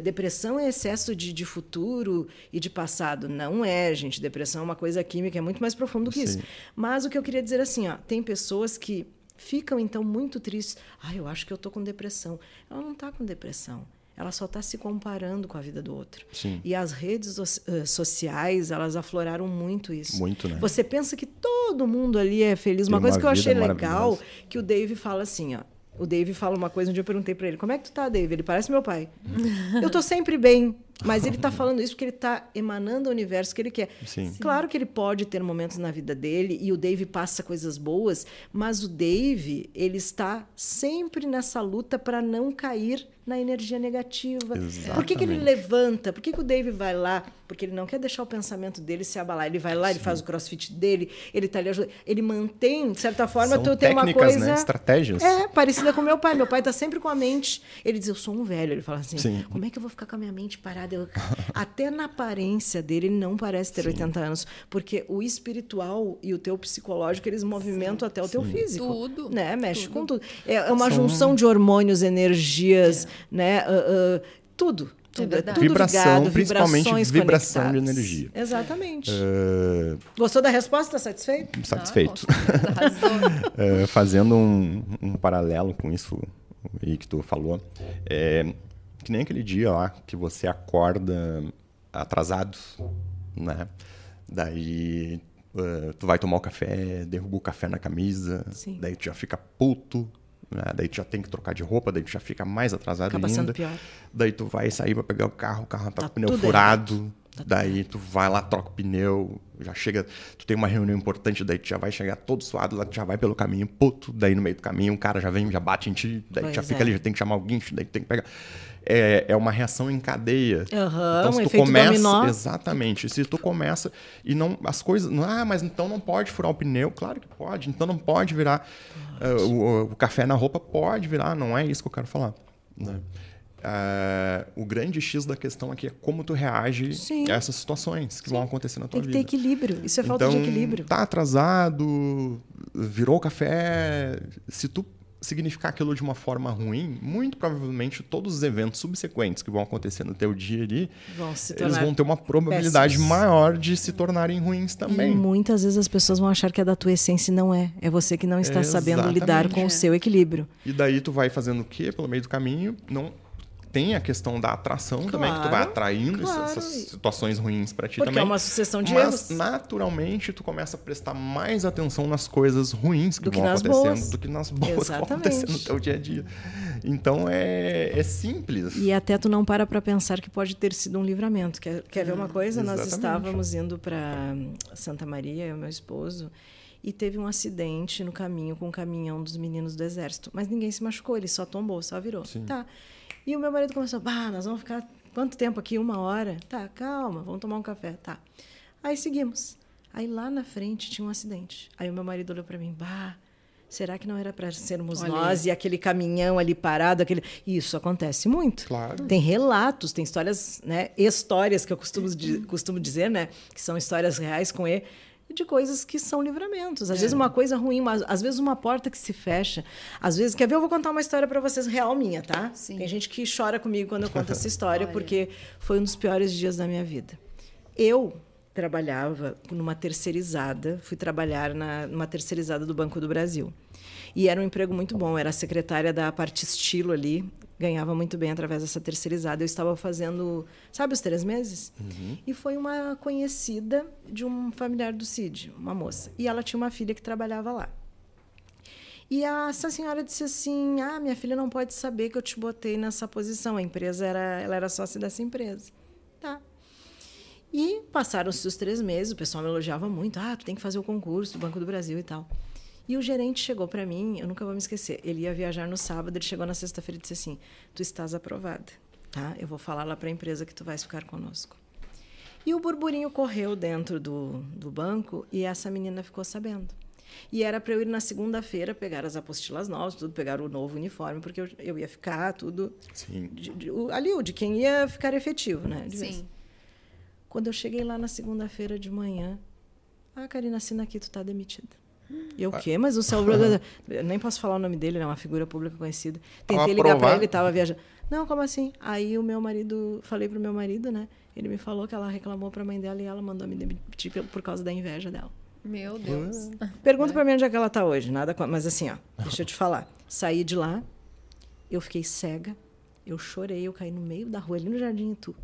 depressão é excesso de, de futuro e de passado. Não é, gente. Depressão é uma coisa química, é muito mais profundo que isso. Sim. Mas o que eu queria dizer assim, ó, tem pessoas que ficam então muito tristes. Ah, eu acho que eu tô com depressão. Ela não está com depressão. Ela só está se comparando com a vida do outro. Sim. E as redes eh, sociais, elas afloraram muito isso. Muito, né? Você pensa que todo mundo ali é feliz. Tem Uma coisa uma que eu achei legal, que o Dave fala assim, ó. O Dave fala uma coisa, um dia eu perguntei para ele, como é que tu tá, Dave? Ele parece meu pai. (laughs) eu tô sempre bem. Mas ele tá falando isso porque ele tá emanando o universo que ele quer. Sim. Claro que ele pode ter momentos na vida dele e o Dave passa coisas boas, mas o Dave, ele está sempre nessa luta para não cair na energia negativa. Por que, que ele Exatamente. levanta? Por que, que o Dave vai lá? Porque ele não quer deixar o pensamento dele se abalar. Ele vai lá, ele faz o crossfit dele, ele tá ali ajudando. Ele mantém, de certa forma, São tu tem uma técnicas, coisa. né? Estratégias. É, parecida com meu pai. Meu pai tá sempre com a mente. Ele diz: Eu sou um velho. Ele fala assim: Sim. Como é que eu vou ficar com a minha mente parada? Eu- (laughs) Até na aparência dele, ele não parece ter 80 anos. Porque o espiritual e o teu psicológico, eles movimentam até o teu físico. Tudo, Né? Mexe tudo. com tudo. É é uma São- junção de hormônios, energias, né? Ah, ah, tudo. Tudo, é verdade. tudo Vibração, ligado, principalmente vibrações vibração de energia. Exatamente. Eh, Gostou da resposta? Satisfeito? satisfeito. Ah. Eh, (laughs) fazendo um, um paralelo com isso aí que tu falou, é, que nem aquele dia lá que você acorda atrasado, né? Daí eh, tu vai tomar o café, derruba o café na camisa, Sim. daí tu já fica puto, né? daí tu já tem que trocar de roupa, daí tu já fica mais atrasado Acaba ainda. pior. Daí tu vai sair pra pegar o carro, o carro tá, Tá com o pneu furado. Tá daí tu vai lá, troca o pneu, já chega, tu tem uma reunião importante, daí tu já vai chegar todo suado, lá tu já vai pelo caminho, puto, daí no meio do caminho um cara já vem, já bate em ti, daí tu já Pois fica é. ali, já tem que chamar alguém, daí tu tem que pegar. É, é uma reação em cadeia. Aham, então, um se tu efeito começa, dominó. exatamente, se tu começa e não as coisas, não, ah, mas então não pode furar o pneu, claro que pode, então não pode virar eh, o, o café na roupa, pode virar, não é isso que eu quero falar. né? Ah, o grande X da questão aqui é como tu reage Sim. a essas situações que vão acontecer na tua Tem que ter vida. equilíbrio. Isso é falta de Então, equilíbrio. Tá atrasado, virou o café. Se tu significar aquilo de uma forma ruim, muito provavelmente todos os eventos subsequentes que vão acontecer no teu dia ali, Vão eles vão ter uma probabilidade péssimos. maior de se tornarem ruins E também. muitas vezes as pessoas vão achar que é da tua essência e não é. É você que não está sabendo lidar com o Exatamente. seu equilíbrio. E daí tu vai fazendo o quê pelo meio do caminho? Não tem a questão da atração também, que tu vai Claro, atraindo claro. essas situações ruins pra ti Porque também. é uma sucessão de Mas erros. naturalmente tu começa a prestar mais atenção nas coisas ruins que Do que vão nas acontecendo boas. do que nas boas que vão acontecer no Exatamente. teu dia a dia. Então é, é simples. E até tu não para para pensar que pode ter sido um livramento. Quer, quer ver uma coisa? Nós exatamente. estávamos indo para Santa Maria, eu e meu esposo, e teve um acidente no caminho com um caminhão dos meninos do exército. Mas ninguém se machucou, ele só tombou, só virou. Tá. E o meu marido começou, bah, nós vamos ficar quanto tempo aqui? Uma hora? Tá, calma, vamos tomar um café. Tá. Aí seguimos. Aí lá na frente tinha um acidente. Aí o meu marido olhou para mim, bah, será que não era para sermos Olha nós e aquele caminhão ali parado, aquele. Isso acontece muito. Claro. Tem relatos, tem histórias, né? Histórias que eu costumo, di- costumo dizer, né? Que são histórias reais com E, de coisas que são livramentos. Às É. vezes uma coisa ruim, mas às vezes uma porta que se fecha. Às vezes, quer ver? Eu vou contar uma história para vocês real minha, tá? Sim. Tem gente que chora comigo quando eu conto essa (laughs) história, porque foi um dos piores dias da minha vida. Eu trabalhava numa terceirizada, fui trabalhar na, numa terceirizada do Banco do Brasil. E era um emprego muito bom, era secretária da parte estilo ali, ganhava muito bem através dessa terceirizada. Eu estava fazendo, sabe, os três meses? E foi uma conhecida de um familiar do Cid, uma moça. E ela tinha uma filha que trabalhava lá. E a- essa senhora disse assim: Ah, minha filha não pode saber que eu te botei nessa posição. A empresa era, ela era sócia dessa empresa. Tá. E passaram-se os três meses, o pessoal me elogiava muito. Ah, tu tem que fazer o concurso do Banco do Brasil e tal. E o gerente chegou para mim, eu nunca vou me esquecer. Ele ia viajar no sábado, ele chegou na sexta-feira e disse assim: Tu estás aprovada, tá? Eu vou falar lá para a empresa que tu vais ficar conosco. E o burburinho correu dentro do, do banco e essa menina ficou sabendo. E era para eu ir na segunda-feira pegar as apostilas novas, tudo, pegar o novo uniforme, porque eu, eu ia ficar tudo. Sim. de- de- o- ali, o de quem ia ficar efetivo, né? de vez. Sim. Quando eu cheguei lá na segunda-feira de manhã, ah, Karina, assina aqui, tu tá demitida. E eu, o quê? Mas o seu... eu nem posso falar o nome dele, ele é uma figura pública conhecida. Tentei ligar para ele, tava viajando. Não, como assim? Aí o meu marido, falei pro meu marido, né? Ele me falou que ela reclamou pra mãe dela e ela mandou me demitir por- causa da inveja dela. Meu Deus. Pergunta pra mim onde é que ela tá hoje. Nada, com- mas assim, ó, deixa eu te falar. Saí de lá, eu fiquei cega, eu chorei, eu caí no meio da rua, ali no Jardim Itu.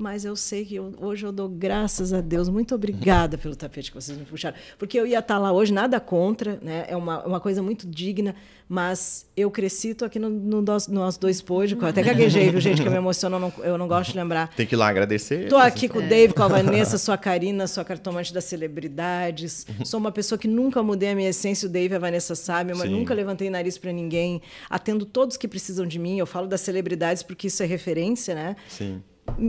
Mas eu sei que eu- hoje eu dou graças a Deus. Muito obrigada pelo tapete que vocês me puxaram. Porque eu ia estar lá hoje, nada contra, né? É uma, uma coisa muito digna, mas eu cresci, tô aqui no, no, nós, nós dois pôde, até gaguejei, viu, gente, que eu me emociono, eu não, eu não gosto de lembrar. Tem que ir lá agradecer. Tô aqui com o Dave, com a Vanessa, sou a Karina, sou a cartomante das celebridades. Sou uma pessoa que nunca mudei a minha essência, o Dave e a Vanessa sabem, mas Sim. nunca levantei nariz para ninguém. Atendo todos que precisam de mim. Eu falo das celebridades porque isso é referência, né? Sim.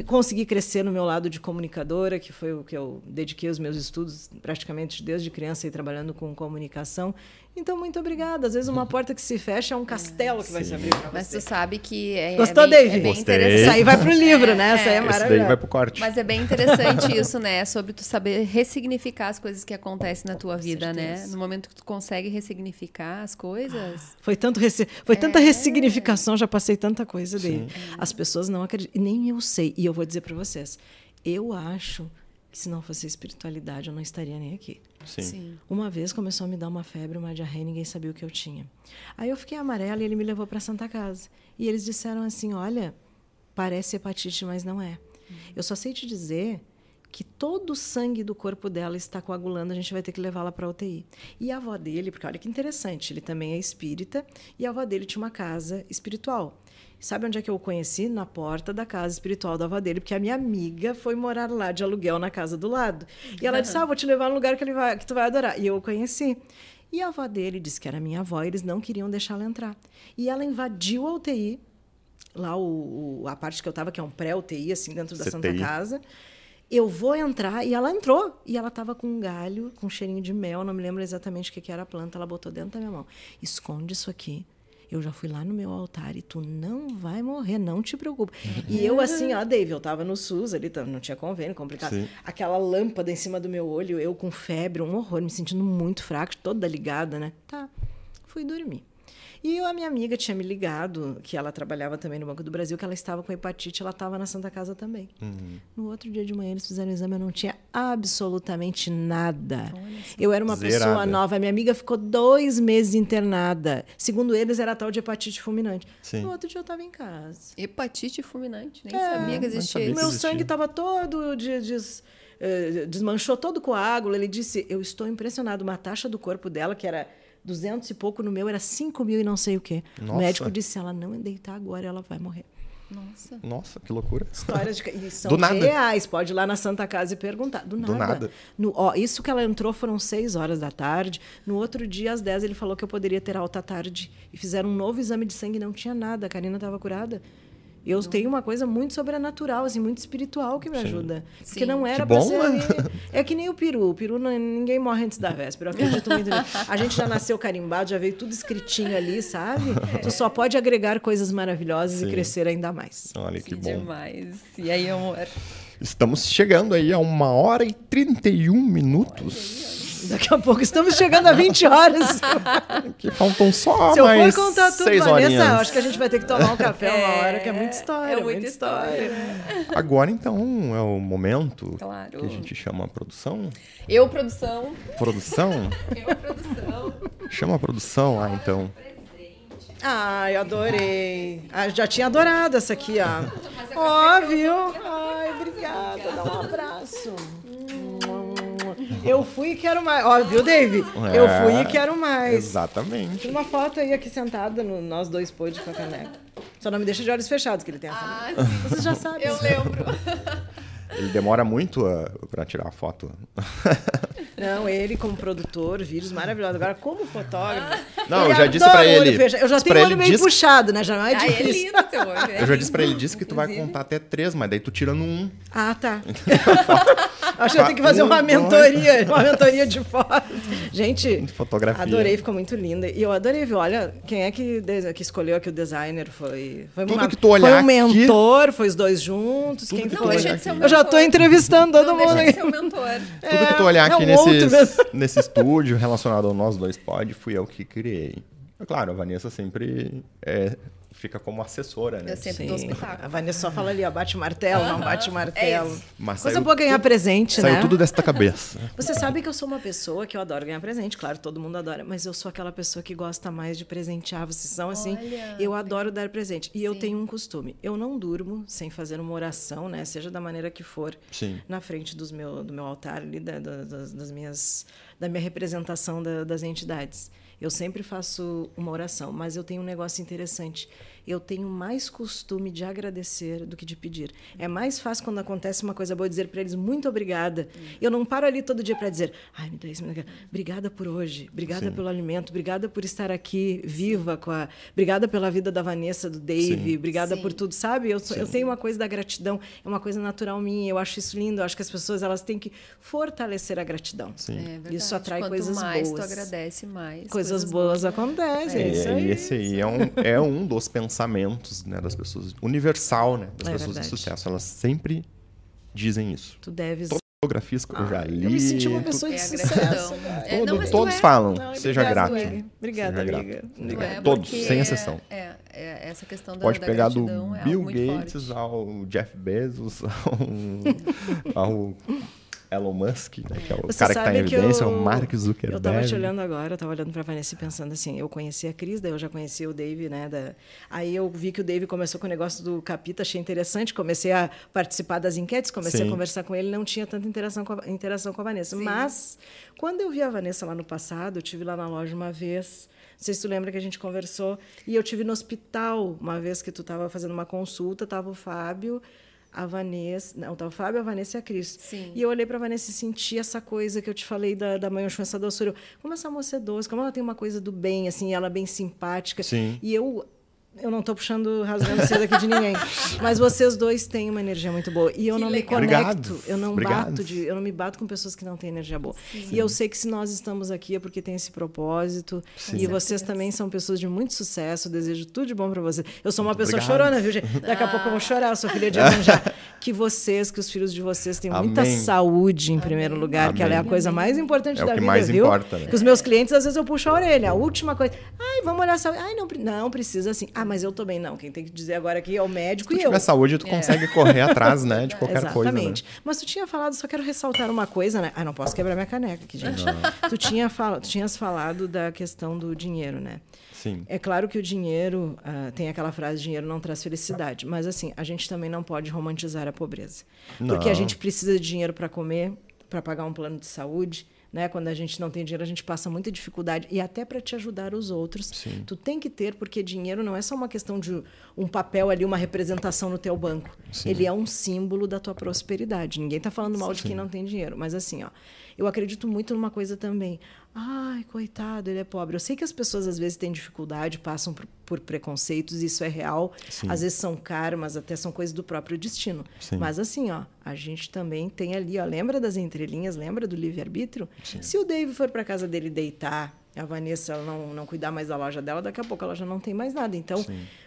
Consegui crescer no meu lado de comunicadora, que foi o que eu dediquei os meus estudos praticamente desde criança e trabalhando com comunicação. Então, muito obrigada. Às vezes, uma (laughs) porta que se fecha é um castelo que vai se abrir para Mas você. tu sabe que é, Gostou, é bem, Dave? é bem interessante. Isso aí vai pro livro, né? Essa aí é Esse daí maravilhosa. vai pro corte. Mas é bem interessante (laughs) isso, né? Sobre tu saber ressignificar as coisas que acontecem na tua vida, né? No momento que tu consegue ressignificar as coisas. Foi, tanto resse- foi tanta É. ressignificação, já passei tanta coisa dele. As pessoas não acreditam, e nem eu sei. E eu vou dizer para vocês, eu acho que se não fosse a espiritualidade, eu não estaria nem aqui. Sim. Uma vez começou a me dar uma febre, uma diarreia, ninguém sabia o que eu tinha. Aí eu fiquei amarela e ele me levou para Santa Casa. E eles disseram assim: olha, parece hepatite, mas não é. Eu só sei te dizer que todo o sangue do corpo dela está coagulando, a gente vai ter que levá-la para UTI. E a avó dele, porque olha que interessante, ele também é espírita, e a avó dele tinha uma casa espiritual. Sabe onde é que eu o conheci? Na porta da casa espiritual da avó dele, porque a minha amiga foi morar lá de aluguel na casa do lado. E ela disse: Ah, vou te levar num lugar que, ele vai, que tu vai adorar. E eu o conheci. E a avó dele disse que era minha avó, e eles não queriam deixá-la entrar. E ela invadiu a UTI, lá o, o- a parte que eu estava, que é um pré-UTI, assim, dentro da Santa CTI. Casa. Eu vou entrar, e ela entrou. E ela estava com um galho, com um cheirinho de mel, não me lembro exatamente o que, que era a planta, ela botou dentro da minha mão. Esconde isso aqui. Eu já fui lá no meu altar e tu não vai morrer, não te preocupa. (laughs) E eu, assim, ó, Dave, eu tava no SUS ali, não tinha convênio, complicado. Sim. Aquela lâmpada em cima do meu olho, eu com febre, um horror, me sentindo muito fraca, toda ligada, né? Tá. Fui dormir. E eu, a minha amiga tinha me ligado, que ela trabalhava também no Banco do Brasil, que ela estava com hepatite, ela estava na Santa Casa também. No outro dia de manhã eles fizeram o exame, eu não tinha absolutamente nada. Eu era uma pessoa Zerada. nova. A minha amiga ficou dois meses internada. Segundo eles, era tal de hepatite fulminante. Sim. No outro dia eu estava em casa. Hepatite fulminante, nem É, sabia que existia sabia meu sangue estava todo de, des- eh, desmanchou todo o coágulo. Ele disse: Eu estou impressionado. Uma taxa do corpo dela, que era 200 e pouco, no meu era 5 mil e não sei o quê. O Nossa. médico disse: Ela não deitar agora, ela vai morrer. Nossa. Nossa, que loucura. Histórias de, e são Do nada. reais. Pode ir lá na Santa Casa e perguntar. Do nada. nada. No, ó, isso que ela entrou foram 6 horas da tarde. No outro dia, às 10, ele falou que eu poderia ter alta tarde. E fizeram um novo exame de sangue não tinha nada. A Karina estava curada. Eu tenho uma coisa muito sobrenatural, assim, muito espiritual que me ajuda. Porque Sim. não era Que bom, ser né? ali. (laughs) É que nem o peru. O peru, não- ninguém morre antes da véspera. Eu acredito muito nisso. A gente já nasceu carimbado, já veio tudo escritinho ali, sabe? Tu só pode agregar coisas maravilhosas e Sim. crescer ainda mais. Olha que Que bom. demais. E aí, amor? Estamos chegando aí a uma hora e 31 minutos. Daqui a pouco estamos chegando a 20 horas. (laughs) Que faltam só Se eu mais for contar tudo, seis Vanessa, horinhas. acho que a gente vai ter que tomar um café uma (laughs) hora, que é muita história. é muita, muita história. Agora então é o momento Claro. que a gente chama a produção. Eu, produção. Produção? (laughs) Eu, produção. Chama a produção lá então. Ai, adorei. Ah, já tinha adorado essa aqui, ó. Ó, viu? Ai, obrigada. Dá um abraço. Eu fui e quero mais. Ó, viu, Dave? Eu fui e quero mais. Exatamente. Tem uma foto aí aqui sentada no nós dois pôde com a caneca. Só não me deixa de olhos fechados, que ele tem essa. Ah, Vocês já sabem. eu lembro. (laughs) Ele demora muito a, pra tirar a foto. Não, ele como produtor, vídeos maravilhosos. Agora, como fotógrafo. Não, ele eu já disse olho ele. Eu já tenho o olho meio diz- puxado, né? Já não é Ah, é difícil. lindo teu olho. é Eu já disse pra ele, disse que tu vai contar até três, mas daí tu tira no um. Ah, tá. (laughs) Acho que eu tenho que fazer Um, uma mentoria, uma mentoria de foto. Gente, Fotografia. adorei, ficou muito linda. E eu adorei ver, olha, quem é que, que escolheu aqui o designer? Foi, foi, Tudo uma- que tu olhar foi um aqui- mentor, foi os dois juntos, Tudo quem que foi? Não, deixa de ser um aqui. Eu já tô mentor. entrevistando todo Não mundo deixa ser um mentor. Tudo que tu olhar é aqui um nesses, nesse estúdio relacionado ao Nós Dois Pod, fui eu que criei. É Claro, a Vanessa sempre é, fica como assessora, né? Eu sempre Sim. dou espetáculo. A Vanessa só fala ali, ó, bate martelo, não bate martelo. É. Mas Coisa saiu boa ganhar tudo- presente, Saiu né? tudo desta cabeça. (laughs) Você sabe que eu sou uma pessoa que eu adoro ganhar presente, claro, todo mundo adora, mas eu sou aquela pessoa que gosta mais de presentear. Vocês são assim, Olha. eu adoro dar presente. E eu Sim. tenho um costume, eu não durmo sem fazer uma oração, né, seja da maneira que for, Sim. na frente dos meu, do meu altar ali, da, da- das, das minhas, da minha representação da- das entidades. Eu sempre faço uma oração, mas eu tenho um negócio interessante. Eu tenho mais costume de agradecer do que de pedir. É mais fácil quando acontece uma coisa boa dizer para eles muito obrigada. Eu não paro ali todo dia para dizer, ai, me dá isso, me dá. Obrigada por hoje, obrigada Sim. pelo alimento, obrigada por estar aqui viva com a, obrigada pela vida da Vanessa, do Dave, Sim. obrigada Sim. por tudo, sabe? Eu, sou- eu tenho uma coisa da gratidão, é uma coisa natural minha. Eu acho isso lindo. Eu acho que as pessoas elas têm que fortalecer a gratidão. Sim. É verdade. Isso atrai Quanto coisas mais boas. tu agradece, mais. Coisas boas acontecem. É, É, isso aí. e esse aí é um, é um dos pensamentos né, das pessoas, universal, né? Das É pessoas verdade. de sucesso. Elas sempre dizem isso. Tu deves. Todas as fotografias que eu já li. eu me senti uma pessoa É de a sucesso. É, todo- não, tu todos é. falam, Não, seja grato. Obrigada, Seja amiga. grato. Tu Obrigada. é, Todos, sem exceção. É, é, essa questão da, Pode da pegar do gratidão é Bill Gates forte. ao Jeff Bezos, (laughs) ao, ao Elon Musk, né, que é o Você cara que está em sabe que evidência, eu- o Mark Eu Zuckerberg. tava te olhando agora, eu tava olhando pra Vanessa e pensando assim, eu conheci a Cris, daí eu já conheci o Dave, né? da- Aí eu vi que o Dave começou com o negócio do capita, achei interessante, comecei a participar das enquetes, comecei Sim. a conversar com ele, não tinha tanta interação com a, interação com a Vanessa. Sim. Mas, quando eu vi a Vanessa lá no passado, eu tive lá na loja uma vez, não sei se tu lembra que a gente conversou, e eu tive no hospital, uma vez que tu estava fazendo uma consulta, tava o Fábio, a Vanessa, não, tava o Fábio, a Vanessa e a Cris. Sim. E eu olhei para a Vanessa e senti essa coisa que eu te falei da, da mãe essa doçura. Como essa moça é doce, como ela tem uma coisa do bem, assim, ela é bem simpática. Sim. E eu eu não estou puxando, rasgando cedo aqui de ninguém. (laughs) Mas vocês dois têm uma energia muito boa. E eu Que não me legal. conecto, Obrigado. eu não Obrigado. bato de, eu não me bato com pessoas que não têm energia boa. E eu sei que se nós estamos aqui é porque tem esse propósito. E vocês também são pessoas de muito sucesso. Eu desejo tudo de bom para vocês. Eu sou uma pessoa obrigado. chorona, viu, gente? Daqui a pouco eu vou chorar, eu sou filha de (laughs) Iemanjá. que vocês, que os filhos de vocês tenham muita Amém. saúde em primeiro lugar, que ela é a Amém. coisa mais importante É o da que vida, mais viu? importa, né? Que os meus clientes, às vezes, eu puxo a orelha. A última coisa. Ai, vamos olhar a saúde. Ai, não, não precisa assim. Ah, mas eu tô bem. Não, quem tem que dizer agora aqui é o médico Se e eu. tiver saúde, tu consegue correr atrás, né? De qualquer coisa. Né? Exatamente. Mas tu tinha falado, só quero ressaltar uma coisa, né? Ah, não posso quebrar minha caneca aqui, gente. Tu, tinha fala, tu tinhas falado da questão do dinheiro, né? Sim. É claro que o dinheiro, ah, tem aquela frase, dinheiro não traz felicidade, mas assim, a gente também não pode romantizar a pobreza. Porque a Não. gente precisa de dinheiro para comer, para pagar um plano de saúde, né? Quando a gente não tem dinheiro, a gente passa muita dificuldade e até para te ajudar os outros. Sim. Tu tem que ter, porque dinheiro não é só uma questão de um papel ali, uma representação no teu banco. Sim. Ele é um símbolo da tua prosperidade. Ninguém está falando mal de quem não tem dinheiro, mas assim, ó, eu acredito muito numa coisa também. Ai, coitado, ele é pobre. Eu sei que as pessoas às vezes têm dificuldade, passam por, por preconceitos, isso é real. Sim. Às vezes são karmas, até são coisas do próprio destino. Sim. Mas assim, ó, a gente também tem ali, ó, lembra das entrelinhas, lembra do livre-arbítrio? Se o Dave for para casa dele deitar, a Vanessa não, não cuidar mais da loja dela, daqui a pouco ela já não tem mais nada. Então,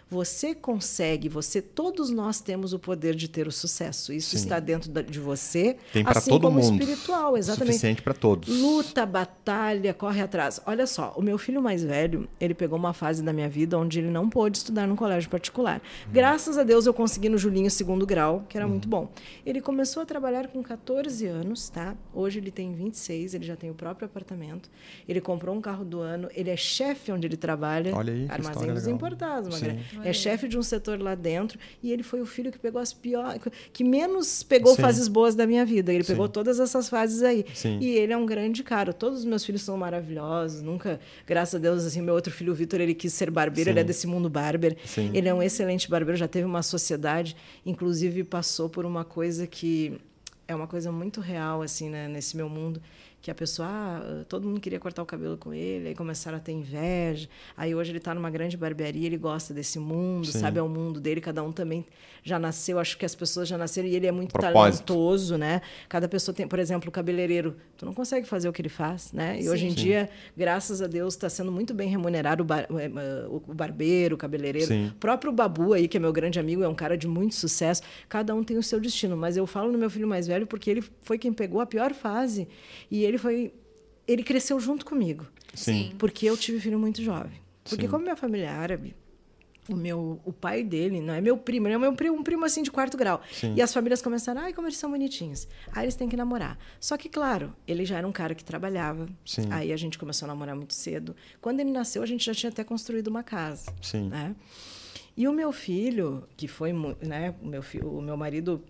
você consegue, você, todos nós temos o poder de ter o sucesso. Isso Sim. está dentro de você, Tem para assim todo como mundo. espiritual, exatamente. Suficiente para todos. Luta, batalha, corre atrás. Olha só, o meu filho mais velho, ele pegou uma fase da minha vida onde ele não pôde estudar num colégio particular. Graças a Deus eu consegui no Julinho segundo grau, que era muito bom. Ele começou a trabalhar com 14 anos, tá? Hoje ele tem 26, ele já tem o próprio apartamento. Ele comprou um carro do ano, ele é chefe onde ele trabalha, Olha aí, armazém dos legal. importados, uma grande- Olha é chefe de um setor lá dentro e ele foi o filho que pegou as piores, que menos pegou Sim. fases boas da minha vida. Ele Sim. pegou todas essas fases aí. Sim. E ele é um grande cara. Todos os meus filhos são maravilhosos. Nunca, graças a Deus, assim, meu outro filho, o Vitor, ele quis ser barbeiro, ele é desse mundo barber. Ele é um excelente barbeiro, já teve uma sociedade, inclusive passou por uma coisa que é uma coisa muito real, assim, né, nesse meu mundo que a pessoa, ah, todo mundo queria cortar o cabelo com ele, aí começaram a ter inveja. Aí hoje ele está numa grande barbearia, ele gosta desse mundo, Sim. sabe? É o mundo dele, cada um também já nasceu, acho que as pessoas já nasceram e ele é muito Propósito. talentoso, né? Cada pessoa tem, por exemplo, o cabeleireiro, tu não consegue fazer o que ele faz, né? E Sim. hoje em Sim. dia, graças a Deus, está sendo muito bem remunerado o, bar, o barbeiro, o cabeleireiro. Sim. O próprio Babu aí, que é meu grande amigo, é um cara de muito sucesso. Cada um tem o seu destino, mas eu falo no meu filho mais velho porque ele foi quem pegou a pior fase e ele ele foi ele cresceu junto comigo. Sim. Porque eu tive filho muito jovem. Porque Sim. como minha família é árabe, o meu o pai dele não é meu primo, é meu primo, um primo assim de quarto grau. Sim. E as famílias começaram, ai, como eles são bonitinhos. Aí eles têm que namorar. Só que, claro, ele já era um cara que trabalhava. Sim. Aí a gente começou a namorar muito cedo. Quando ele nasceu, a gente já tinha até construído uma casa. Sim. Né? E o meu filho, que foi, né, o meu filho, o meu marido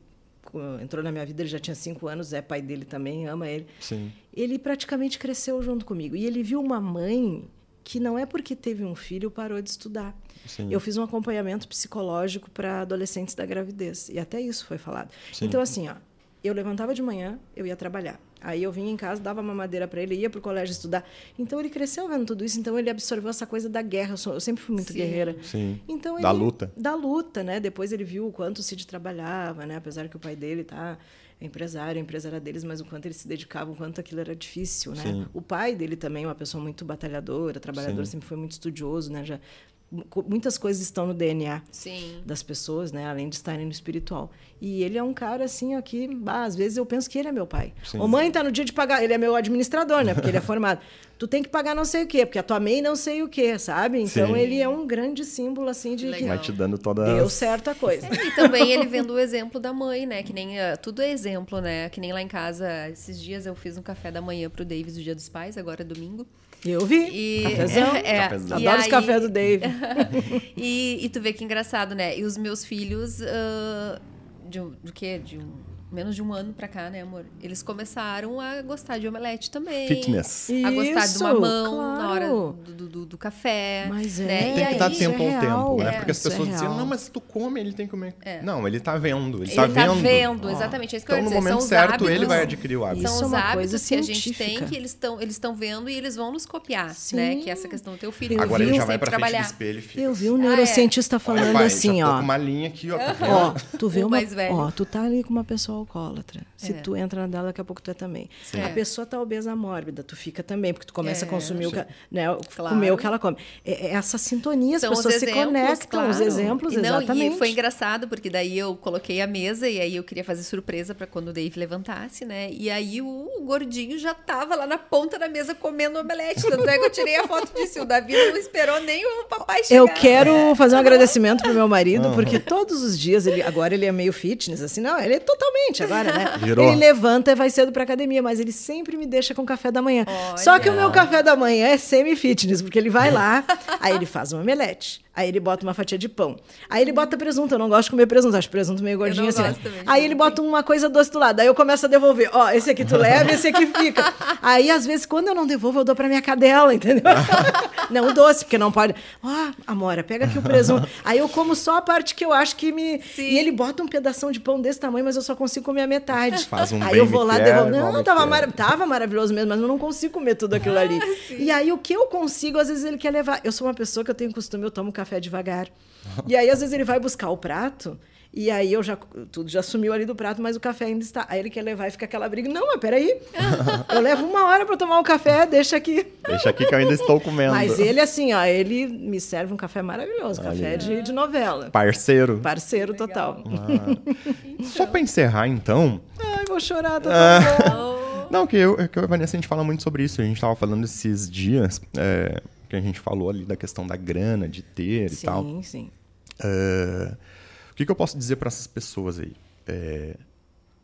entrou na minha vida, ele já tinha cinco anos, é pai dele também, ama ele. Sim. Ele praticamente cresceu junto comigo. E ele viu uma mãe que não é porque teve um filho parou de estudar. Sim. Eu fiz um acompanhamento psicológico para adolescentes da gravidez e até isso foi falado. Sim. Então assim, ó, eu levantava de manhã, eu ia trabalhar. Aí eu vinha em casa, dava mamadeira para ele, ia para o colégio estudar. Então ele cresceu vendo tudo isso, então ele absorveu essa coisa da guerra. Eu, sou, eu sempre fui muito Sim. guerreira. Sim. Então da luta. Da luta, né? Depois ele viu o quanto o Cid trabalhava, né? Apesar que o pai dele tá empresário, a empresa era deles, mas o quanto ele se dedicava, o quanto aquilo era difícil, né? Sim. O pai dele também, uma pessoa muito batalhadora, trabalhador, Sim. sempre foi muito estudioso, né? Já muitas coisas estão no DNA Sim. das pessoas, né? Além de estarem no espiritual. E ele é um cara assim, aqui, bah, às vezes eu penso que ele é meu pai. Sim. Ô mãe, tá no dia de pagar, ele é meu administrador, né? Porque ele é (laughs) formado. tu tem que pagar não sei o quê, porque a tua mãe não sei o quê, sabe? Então Sim. ele é um grande símbolo assim de Legal. que vai te dando toda deu certa coisa. É, e também ele vendo o exemplo da mãe, né? Que nem uh, tudo é exemplo, né? Que nem lá em casa, esses dias eu fiz um café da manhã pro Davis, o Dia dos Pais, agora é domingo. Eu vi. E, Cafezão. É, (laughs) é, Cafezão. Adoro os cafés do Dave. (laughs) e, e, tu vê que engraçado, né? E os meus filhos, uh, de, do quê? De um menos de um ano pra cá, né, amor? Eles começaram a gostar de omelete também. Fitness. A gostar Isso, de mamão claro. na hora do, do, do, café. Mas né? é. Tem que dar isso tempo é ao real, tempo, né? é, Porque as isso é pessoas diziam, real. não, mas se tu come, ele tem que comer. É. Não, ele tá vendo. Ele, Ele tá tá vendo. vendo, exatamente. É isso que Então, eu no ia dizer. momento São os certo, hábitos, ele vai adquirir o hábito. Isso São é os uma hábitos que a gente tem que eles estão eles estão vendo e eles vão nos copiar, Sim. né? Que é essa questão do teu filho. Eu Agora vi ele um já vai pra frente do trabalhar. espelho e fica. Eu vi um Ah, é. neurocientista falando assim, ó. uma linha aqui, ó. tá tu vê uma, ó, tu tá ali com uma pessoa alcoólatra. Se É. tu entra na dela, daqui a pouco tu é também. Sim. A É. pessoa tá obesa mórbida, tu fica também, porque tu começa É. a consumir o que, né, Claro. comer o que ela come. É, é essa sintonia, as São os pessoas se conectam, os claro. exemplos, E não, exatamente. E foi engraçado, porque daí eu coloquei a mesa e aí eu queria fazer surpresa para quando o Dave levantasse, né? E aí o, o gordinho já tava lá na ponta da mesa comendo omelete. Tanto é que eu tirei a foto disso. O Davi não esperou nem o papai chegar. Eu quero né? fazer um agradecimento pro meu marido, porque todos os dias, ele, agora ele é meio fitness, assim, não, ele é totalmente agora, né? (laughs) Virou. Ele levanta e vai cedo pra academia, mas ele sempre me deixa com café da manhã. Olha. Só que o meu café da manhã é semi-fitness, porque ele vai lá, aí ele faz um omelete. Aí ele bota uma fatia de pão. Aí ele bota presunto. Eu não gosto de comer presunto. Acho presunto meio gordinho não assim. né? gosto também, Aí ele bota uma coisa doce do lado. Aí eu começo a devolver. Ó, esse aqui tu leva, esse aqui fica. (laughs) Aí, às vezes, quando eu não devolvo, eu dou pra minha cadela, entendeu? (laughs) não o doce, porque não pode. Ó, Amora, pega aqui o presunto. Aí eu como só a parte que eu acho que me. Sim. E ele bota um pedação de pão desse tamanho, mas eu só consigo comer a metade. Faz um aí bem eu vou lá quer, Não, me tava, mara... tava maravilhoso mesmo, mas eu não consigo comer tudo aquilo ali. E aí o que eu consigo, às vezes ele quer levar. Eu sou uma pessoa que eu tenho costume, eu tomo café devagar. E aí, às vezes, ele vai buscar o prato. E aí eu já tudo já sumiu ali do prato, mas o café ainda está. Aí ele quer levar e fica aquela briga. Não, mas peraí. Eu levo uma hora para tomar um café, deixa aqui. Deixa aqui que eu ainda estou comendo. Mas ele, assim, ó, ele me serve um café maravilhoso, Olha café de, de novela. Parceiro. Parceiro total. Ah. Só pra encerrar, então. Ai, vou chorar, tá Ah. tão bom. (laughs) Não, que eu, que eu e a Vanessa, a gente fala muito sobre isso. A gente tava falando esses dias, é, que a gente falou ali da questão da grana, de ter e tal. Sim, sim. É, o que, que eu posso dizer para essas pessoas aí? É,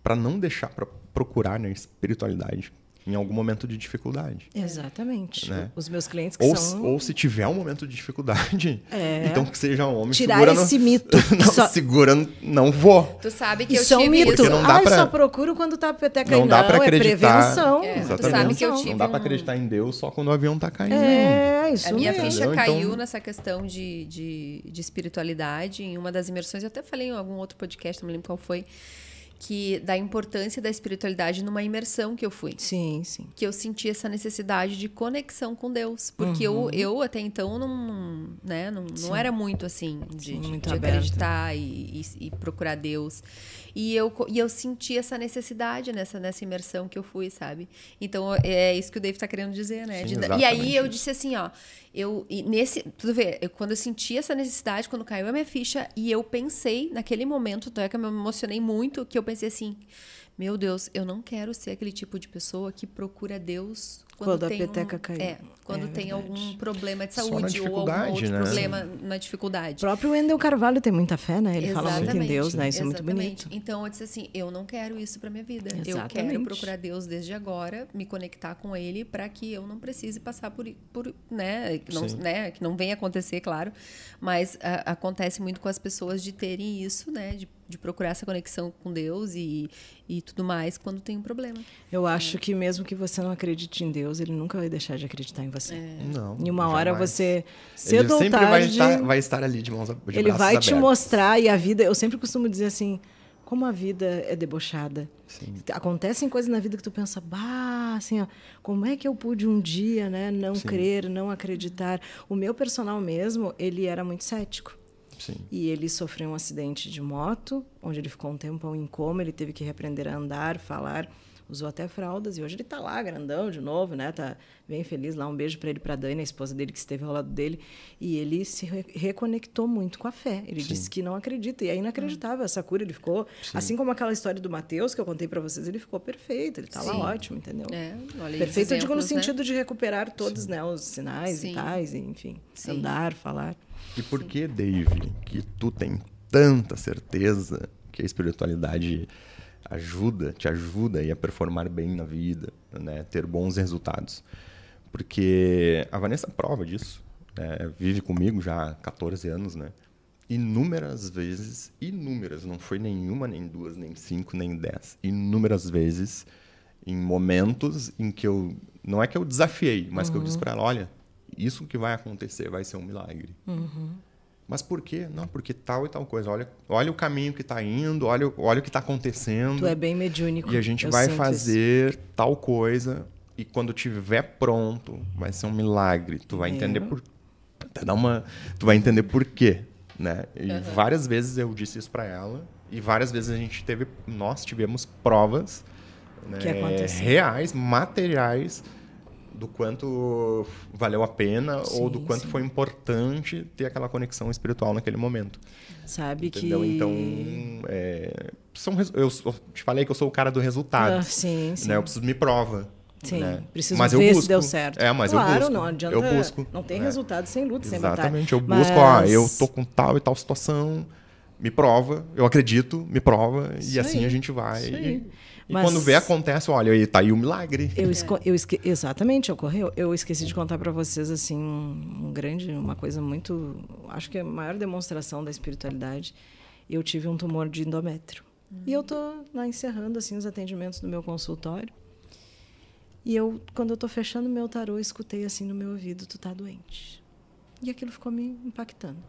para não deixar para procurar na espiritualidade em algum momento de dificuldade. Exatamente. Né? Os meus clientes que Ou, são. ou se tiver um momento de dificuldade, É. (laughs) então que seja um homem Tirar segura no- esse mito. (laughs) não, Só- segura, não vou. Tu sabe que Isso é eu um tive mito. Porque não dá Ai, pra- só procuro quando tá a peteca Não aí. dá pra é acreditar. prevenção. É, tu Exatamente. sabe que eu tive Não dá para acreditar em Deus só quando o avião tá caindo. É, isso A minha mesmo. ficha Entendeu? caiu Então- nessa questão de, de, de espiritualidade em uma das imersões. Eu até falei em algum outro podcast, não me lembro qual foi. Que da importância da espiritualidade numa imersão que eu fui. Sim, sim. Que eu senti essa necessidade de conexão com Deus. Porque uhum. eu, eu até então não, né, não, não era muito assim de, sim, muito de acreditar e, e, e, procurar Deus. E eu, e eu senti essa necessidade nessa, nessa imersão que eu fui, sabe? Então é isso que o Dave está querendo dizer, né? Sim, de, e aí eu disse assim, ó, eu nesse, tudo ver, eu, quando eu senti essa necessidade, quando caiu a minha ficha e eu pensei naquele momento, até que eu me emocionei muito, que eu pensei assim, meu Deus, eu não quero ser aquele tipo de pessoa que procura Deus quando, quando tem a peteca um, caiu. É, quando é tem algum problema de saúde ou algum outro né? problema na dificuldade. O próprio Wendel Carvalho tem muita fé, né? Ele Exatamente. fala muito em Deus, né? Isso Exatamente. é muito bonito. Então eu disse assim, eu não quero isso para minha vida. Exatamente. Eu quero procurar Deus desde agora, me conectar com Ele para que eu não precise passar por, por né, que não, né, que não venha acontecer, claro, mas a, acontece muito com as pessoas de terem isso, né, de de procurar essa conexão com Deus e, e tudo mais quando tem um problema. Eu acho é. que mesmo que você não acredite em Deus, ele nunca vai deixar de acreditar em você. É. Não. Em uma hora você cedo ele ou tarde, vai estar, vai estar ali de mãos de Ele vai abertos. te mostrar e a vida, eu sempre costumo dizer assim, como a vida é debochada. Sim. Acontecem coisas na vida que tu pensa, bah, assim, ó, como é que eu pude um dia, né, não Sim. crer, não acreditar? O meu personal mesmo, ele era muito cético. Sim. E ele sofreu um acidente de moto, onde ele ficou um tempo em coma, ele teve que reaprender a andar, falar, usou até fraldas e hoje ele está lá grandão de novo, né? Tá bem feliz lá. Um beijo para ele, para Dani, a esposa dele que esteve ao lado dele, e ele se re reconectou muito com a fé. Ele Sim. disse que não acredita e é inacreditável essa cura, ele ficou Sim. assim como aquela história do Mateus que eu contei para vocês, ele ficou perfeito, ele está lá ótimo, entendeu? É, perfeito, eu digo no né? sentido de recuperar todos, né, os sinais e tais, enfim, andar, falar. E por que, Dave, que tu tem tanta certeza que a espiritualidade ajuda, te ajuda a performar bem na vida, né? ter bons resultados? Porque a Vanessa prova disso. Né? Vive comigo já há 14 anos, né? Inúmeras vezes, inúmeras, não foi nenhuma, nem duas, nem cinco, nem dez. Inúmeras vezes, em momentos em que eu. Não é que eu desafiei, mas uhum. que eu disse para ela: olha, isso que vai acontecer vai ser um milagre. Uhum. Mas por quê? Não, porque tal e tal coisa. Olha, olha o caminho que está indo, olha, olha o que está acontecendo. Tu é bem mediúnico. E a gente vai fazer isso. tal coisa e quando tiver pronto, vai ser um milagre. Tu vai é. entender por até dar uma, tu vai entender por quê, né? E uhum. várias vezes eu disse isso para ela e várias vezes a gente teve, nós tivemos provas né, reais, materiais do quanto valeu a pena sim, ou do quanto sim. foi importante ter aquela conexão espiritual naquele momento. Sabe Entendeu? que. Então, é, são, eu, te falei que eu sou o cara do resultado. Ah, sim, sim. Né? Eu preciso me prova. Sim, né? preciso mas ver eu busco. se deu certo. É, mas claro, eu busco. não adianta. Eu busco. Não tem né? resultado sem luta, sem batalha. Exatamente. Eu mas... busco, ó, eu tô com tal e tal situação, me prova, eu acredito, me prova, Isso e assim aí. a gente vai. E, e mas... quando vê, acontece, olha, aí tá aí o milagre. Eu, eu. Exatamente, ocorreu. Eu esqueci de contar para vocês, assim, um grande, uma coisa muito. Acho que é a maior demonstração da espiritualidade. Eu tive um tumor de endométrio. Hum. E eu tô lá encerrando, assim, os atendimentos do meu consultório. E eu, quando eu tô fechando meu tarô, escutei assim no meu ouvido, tu tá doente. E aquilo ficou me impactando.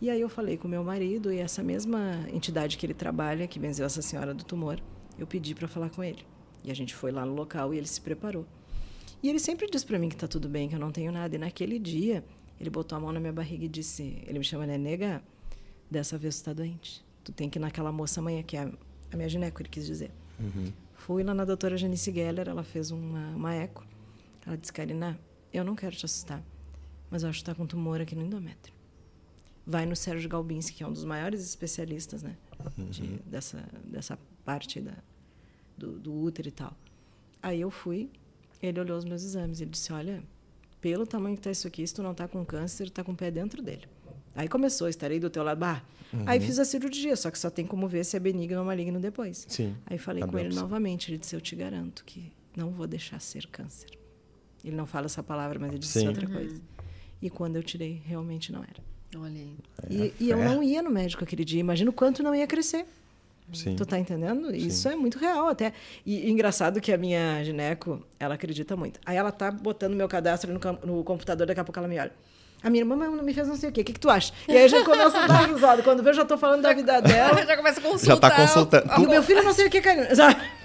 E aí eu falei com meu marido e essa mesma entidade que ele trabalha, que benzeu essa senhora do tumor, eu pedi para falar com ele. E a gente foi lá no local e ele se preparou. E ele sempre diz para mim que tá tudo bem, que eu não tenho nada. E naquele dia, ele botou a mão na minha barriga e disse, ele me chama, né, nega, dessa vez tu tá doente. Tu tem que ir naquela moça amanhã, que é a minha gineco, ele quis dizer. Uhum. Fui lá na doutora Janice Geller, ela fez uma, uma eco. Ela disse, Karina, eu não quero te assustar, mas eu acho que está com tumor aqui no endométrio. Vai no Sérgio Galbinski, que é um dos maiores especialistas né, uhum. de, dessa, dessa parte da, do, do útero e tal. Aí eu fui, ele olhou os meus exames, ele disse, olha, pelo tamanho que está isso aqui, se tu não está com câncer, está com o pé dentro dele. Aí começou, estarei do teu lado. Bah. Uhum. Aí fiz a cirurgia, só que só tem como ver se é benigno ou maligno depois. Sim. Aí falei com ele novamente. Ele disse: Eu te garanto que não vou deixar ser câncer. Ele não fala essa palavra, mas ele disse Sim. outra uhum. coisa. E quando eu tirei, realmente não era. Olha aí. E, é e eu não ia no médico aquele dia. Imagina o quanto não ia crescer. Sim. Tu tá entendendo? Sim. Isso é muito real até. E, e, engraçado que a minha gineco, ela acredita muito. Aí ela tá botando meu cadastro no, no computador, daqui a pouco ela me olha. A minha irmã não me fez não sei o quê. O que, que tu acha? E aí já começa a dar (laughs) risada. Quando vê, eu já tô falando da vida dela. (laughs) já começa a consultar. Já tá consultando. E o meu filho não sei o que, Karina.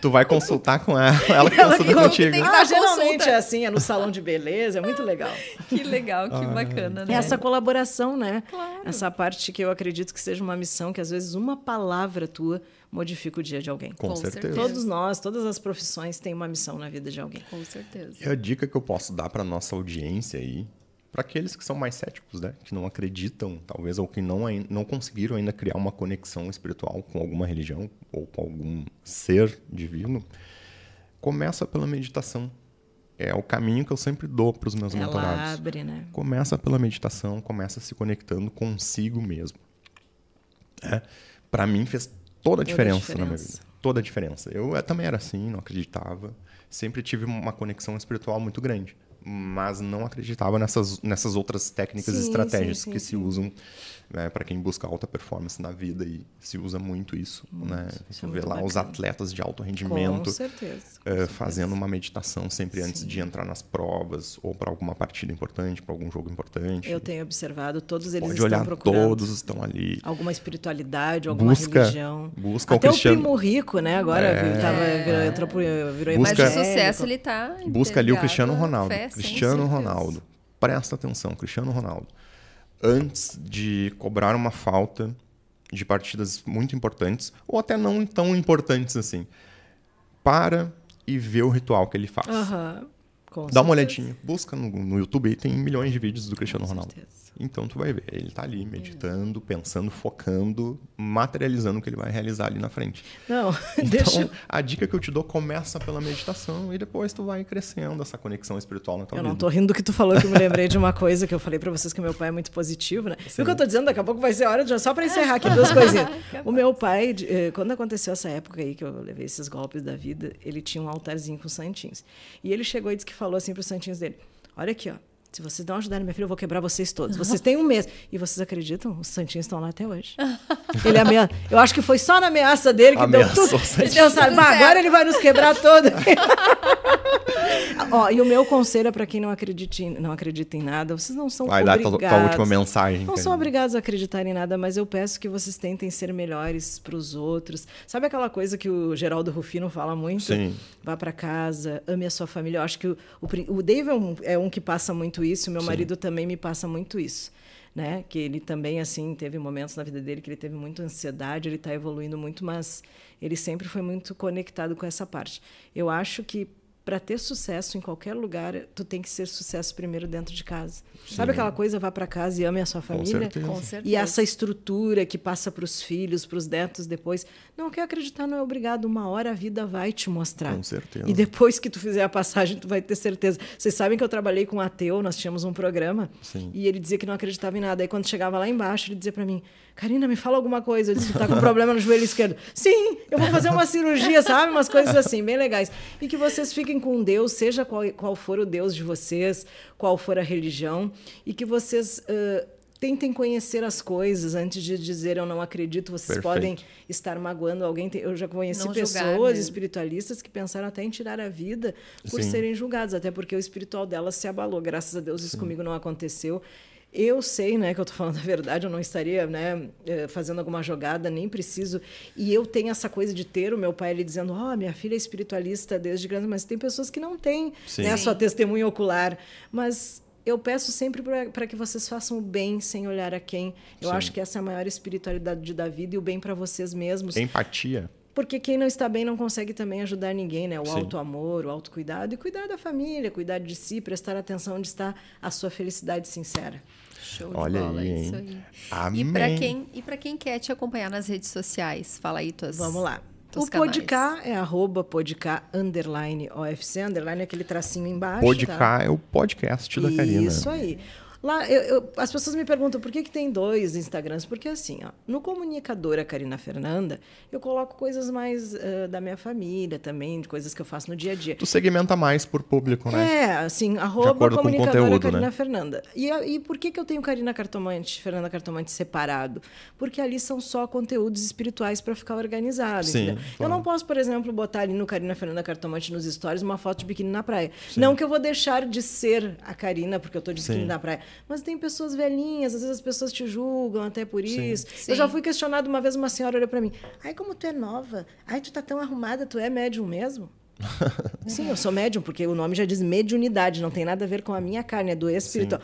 Tu vai consultar com ela, (laughs) ela que Ela consulta que- contigo. que- Ah, geralmente é assim, é no salão de beleza, é muito legal. Que legal, que bacana, né? É essa colaboração, né? Claro. Essa parte que eu acredito que seja uma missão, que às vezes uma palavra tua modifica o dia de alguém. Com, Com certeza. certeza. Todos nós, todas as profissões têm uma missão na vida de alguém. Com certeza. E a dica que eu posso dar para nossa audiência aí, para aqueles que são mais céticos, né, que não acreditam, talvez, ou que não, não conseguiram ainda criar uma conexão espiritual com alguma religião ou com algum ser divino, começa pela meditação. É o caminho que eu sempre dou para os meus Ela mentorados. abre, né? Começa pela meditação, começa se conectando consigo mesmo. É, para mim fez toda a Toda a diferença, na minha diferença. vida. Toda a diferença. Eu, eh, também era assim, não acreditava. Sempre tive uma conexão espiritual muito grande. Mas não acreditava nessas, nessas outras técnicas e Sim, estratégias sim, sim, que se sim. Usam para quem busca alta performance na vida e se usa muito isso. Né? isso é vê muito lá os bacana. atletas de alto Com rendimento certeza. com certeza. fazendo uma meditação sempre antes Sim. de entrar nas provas ou para alguma partida importante, para algum jogo importante. Eu tenho observado, todos eles Pode estão olhar, procurando todos estão ali. alguma espiritualidade, alguma Busca- religião. busca o Até o, Cristiano- primo rico, né? Agora É. viu, tava, virou, entrou virou Busca- o evangélico. sucesso, ele tá Busca ali o Cristiano Ronaldo. fé, Cristiano. Ronaldo. Presta atenção, Cristiano Ronaldo. Antes de cobrar uma falta de partidas muito importantes, ou até não tão importantes assim, para e vê o ritual que ele faz. Com Dá uma olhadinha. Busca no, no YouTube aí, tem milhões de vídeos do Cristiano Ronaldo. certeza. Então tu vai ver, ele tá ali meditando, pensando, focando, materializando o que ele vai realizar ali na frente. Não, (laughs) Então, deixa. a dica que eu te dou começa pela meditação e depois tu vai crescendo essa conexão espiritual na tua Eu vida. não tô rindo do que tu falou, que eu me lembrei de uma coisa que eu falei pra vocês que meu pai é muito positivo, né? Viu o que eu tô dizendo? Daqui a pouco vai ser hora de. Só pra encerrar aqui duas coisinhas. (laughs) O meu pai, eh, quando aconteceu essa época aí que eu levei esses golpes da vida, ele tinha um altarzinho com santinhos. E ele chegou e disse que falou assim pros santinhos dele: Olha aqui, ó. Se vocês não ajudarem minha filha, eu vou quebrar vocês todos. (laughs) Vocês têm um mês. E vocês acreditam? Os santinhos estão lá até hoje. (laughs) Ele amea... Eu acho que foi só na ameaça dele que Ameaçou deu tudo. Pensaram, bah, agora ele vai nos quebrar todo. (laughs) Ó, e o meu conselho é para quem não acredita, em, não acredita em nada, vocês não são Vai dar tua, obrigados. tua última mensagem. Não são obrigados a acreditar em nada, mas eu peço que vocês tentem ser melhores para os outros. Sabe aquela coisa que o Geraldo Rufino fala muito? Sim. Vá para casa, ame a sua família. Eu acho que o, o, o Dave é um, é um que passa muito isso, meu Sim. marido também me passa muito isso. Né? Que ele também, assim, teve momentos na vida dele que ele teve muita ansiedade, ele está evoluindo muito, mas ele sempre foi muito conectado com essa parte. Eu acho que para ter sucesso em qualquer lugar, tu tem que ser sucesso primeiro dentro de casa. Sabe aquela coisa, vá para casa e ame a sua família? certeza. Com certeza. E essa estrutura que passa para os filhos, para os netos depois. Não quer acreditar, não é obrigado. Uma hora a vida vai te mostrar. Com certeza. E depois que tu fizer a passagem, tu vai ter certeza. Vocês sabem que eu trabalhei com um ateu, nós tínhamos um programa. Sim. E ele dizia que não acreditava em nada. Aí quando chegava lá embaixo, ele dizia para mim: Karina, me fala alguma coisa. Eu disse: Tu tá com (laughs) problema no joelho esquerdo. Sim, eu vou fazer uma cirurgia, sabe? Umas coisas assim, bem legais. E que vocês fiquem com Deus, seja qual, qual for o Deus de vocês, qual for a religião, e que vocês. ãh, Tentem conhecer as coisas antes de dizer eu não acredito. Vocês Perfeito. podem estar magoando alguém. Eu já conheci Não julgar pessoas mesmo. espiritualistas que pensaram até em tirar a vida por Sim. serem julgados, até porque o espiritual delas se abalou. Graças a Deus isso comigo não aconteceu. Eu sei, né, que eu estou falando (laughs) a verdade, eu não estaria, né, eh, fazendo alguma jogada, nem preciso. E eu tenho essa coisa de ter o meu pai ali dizendo, ó, minha filha é espiritualista desde grande, mas tem pessoas que não têm, Sim. né, a Sim. sua testemunha ocular. Mas eu peço sempre para que vocês façam o bem sem olhar a quem. Eu Sim. acho que essa é a maior espiritualidade da vida e o bem para vocês mesmos. Empatia. Porque quem não está bem não consegue também ajudar ninguém, né? O Sim. auto-amor, o autocuidado e cuidar da família, cuidar de si, prestar atenção onde está a sua felicidade sincera. Show de Olha bola, aí, é isso hein? aí. Amém. E para quem, e pra quem quer te acompanhar nas redes sociais, fala aí tuas Vamos lá. o. Podcar é arroba podcar underline OFC, underline é aquele tracinho embaixo. Pode tá? é o podcast da Karina. Isso aí. Lá, eu- eu- as pessoas me perguntam por que, que tem dois Instagrams. Porque assim, ó, no comunicadora Karina Fernanda, eu coloco coisas mais ah, da minha família também, de coisas que eu faço no dia a dia. Tu segmenta mais por público, né? É, assim, arroba com comunicadora conteúdo, Carina né? Fernanda. E, a- e por que, que eu tenho Carina Cartomante, Fernanda Cartomante separado? Porque ali são só conteúdos espirituais para ficar organizado, Sim, entendeu? claro. Eu não posso, por exemplo, botar ali no Carina Fernanda Cartomante nos stories uma foto de biquíni na praia. Não que eu vou deixar de ser a Karina porque eu tô de biquíni Sim. na praia. Mas tem pessoas velhinhas, às vezes as pessoas te julgam até por Sim. isso. Sim. Eu já fui questionado uma vez, uma senhora olhou para mim. Ai, como tu é nova. Ai, tu tá tão arrumada, tu é médium mesmo? (laughs) Sim, eu sou médium, porque o nome já diz mediunidade, não tem nada a ver com a minha carne, é do espiritual.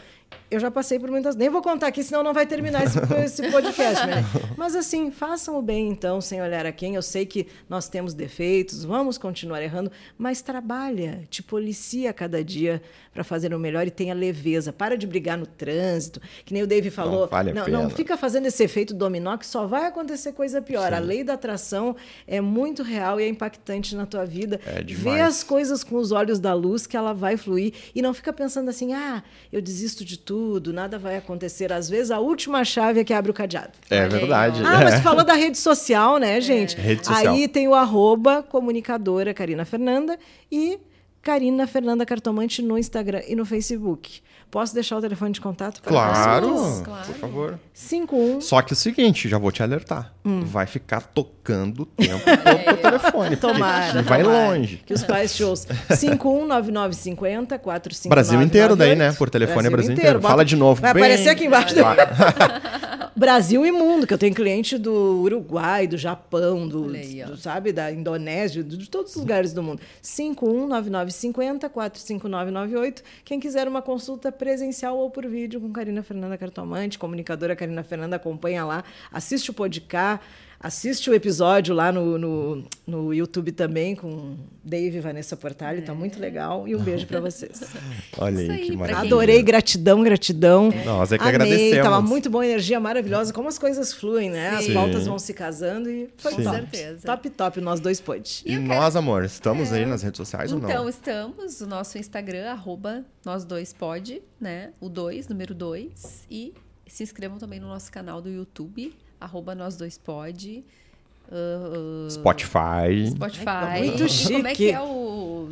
Eu já passei por muitas. Nem vou contar aqui, senão não vai terminar esse, esse podcast. Né? (laughs) Mas assim, façam o bem, então, sem olhar a quem. Eu sei que nós temos defeitos, vamos continuar errando, mas trabalha, te policia cada dia para fazer o melhor e tenha leveza. Para de brigar no trânsito, que nem o Dave falou. não, não pena. fica fazendo esse efeito dominó que só vai acontecer coisa pior. A lei da atração é muito real e é impactante na tua vida. É Vê demais. as coisas com os olhos da luz que ela vai fluir e não fica pensando assim: "Ah, eu desisto de tudo, nada vai acontecer". Às vezes a última chave é que abre o cadeado. É verdade. Ah, mas É. falou da rede social, né, gente? Rede social. Aí tem o arroba comunicadora Karina Fernanda e Karina Fernanda Cartomante no Instagram e no Facebook. Posso deixar o telefone de contato? para Claro? Claro. por favor. 51 Só que é o seguinte, já vou te alertar. Hum. Vai ficar tocando o tempo todo no (laughs) telefone. porque Tomara. Vai tomara. longe. Que os pais te ouçam. (laughs) 519950 45 Brasil inteiro daí, né? Por telefone é Brasil inteiro. Bota- Fala de novo. Vai bem- aparecer aqui embaixo. (laughs) Vai. Brasil e mundo, que eu tenho cliente do Uruguai, do Japão, do, aí, do, sabe, da Indonésia, de todos os lugares do mundo. 519950 45998. Quem quiser uma consulta presencial ou por vídeo com Karina Fernanda Cartomante, comunicadora Karina Fernanda, acompanha lá, assiste o podcast, assiste o episódio lá no, no, no YouTube também com Dave e Vanessa Portali, tá muito legal. E um beijo para vocês. Olha Isso aí, aí, que maravilha. Adorei, gratidão, gratidão. Nós é que Amei, agradecemos. Tava muito boa, energia maravilhosa. Como as coisas fluem, né? As Sim. pautas vão se casando e foi Com top. certeza. Top, top, nós dois pode. E nós, amor, estamos aí nas redes sociais ou Então, não? estamos, o nosso Instagram, arroba nós dois pode, né? O 2, número 2. E se inscrevam também no nosso canal do YouTube, arroba nós dois pode. ah, ah, Spotify, Spotify. Ai, muito Como é chique. que é o.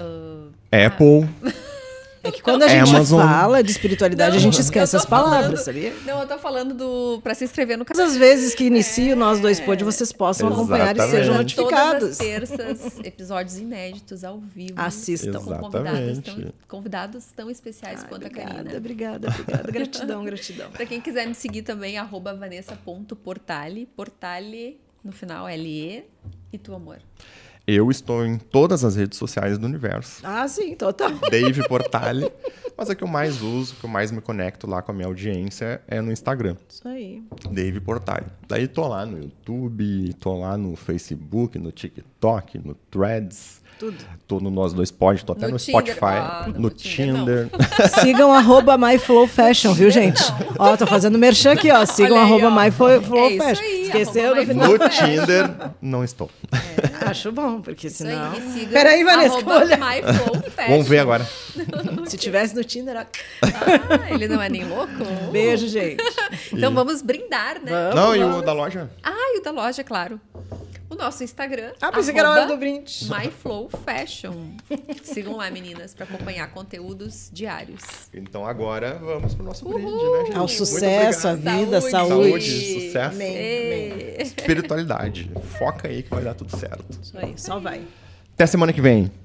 ah, Apple. (laughs) É que quando a gente Amazon. fala de espiritualidade, a gente esquece as palavras, falando- sabia? Não, eu tô falando do. pra se inscrever no Todas canal. as vezes que inicio nós dois pode, vocês possam acompanhar e Exatamente. sejam Todas notificados. as terças, episódios inéditos ao vivo. Assistam. Com convidados Exatamente. tão, convidados tão especiais Ai, quanto a obrigada, Karina. obrigada, obrigada. Gratidão, (laughs) gratidão. Pra quem quiser me seguir também, arroba vanessa.portale. Portale, no final, L-E. E tu, amor? Eu estou em todas as redes sociais do universo. Ah, sim, total. (laughs) Dave Portale. Mas a que eu mais uso, que eu mais me conecto lá com a minha audiência é no Instagram. Isso aí. Dave Portale. Daí tô lá no YouTube, tô lá no Facebook, no TikTok, no Threads. Tudo. Tô no Nós Dois Pod, tô até No no. Spotify, Ah, no no Tinder não. Tinder. (laughs) Sigam arroba MyFlowFashion, viu, gente? Ó, tô fazendo merchan aqui, ó. Sigam Olha arroba. MyFlowFashion. É Esqueceu no final? No Tinder, não estou. Acho bom, porque Isso senão... aí, me siga. Peraí, Vanessa. (laughs) Vamos ver agora. (laughs) Se tivesse no Tinder, ó. Ah, ele não é nem louco? beijo, gente. Então vamos brindar, né? Vamos, não, e vamos. o da loja? Ah, e o da loja, claro. O nosso Instagram. Ah, pensei que era a hora do brinde. MyFlow Fashion. Sigam lá, meninas, para acompanhar conteúdos diários. Então agora vamos pro nosso brinde, Uhul. né, gente? Ao sucesso, a obrigado. vida, Saúde. saúde. Saúde, sucesso. Amém, amém. Espiritualidade. Foca aí que vai dar tudo certo. Isso aí, só vai. Até semana que vem.